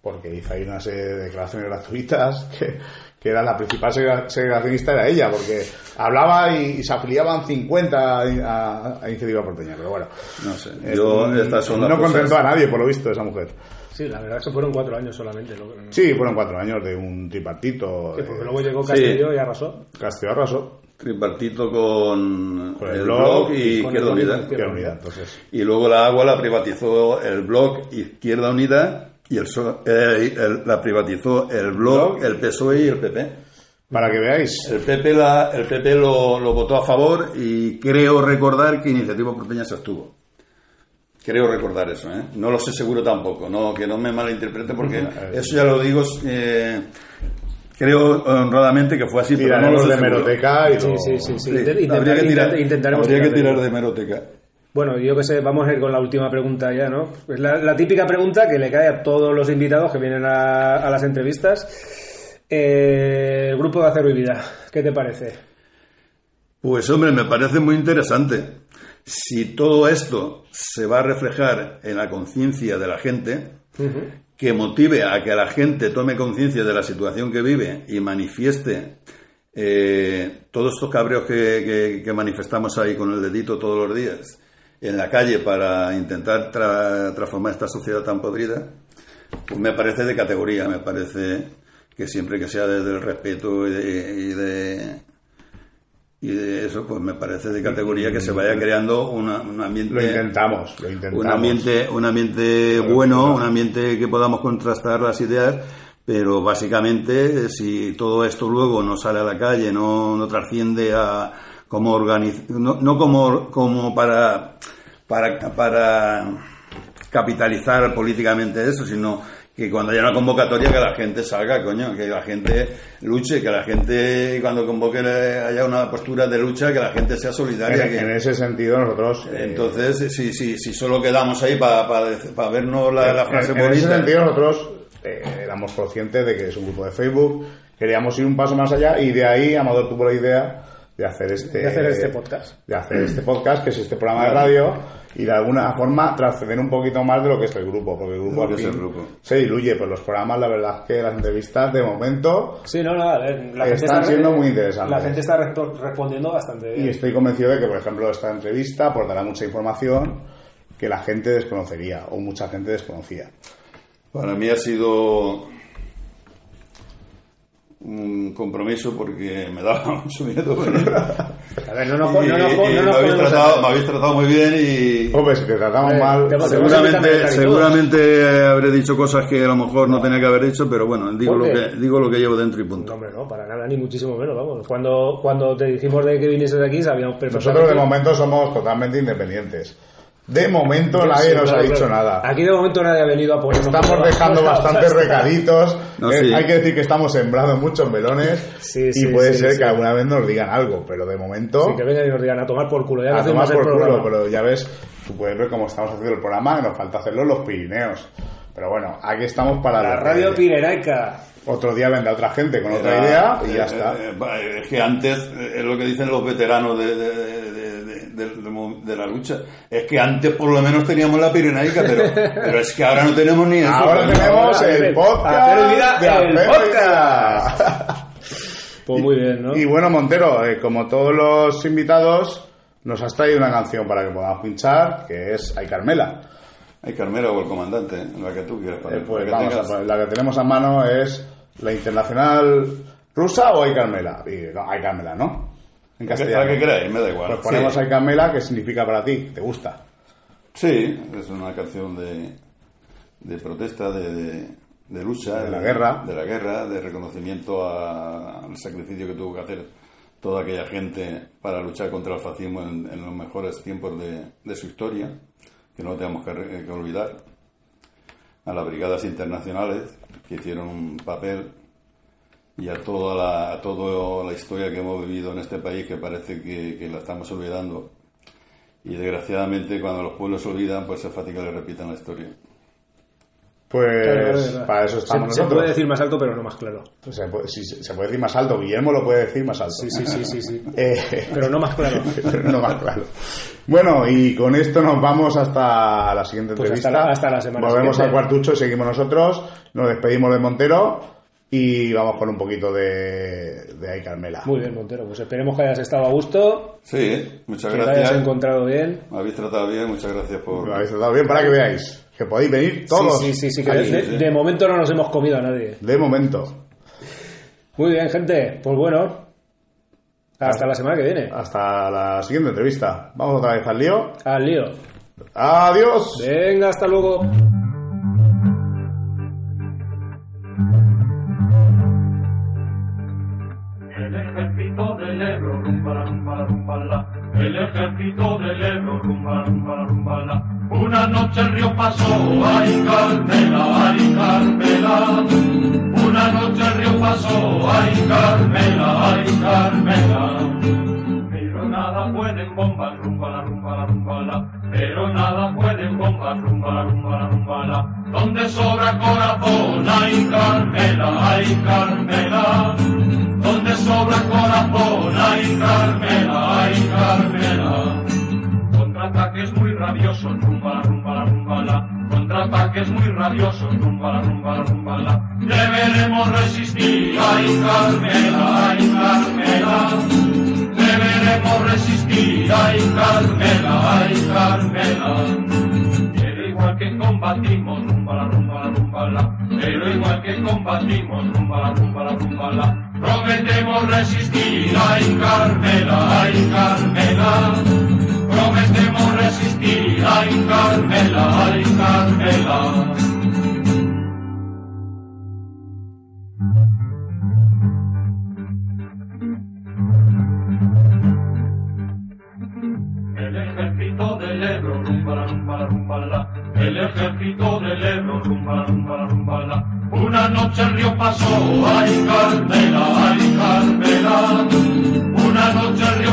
porque hizo ahí una serie de declaraciones gratuitas que, que era la principal segregacionista era ella, porque hablaba y, y se afiliaban 50 a, a, a Iniciativa Porteña, pero bueno. No sé. Eh, Yo, mm, estas son las no cosas- contentó a nadie, por lo visto, esa mujer. Sí, la verdad es que fueron cuatro años solamente. lo- Sí, fueron cuatro años de un tripartito. Sí, de porque luego llegó Sí. Castillo y arrasó. Castillo arrasó. tripartito con, Con el el blog blog y Izquierda el Unida. Izquierda Unida, entonces. Y luego la agua la privatizó el blog Izquierda Unida y el, so- eh, el- la privatizó el blog, el PSOE y el PP. Para que veáis. El PP, la- el PP lo, lo votó a favor y creo recordar que Iniciativa Porteña se abstuvo. Creo recordar eso, ¿eh? No lo sé seguro tampoco, no, que no me malinterprete porque eso ya lo digo, eh, creo honradamente que fue así, pero no lo Tiraremos sé de meroteca y Sí, lo- sí, sí. sí. Sí, Intent- habría que tirar, intent- intentaremos habría que tirar de meroteca. Bueno, yo que sé, vamos a ir con la última pregunta ya, ¿no? Es la, la típica pregunta que le cae a todos los invitados que vienen a, a las entrevistas. Eh, el grupo de Acero y Vida, ¿qué te parece? Pues hombre, me parece muy interesante. Si todo esto se va a reflejar en la conciencia de la gente, que motive a que la gente tome conciencia de la situación que vive y manifieste eh, todos estos cabreos que, que- que manifestamos ahí con el dedito todos los días en la calle para intentar tra- transformar esta sociedad tan podrida, pues me parece de categoría, me parece que siempre que sea desde el respeto y de, y de, y de eso, pues me parece de categoría que se vaya creando una- un ambiente Lo intentamos, lo intentamos. un ambiente, un ambiente bueno, un ambiente que podamos contrastar las ideas, pero básicamente si todo esto luego no sale a la calle, no, no trasciende a como organiz no, no como, como para, para, para capitalizar políticamente eso, sino que cuando haya una convocatoria que la gente salga, coño, que la gente luche, que la gente cuando convoque haya una postura de lucha, que la gente sea solidaria. En, que- en ese sentido, nosotros. eh, entonces, si, si, si solo quedamos ahí para vernos la, la frase en, en ese sentido, nosotros eh, éramos conscientes de que es un grupo de Facebook. Queríamos ir un paso más allá y de ahí Amador tuvo la idea de hacer este, De hacer este podcast. de hacer este podcast, que es este programa de radio, y de alguna forma trascender un poquito más de lo que es el grupo, porque el grupo, al es el fin grupo. se diluye, pues los programas, la verdad es que las entrevistas de momento Sí, no, no, la gente Están está, siendo muy interesantes. La gente está respo- respondiendo bastante Y bien. estoy convencido de que, por ejemplo, esta entrevista aportará mucha información que la gente desconocería o mucha gente desconocía. Para mí ha sido un compromiso porque me daba mucho miedo. A ver, no nos, no no me, habéis tratado, hacer- me habéis tratado muy bien y Hombre, si te tratamos Eh, mal, te- te- seguramente, Seguramente- seguramente habré dicho cosas que a lo mejor no tenía que haber dicho, pero bueno, digo ¿Por lo que digo lo que llevo dentro y No, punto. hombre, no, para nada, ni muchísimo menos, vamos. Cuando, cuando te dijimos de que vinieses de aquí, sabíamos perfectamente... nosotros de momento somos totalmente independientes. De momento nadie Sí, nos claro, ha dicho claro. nada. Aquí de momento nadie ha venido a ponernos... Estamos dejando bastantes recaditos. No, Eh, sí. Hay que decir que estamos sembrando muchos melones Sí, y sí, puede sí, ser sí. que alguna vez nos digan algo, pero de momento Sí, que vengan y nos digan a tomar por culo, ya a tomar el por culo, pero ya ves, tú puedes ver cómo estamos haciendo el programa, que nos falta hacerlo en los Pirineos. Pero bueno, aquí estamos para La radio pirenaica. Otro día vendrá otra gente con otra Era- idea y eh, ya está. eh, eh, es que antes, eh, es lo que dicen los veteranos de, de- de- de- de- de- de la lucha, es que antes por lo menos teníamos la pirenaica, pero, pero es que ahora no tenemos ni eso. Ahora tenemos ahora, el podcast Hacer vida, de el podcast. Pues muy bien, ¿no? Y bueno, Montero, eh, como todos los invitados, nos has traído una canción para que podamos pinchar, que es Ay Carmela. Hay Carmela o el comandante, la que tú quieras Eh, poner. pues que tengas. a la que tenemos a mano es la internacional rusa o Ay Carmela. Y, no, Ay Carmela, ¿no? En castellano. la que queráis, me da igual. Pues ponemos Sí. Ay Carmela, que significa para ti, ¿te gusta? Sí, es una canción de, de protesta, de, de- de lucha. De la guerra. De la guerra, de reconocimiento a- al sacrificio que tuvo que hacer toda aquella gente para luchar contra el fascismo en, en los mejores tiempos de, su historia, que no tenemos que, que olvidar. A las brigadas internacionales, que hicieron un papel y a toda la, a toda la historia que hemos vivido en este país que parece que, que la estamos olvidando. Y desgraciadamente cuando los pueblos se olvidan, pues es fácil que le repitan la historia. Pues Claro, para eso estamos se, se nosotros. puede decir más alto, pero no más claro. Pues se, puede, sí, se puede decir más alto, Guillermo lo puede decir más alto. Sí, sí, sí, sí, sí. Eh, Pero no más claro. no más claro. Bueno, y con esto nos vamos hasta la siguiente Pues entrevista. hasta la- hasta la semana Volvemos siguiente. al cuartucho y seguimos nosotros. Nos despedimos de Montero y vamos con un poquito de, de Ay Carmela. Muy bien, Montero. Pues esperemos que hayas estado a gusto, Sí, muchas que te hayas gracias. encontrado bien. Me habéis tratado bien, muchas gracias por... Lo habéis tratado bien para que veáis que podéis venir todos. Sí, sí, sí, sí, que aquí. de, de momento no nos hemos comido a nadie. De momento. Muy bien, gente. Pues bueno, Hasta la semana que viene. Hasta la siguiente entrevista. Vamos otra vez al lío. Al lío. Adiós. Venga, hasta luego. Pasó, ay Carmela, ay Carmela. Una noche el río pasó, ay Carmela, ay Carmela. Pero nada pueden bombas, rumba, la, rumba, la, rumba, la. Pero nada pueden bombas, rumba, la, rumba, la, rumba, la. Donde sobra corazón, ay Carmela, ay Carmela. Donde sobra corazón, ay Carmela, ay Carmela. Contraataques muy rabiosos, rumba, la, rumba, la, rumba, la. Contraataques muy rabiosos, rumba, la, rumba, la, rumba, la. Deberemos resistir, ay Carmela, ay Carmela. Deberemos resistir, ay Carmela, ay Carmela. Pero igual que combatimos, rumba, la, rumba, la, rumba, la. Pero igual que combatimos, rumba, la, rumba, la, rumba, la. Prometemos resistir, ay Carmela, ay Carmela. Prometemos resistir, ay Carmela, ay Carmela. El ejército del Ebro, rumba, rumba. El ejército del Ebro, rumba, rumba, la. Una noche el río pasó, ay Carmela, ay Carmela.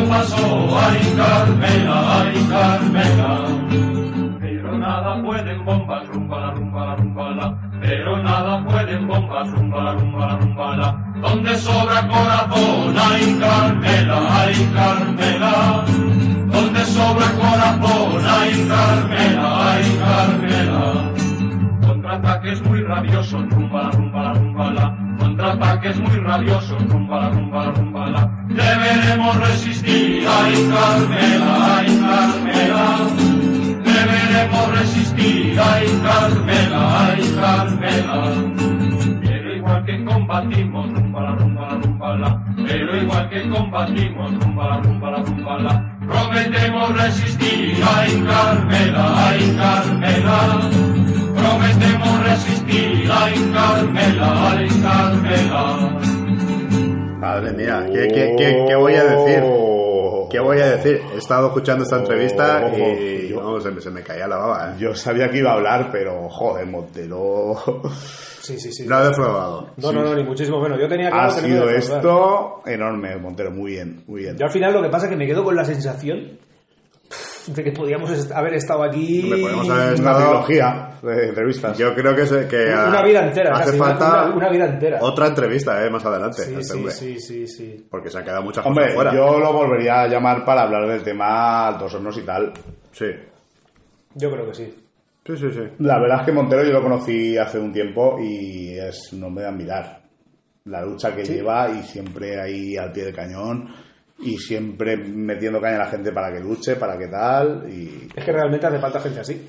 Pasó, ay Carmela, ay Carmela. Pero nada pueden bombas, rumba, la, rumba, la, rumba, la. Pero nada pueden bombas, rumba, la, rumba, la, rumba, la. Donde sobra corazón, ay Carmela, ay Carmela. Donde sobra corazón, ay Carmela, ay Carmela. Contraataques muy rabiosos, rumba, la, rumba, la, rumba, la. Contraataques muy rabiosos, rumba, la, rumba, la, rumba, la. Deberemos resistir, ay Carmela, ay Carmela. Deberemos resistir, ay Carmela, ay Carmela. Pero igual que combatimos, rumba, la, rumba, la, rumba, la. Pero igual que combatimos, rumba, la, rumba, la, rumba, la. Prometemos resistir, ay Carmela, ay Carmela. Prometemos resistir, ay Carmela, ay Carmela. Madre mía, ¿qué, qué, qué, qué voy a decir? ¿Qué voy a decir? He estado escuchando esta entrevista Oh, y yo- vamos, se, me, se me caía la baba. ¿eh? Yo sabía que iba a hablar, pero joder, Montero. Sí, sí, sí. Lo ha defraudado. No, no, no, ni muchísimo menos. Yo tenía claro ha que no me sido a esto enorme, Montero. Muy bien, muy bien. Yo al final lo que pasa es que me quedo con la sensación de que podíamos haber estado aquí Hombre, podemos haber Una estado- trilogía de entrevistas. Yo creo que, se- que una vida entera. hace casi, falta una, una vida entera. otra entrevista eh, más adelante. Sí, sí, sí, sí, sí. Porque se han quedado muchas Hombre, cosas fuera. yo lo volvería a llamar para hablar del tema altos hornos y tal. Sí, Yo creo que sí. sí, sí. sí. La verdad es que Montero yo lo conocí hace un tiempo y es un hombre de admirar. La lucha que lleva y siempre ahí al pie del cañón y siempre metiendo caña a la gente para que luche, para que tal y Es que realmente hace falta gente así.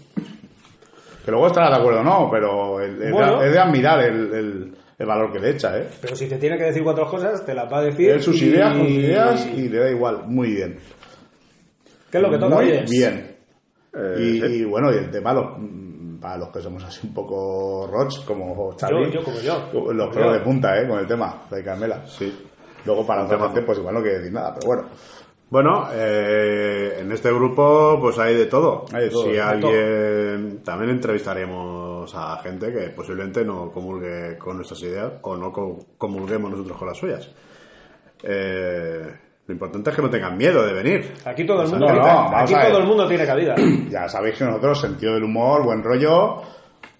Que luego estará de acuerdo o no, pero es, es Bueno. de, es de admirar el, el- el valor que le echa, ¿eh? Pero si te tiene que decir cuatro cosas, te las va a decir. Él sus y- ideas, sus ideas y le da igual. Muy bien. ¿Qué es lo que toca? Muy oye? bien. Eh, y, sí. y bueno, y el tema, los, para los que somos así un poco roch, como Xavi, yo como yo. los pelos yo. de punta, ¿eh? Con el tema de Carmela. Sí. Luego para otra gente, pues igual no quiere decir nada, pero bueno. Bueno, eh, en este grupo pues hay de todo. Hay de todo, si de alguien también entrevistaremos a gente que posiblemente no comulgue con nuestras ideas o no co- comulguemos nosotros con las suyas. Eh, lo importante es que no tengan miedo de venir. Aquí todo el mundo, No, aquí todo el mundo tiene cabida. Ya sabéis que nosotros, sentido del humor, buen rollo.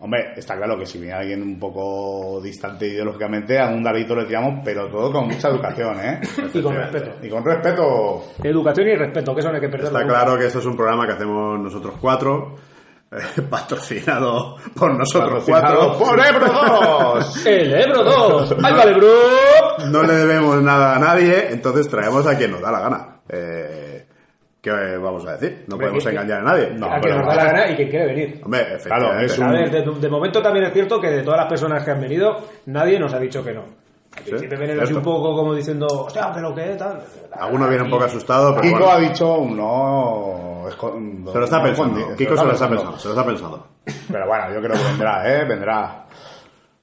Hombre, está claro que si viene alguien un poco distante ideológicamente, a un dadito le tiramos, pero todo con mucha educación, ¿eh? Y con respeto. Y con respeto. Educación y respeto, que eso no hay que perderlo. Está claro que esto es un programa que hacemos nosotros cuatro, eh, patrocinado por nosotros Patrocinado cuatro. por Ebro 2. El Ebro 2. ¡Ay, vale, bro! no le debemos nada a nadie, entonces traemos a quien nos da la gana. Eh, ¿Qué vamos a decir? No podemos que- engañar a nadie. No, a quien nos da la gana y quien quiere venir. Hombre, Claro, es un- A ver, de, de momento también es cierto que de todas las personas que han venido, nadie nos ha dicho que no. Sí, principio vienen así un poco como diciendo, hostia, pero qué tal. Alguno viene un poco asustado, pero Kiko bueno, ha dicho un no. esco- se lo está no pensando. Kiko se lo está pensando, se lo está pensando. Pero bueno, yo creo que vendrá, ¿eh? Vendrá.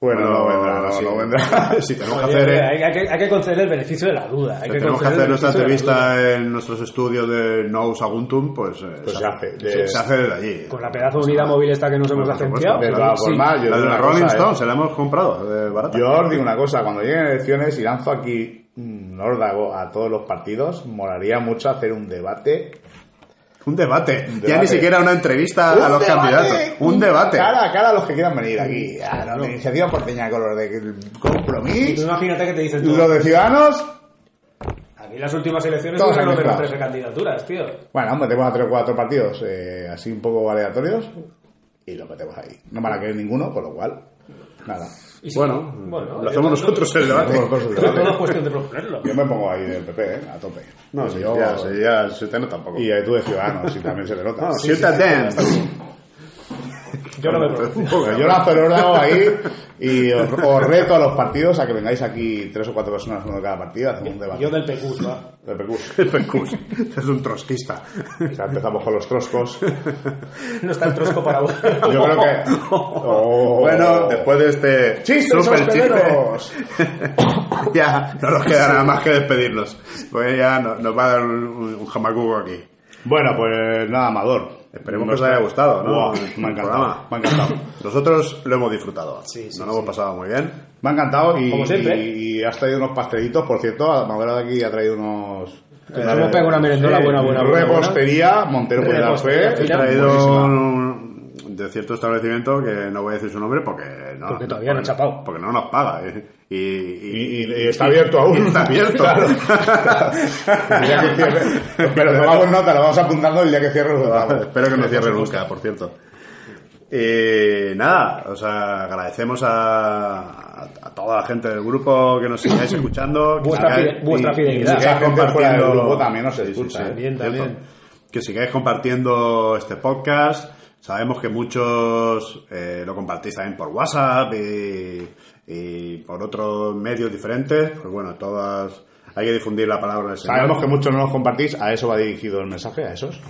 Bueno, no vendrá, no, sí. no vendrá. Si tenemos que hacer... eh, hay, hay que, hay que conceder el beneficio de la duda. Hay que tenemos que hacer nuestra entrevista en nuestros estudios de Nous Aguntum, pues, eh, Pues se, hace, de- se- se hace desde allí. Con la pedazo de unidad móvil esta que nos hemos agenciado. De todas sí. formas, yo La de la Rolling cosa, ¿eh? Stone, se la hemos comprado, de barata. Yo os digo una cosa, cuando lleguen elecciones y lanzo aquí un órdago a todos los partidos, molaría mucho hacer un debate. Un debate. Un Ya ni siquiera una entrevista ¡Un a los debate! candidatos. Un debate. Cara a cara a los que quieran venir aquí. A la iniciativa porteña con los de Tú compromiso. imagínate que te dicen todo. Los de Ciudadanos. Aquí las últimas elecciones Todos pusieron menos mezclados. 13 candidaturas, tío. Bueno, metemos a tres o cuatro partidos eh, así un poco aleatorios y lo metemos ahí. No van a querer ninguno, con lo cual, nada. Y si- Bueno, bueno, lo hacemos nosotros el debate. Todo es cuestión de proponerlo. Yo me pongo ahí del PP, eh, a tope. No, sí, yo, ya, sí, ya se te nota un poco. Y tú de Ciudadanos, y también se le nota. No, Ciudadanos. Yo no me preocupo. poco, Yo lanzo el ahí y os, os reto a los partidos a que vengáis aquí tres o cuatro personas, uno de cada partido, hacemos un debate. Yo del PQ, va. Del PQ. El Pecus. Es un trotskista. Ya empezamos con los troscos. No está el trosco para vos. Yo creo que... Oh. Bueno, después de este ¡Chistes super hosteleros! ya no nos queda nada más que despedirnos. Pues ya no- nos va a dar un, un jamacuco aquí. Bueno, pues nada, Amador. Esperemos No que os haya gustado, me ha encantado. Me ha encantado. Nosotros lo hemos disfrutado. Sí, sí, Nos lo hemos pasado muy bien. Me ha encantado y, Como siempre. y, y has traído unos pastelitos, por cierto. Amador de aquí ha traído unos... Nos hemos pegado una merendola buena, buena, buena, buena. Repostería, Montero puede dar fe. He traído un- de cierto establecimiento que no voy a decir su nombre porque no, Porque todavía no ha chapado. Porque no nos paga. ¿eh? Y, y- Y, y- y está abierto aún. y está abierto. Claro. Que. Pero tomamos nota, lo vamos apuntando el día que cierre lo damos. Espero que no cierre nunca, por cierto. Y nada, os agradecemos a, a- toda la gente del grupo que nos sigáis escuchando. que Vuestra sigáis- fide- vuestra y- fidelidad. y sigáis fuera del compartiendo- grupo también nos Sí, sí, escucha, sí, ¿eh? También, también. Que sigáis compartiendo este podcast. Sabemos que muchos eh, lo compartís también por WhatsApp y, y por otros medios diferentes. Pues bueno, todas hay que difundir la palabra del Señor. Sabemos que muchos no los compartís, a eso va dirigido el mensaje, a esos.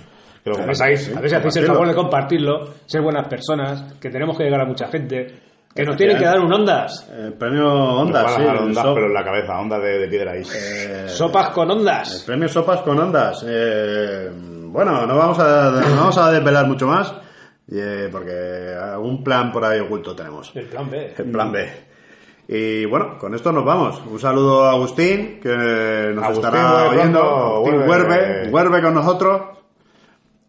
Que lo A ver, compartáis. a ver si hacéis el favor de compartirlo, ser buenas personas, que tenemos que llegar a mucha gente, que nos tienen que dar un ondas. El premio Ondas, sí. el ondas, pero en la cabeza, ondas de, de piedra ahí. Sopas con El ondas. premio Sopas con Ondas. Eh, bueno, no vamos a, no vamos a desvelar mucho más, eh, porque algún plan por ahí oculto tenemos. El plan B. El plan B. Y bueno, con esto nos vamos. Un saludo a Agustín, que nos Agustín, estará vuelve oyendo. Agustín vuelve. vuelve, vuelve con nosotros.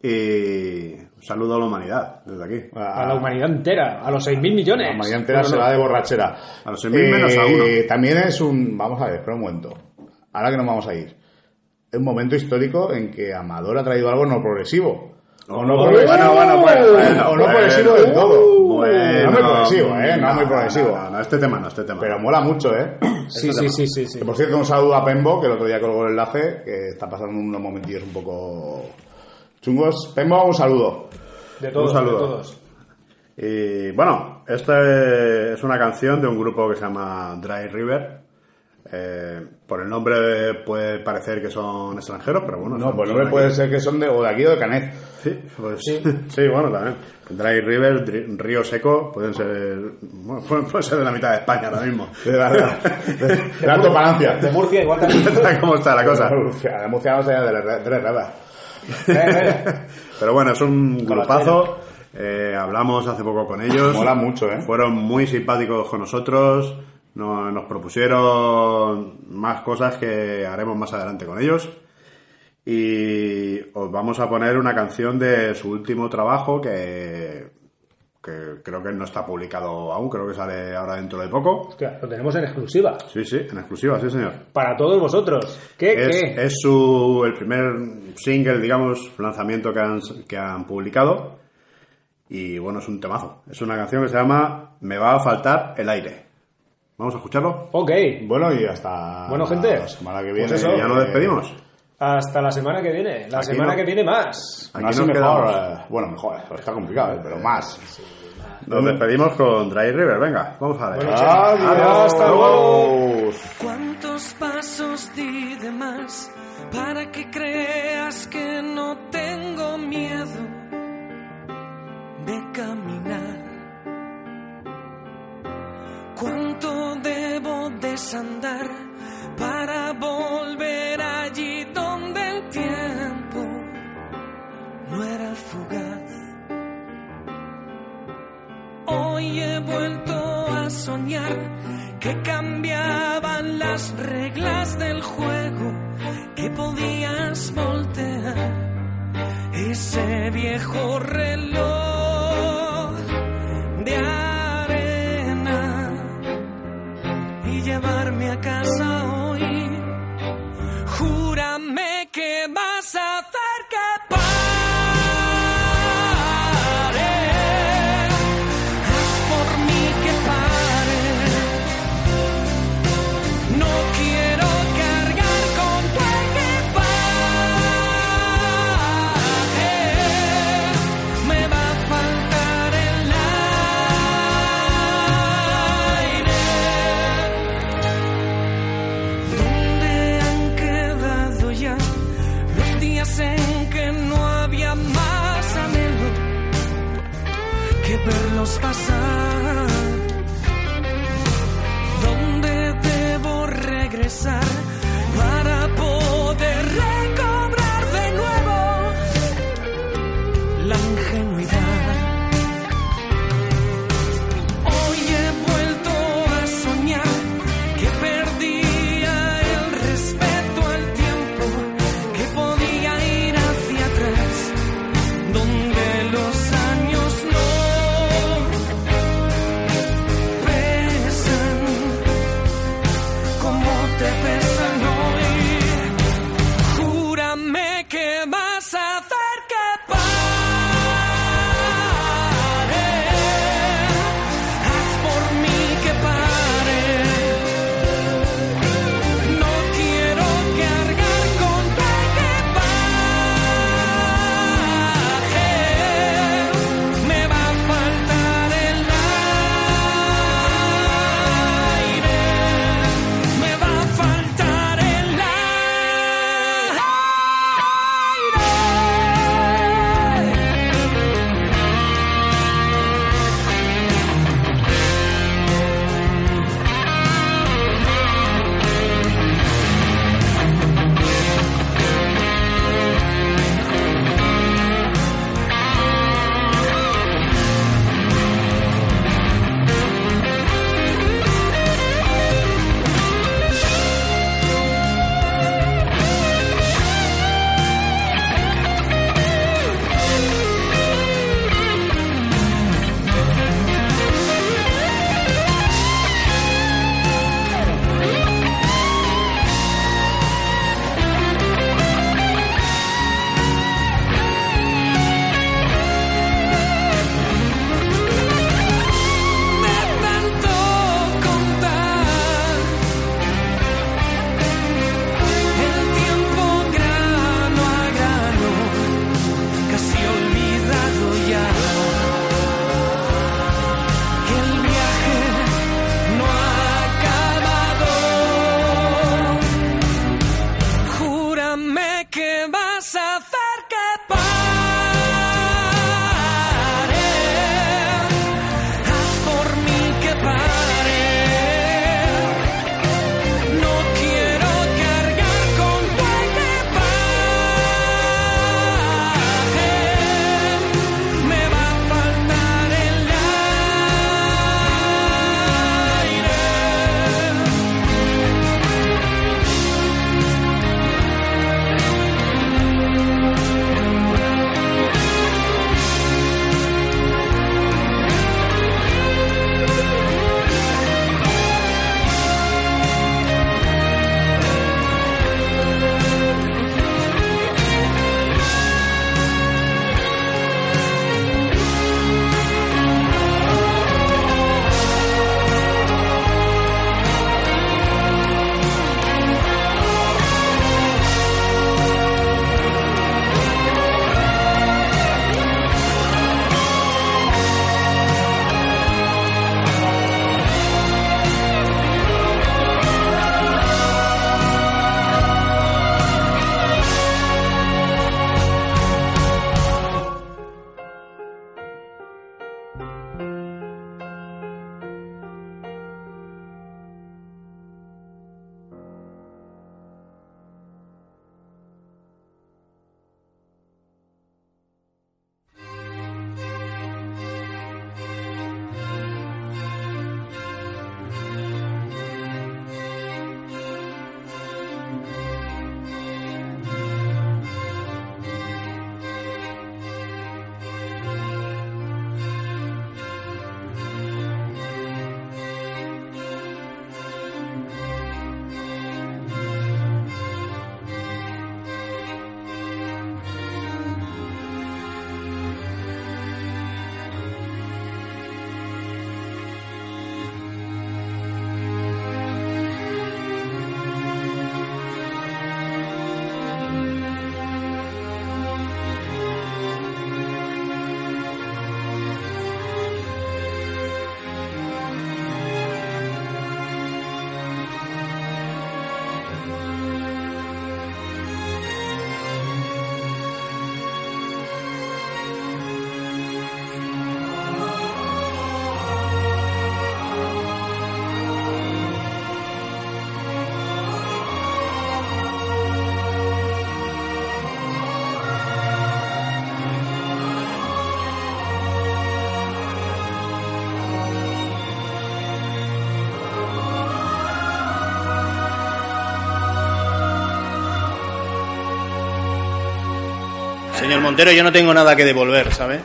Y un saludo a la humanidad desde aquí. A la humanidad entera, a los 6.000 millones. La mañana entera Bueno, se va de borrachera. A los 6.000 menos a uno. También es un... Vamos a ver, espera un momento. Ahora que nos vamos a ir. Es un momento histórico en que Amador ha traído algo no progresivo. O no Oh, progresivo. bueno, bueno, bueno, bueno, o no bueno. progresivo del todo. Bueno, no muy progresivo, ¿eh? No, muy progresivo. No, no, este tema no, este tema. Pero mola mucho, ¿eh? Sí, sí, sí, sí, sí. Que, por cierto, un saludo a Pembo, que el otro día colgó el enlace, que está pasando unos momentillos un poco chungos. Pembo, un saludo. De todos, Un saludo. de todos. Y bueno, esta es una canción de un grupo que se llama Dry River. Eh, por el nombre puede parecer que son extranjeros, pero bueno. No, son- pues no son me de puede aquí. ser que son de, o de aquí o de Canet. Sí, pues, sí. bueno, también. Dry River, Río Seco, pueden ser. Bueno, pueden, ser de la mitad de España ahora mismo. De la, de la, de, de la Palancia. De Murcia, igual también. ¿Cómo está la cosa? De Murcia, de Murcia no sería de la de la Raba. Pero bueno, es un grupazo. Eh, hablamos hace poco con ellos. Mola mucho, ¿eh? Fueron muy simpáticos con nosotros. No- nos propusieron más cosas que haremos más adelante con ellos. Y os vamos a poner una canción de su último trabajo que, que creo que no está publicado aún, creo que sale ahora dentro de poco. Hostia, lo tenemos en exclusiva. Sí, sí, en exclusiva, sí señor. Para todos vosotros. ¿Qué? Es, ¿Qué? es su, el primer single, digamos, lanzamiento que han, que han publicado. Y bueno, es un temazo. Es una canción que se llama Me va a faltar el aire. ¿Vamos a escucharlo? Ok. Bueno, y hasta Bueno, gente, la semana que viene. pues eso. ya nos despedimos. Hasta la semana que viene. La Aquí semana no- que viene más. Aquí Más nos mejor. quedamos. bueno, mejor. Está complicado, eh, pero más. Nos despedimos con Dry River. Venga, vamos a ver. Bueno, chao. Hasta luego. Adiós. pasos di de más para que creas que no tengo miedo de caminar. ¿Cuánto debo desandar para volver allí donde el tiempo no era fugaz? Hoy he vuelto a soñar que cambiaban las reglas del juego, que podías voltear ese viejo reloj de llevarme a casa hoy. Júrame que vas a Montero, yo no tengo nada que devolver, ¿sabe?